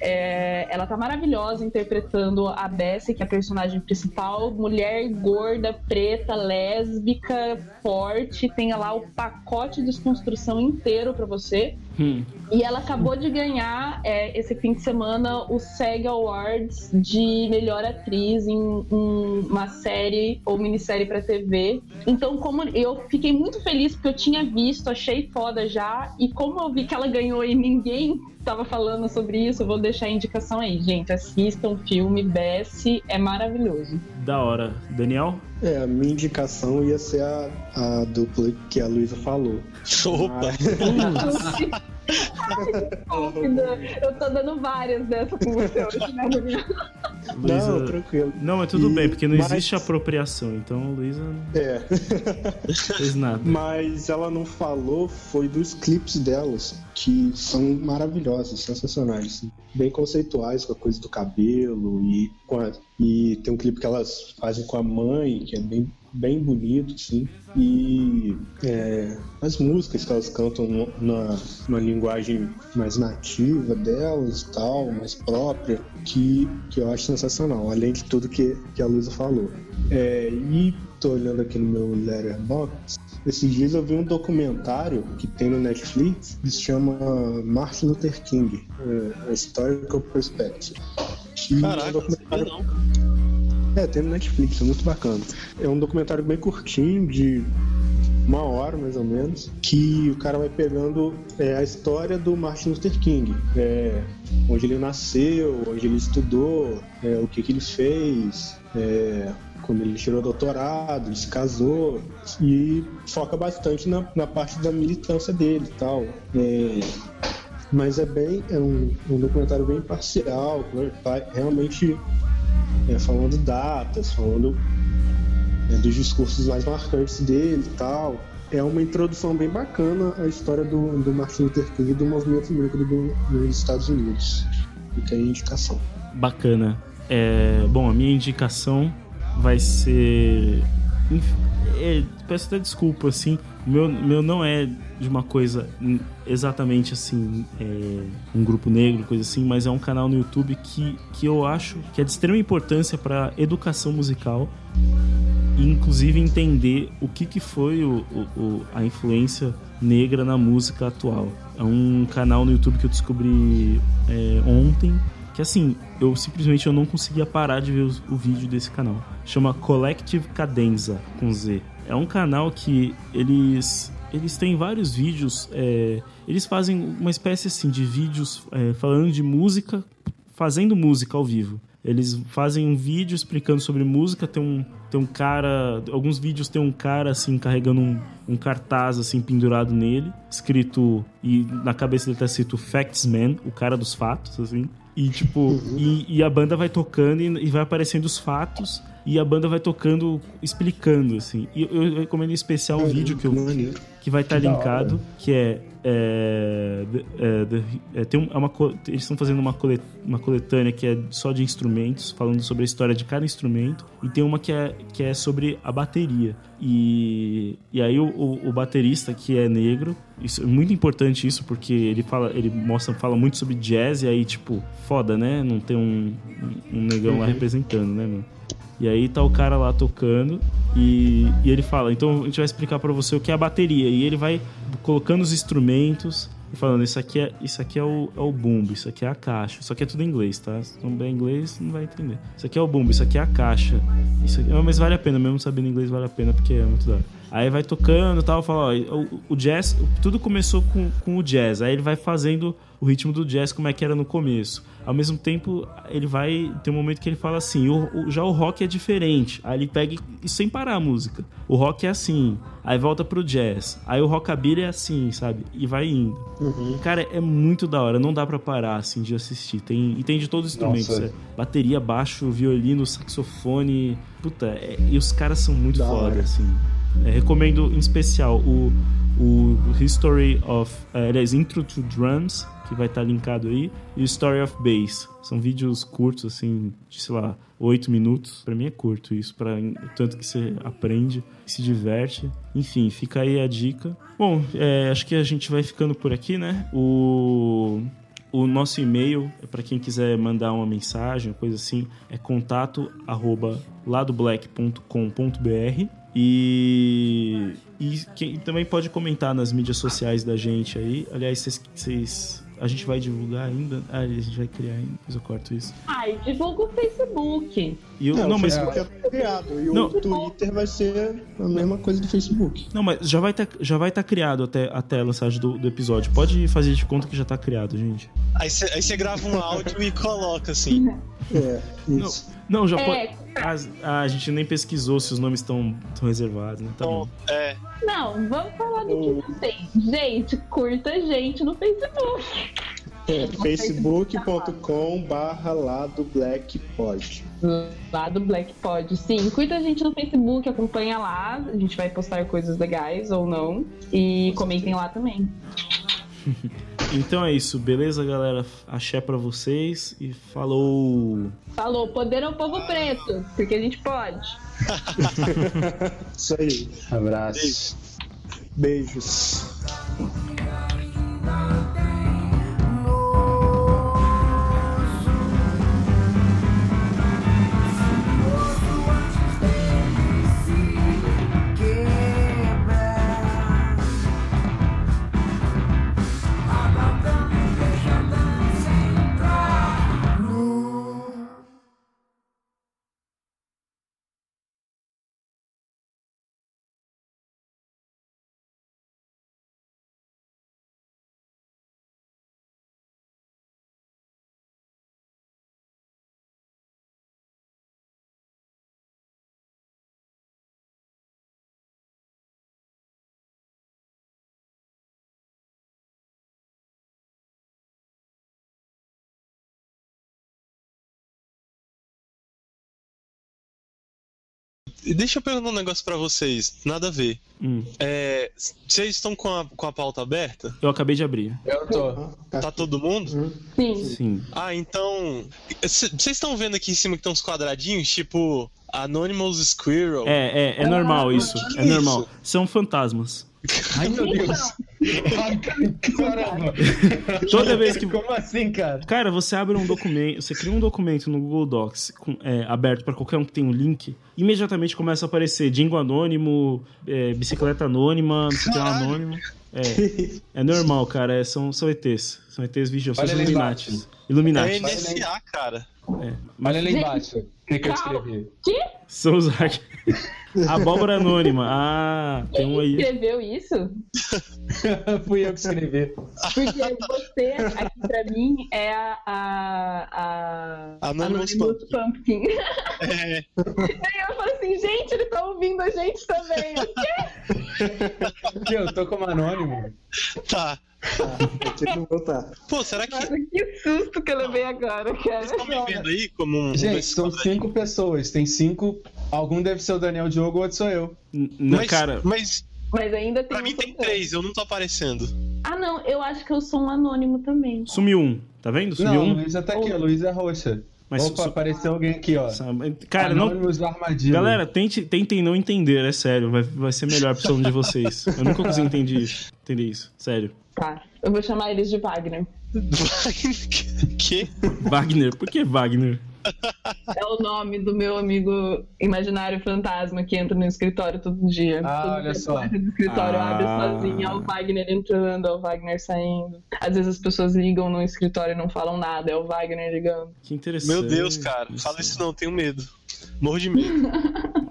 É, ela tá maravilhosa interpretando a Bessie, que é a personagem principal, mulher gorda, preta, lésbica, forte, tem lá o pacote de desconstrução inteiro para você. Hum. E ela acabou de ganhar é, esse fim de semana o SEG Awards de melhor atriz em, em uma série ou minissérie para TV. Então, como eu fiquei muito feliz porque eu tinha visto, achei foda já, e como eu vi que ela ganhou e ninguém estava falando sobre isso, eu vou deixar a indicação aí, gente. Assistam o filme Bessie, é maravilhoso. Da hora. Daniel? É, a minha indicação ia ser a, a dupla que a Luísa falou. Opa! eu tô dando várias dessa com você hoje, né? Luísa- Não, tranquilo. Não, mas tudo E- bem, porque não mas- existe apropriação, então a Luísa não É. fez nada. Mas ela não falou, foi dos clipes delas, que são maravilhosos, sensacionais. Bem conceituais com a coisa do cabelo e, com a- e tem um clipe que elas fazem com a mãe, que é bem, bem bonito, assim. E é, as músicas que elas cantam no- na, linguagem mais nativa delas tal, mais própria, que, que eu acho sensacional, além de tudo que, que a Luísa falou. É, e tô olhando aqui no meu Letterboxd, esses dias eu vi um documentário que tem no Netflix que se chama Martin Luther King, é, A Historical Perspective. Que é um Caraca, não documentário não. é, tem no Netflix, é muito bacana. É um documentário bem curtinho, de uma hora mais ou menos, que o cara vai pegando é, a história do Martin Luther King, é, onde ele nasceu, onde ele estudou, é, o que, que ele fez, é, quando ele tirou doutorado, ele se casou, e foca bastante na, na parte da militância dele e tal. É, mas é bem, é um, um documentário bem parcial, vai realmente é, falando datas, falando é, dos discursos mais marcantes dele e tal. É uma introdução bem bacana à história do, do Martin Luther King e do movimento negro do- dos Estados Unidos. Fica aí a indicação. Bacana. É, bom, a minha indicação vai ser. é, peço até desculpa, assim. O meu, meu não é de uma coisa exatamente assim, é, um grupo negro, coisa assim, mas é um canal no YouTube que, que eu acho que é de extrema importância para educação musical e inclusive entender o que, que foi o, o- o- a influência negra na música atual. É um canal no YouTube que eu descobri é, ontem, que assim, eu simplesmente eu não conseguia parar de ver o, vídeo desse canal. Chama Collective Cadenza, com Z. É um canal que eles eles têm vários vídeos, é, eles fazem uma espécie assim de vídeos é, falando de música, fazendo música ao vivo. Eles fazem um vídeo explicando sobre música, tem um, tem um cara. Alguns vídeos tem um cara assim carregando um, um cartaz assim pendurado nele, escrito. E na cabeça dele tá escrito Facts Man, o cara dos fatos, assim. E tipo, e, e a banda vai tocando e, e vai aparecendo os fatos. E a banda vai tocando, explicando, assim. E eu, eu recomendo em especial o vídeo que eu, que vai estar da linkado, que é, é, é, é, tem um- é uma, eles estão fazendo uma, colet, uma coletânea que é só de instrumentos, falando sobre a história de cada instrumento, e tem uma que é, que é sobre a bateria. E, e aí o, o, o baterista que é negro, isso é muito importante isso porque ele fala, ele mostra, fala muito sobre jazz e aí tipo foda, né? Não tem um, um negão lá representando, né, mano? E aí tá o cara lá tocando e, e ele fala, então a gente vai explicar pra você o que é a bateria. E ele vai colocando os instrumentos e falando, isso aqui é, isso aqui é, o, é o bumbo, isso aqui é a caixa. Isso aqui é tudo em inglês, tá? Se não bem inglês, não vai entender. Isso aqui é o bumbo, isso aqui é a caixa. Isso aqui, mas vale a pena, mesmo sabendo inglês vale a pena, porque é muito da hora. Aí vai tocando e tal, fala, ó, o, o jazz, tudo começou com, com o jazz. Aí ele vai fazendo o ritmo do jazz como é que era no começo. Ao mesmo tempo, ele vai. Tem um momento que ele fala assim: o- o- já o rock é diferente. Aí ele pega e sem parar a música. O rock é assim. Aí volta pro jazz. Aí o rockabilly é assim, sabe? E vai indo. Cara, é muito da hora. Não dá pra parar, assim, de assistir. Tem, e tem de todos os instrumentos. É bateria, baixo, violino, saxofone. Puta, é- e os caras são muito Da foda, hora. assim. É, recomendo em especial o, o History of. eh, aliás, Intro to Drums, que vai estar linkado aí, e o Story of Bass. São vídeos curtos, assim, de sei lá, 8 minutos. Pra mim é curto isso, para tanto que você aprende, se diverte. Enfim, fica aí a dica. Bom, é, acho que a gente vai ficando por aqui, né? O. O nosso e-mail, é para quem quiser mandar uma mensagem, coisa assim, é contato arroba ladoblack.com.br e, e quem também pode comentar nas mídias sociais da gente aí. Aliás, vocês. A gente vai divulgar ainda? Ah, a gente vai criar ainda, depois eu corto isso. Ai, divulga o Facebook. E eu, Não, não, o mas, Facebook é criado. E Não. o Twitter vai ser a mesma coisa do Facebook. não, mas já vai estar já vai tá criado até, até a lançagem do, do episódio. Pode fazer de conta que já tá criado, gente. Aí você grava um áudio e coloca assim. É, isso. Não, já É. pode. Ah, a gente nem pesquisou se os nomes estão reservados, né? Tá bom. Então, é. Não, vamos falar do que não tem. Gente, curta a gente no Facebook. É, facebook.com barra lado black pod. Lá do Black Pod. Sim, curta a gente no Facebook, acompanha lá. A gente vai postar coisas legais ou não. E comentem lá também. Então é isso, beleza, galera? Axé pra vocês e falou! Falou, poder ao povo preto, porque a gente pode. Isso aí. Abraço. Beijos. Deixa eu perguntar um negócio pra vocês, nada a ver. Hum, É, vocês estão com a, com a pauta aberta? eu acabei de abrir. Eu tô. Tá todo mundo? Sim. Sim. Ah, então. Vocês estão vendo aqui em cima que tem uns quadradinhos, tipo Anonymous Squirrel? É, é, é normal isso. que É isso? normal. São fantasmas. Ai, meu Deus. Caramba. Toda vez que. Como assim, cara? Cara, você abre um documento, você cria um documento no Google Docs com- é, aberto para qualquer um que tem um link, imediatamente começa a aparecer Dingo anônimo, é, bicicleta anônima, não sei o que lá anônimo. É, é normal, cara. é- são, são ETs. São ETs vigiam, são Illuminati. embaixo. É Illuminati. NSA, cara. Olha ali embaixo. O que, que eu escrevi? São os hack- Abóbora anônima. Ah, tem um aí. Escreveu isso? Fui eu que escrevi. Porque você, aqui pra mim, é a. a, a Anonymous Pumpkin. É, Aí eu falei assim, gente, ele tá ouvindo a gente também. O quê? Eu tô como anônimo. tá. Não. Pô, será que. Nossa, que susto que eu levei agora, cara. Vocês estão me vendo aí como um. Gente, são cinco pessoas. Tem cinco. Algum deve ser o Daniel Diogo, outro sou eu. N- Não, Mas, cara, mas Mas ainda tem. pra mim tem três, eu não tô aparecendo. Ah, não, eu acho que eu sou um anônimo também. sumiu um. Tá vendo? Sumiu Não, a um. Luísa tá aqui, a Luísa é roxa. Mas Opa, su- apareceu alguém aqui, ó. Cara, não. Anônimos Armadilho. Galera, tente, tentem não entender, é sério. Vai, vai ser melhor pra um de vocês. Eu nunca consegui entender isso. Entender isso. Sério. Tá, eu vou chamar eles de Wagner. que? Wagner. Por que Wagner? É o nome do meu amigo imaginário fantasma que entra no escritório todo dia. Ah, Todo olha dia só. do escritório Ah. abre sozinho, é o Wagner entrando, é o Wagner saindo. Às vezes as pessoas ligam no escritório e não falam nada, é o Wagner ligando. Que interessante. Meu Deus, cara. Fala isso não, tenho medo. Morro de medo.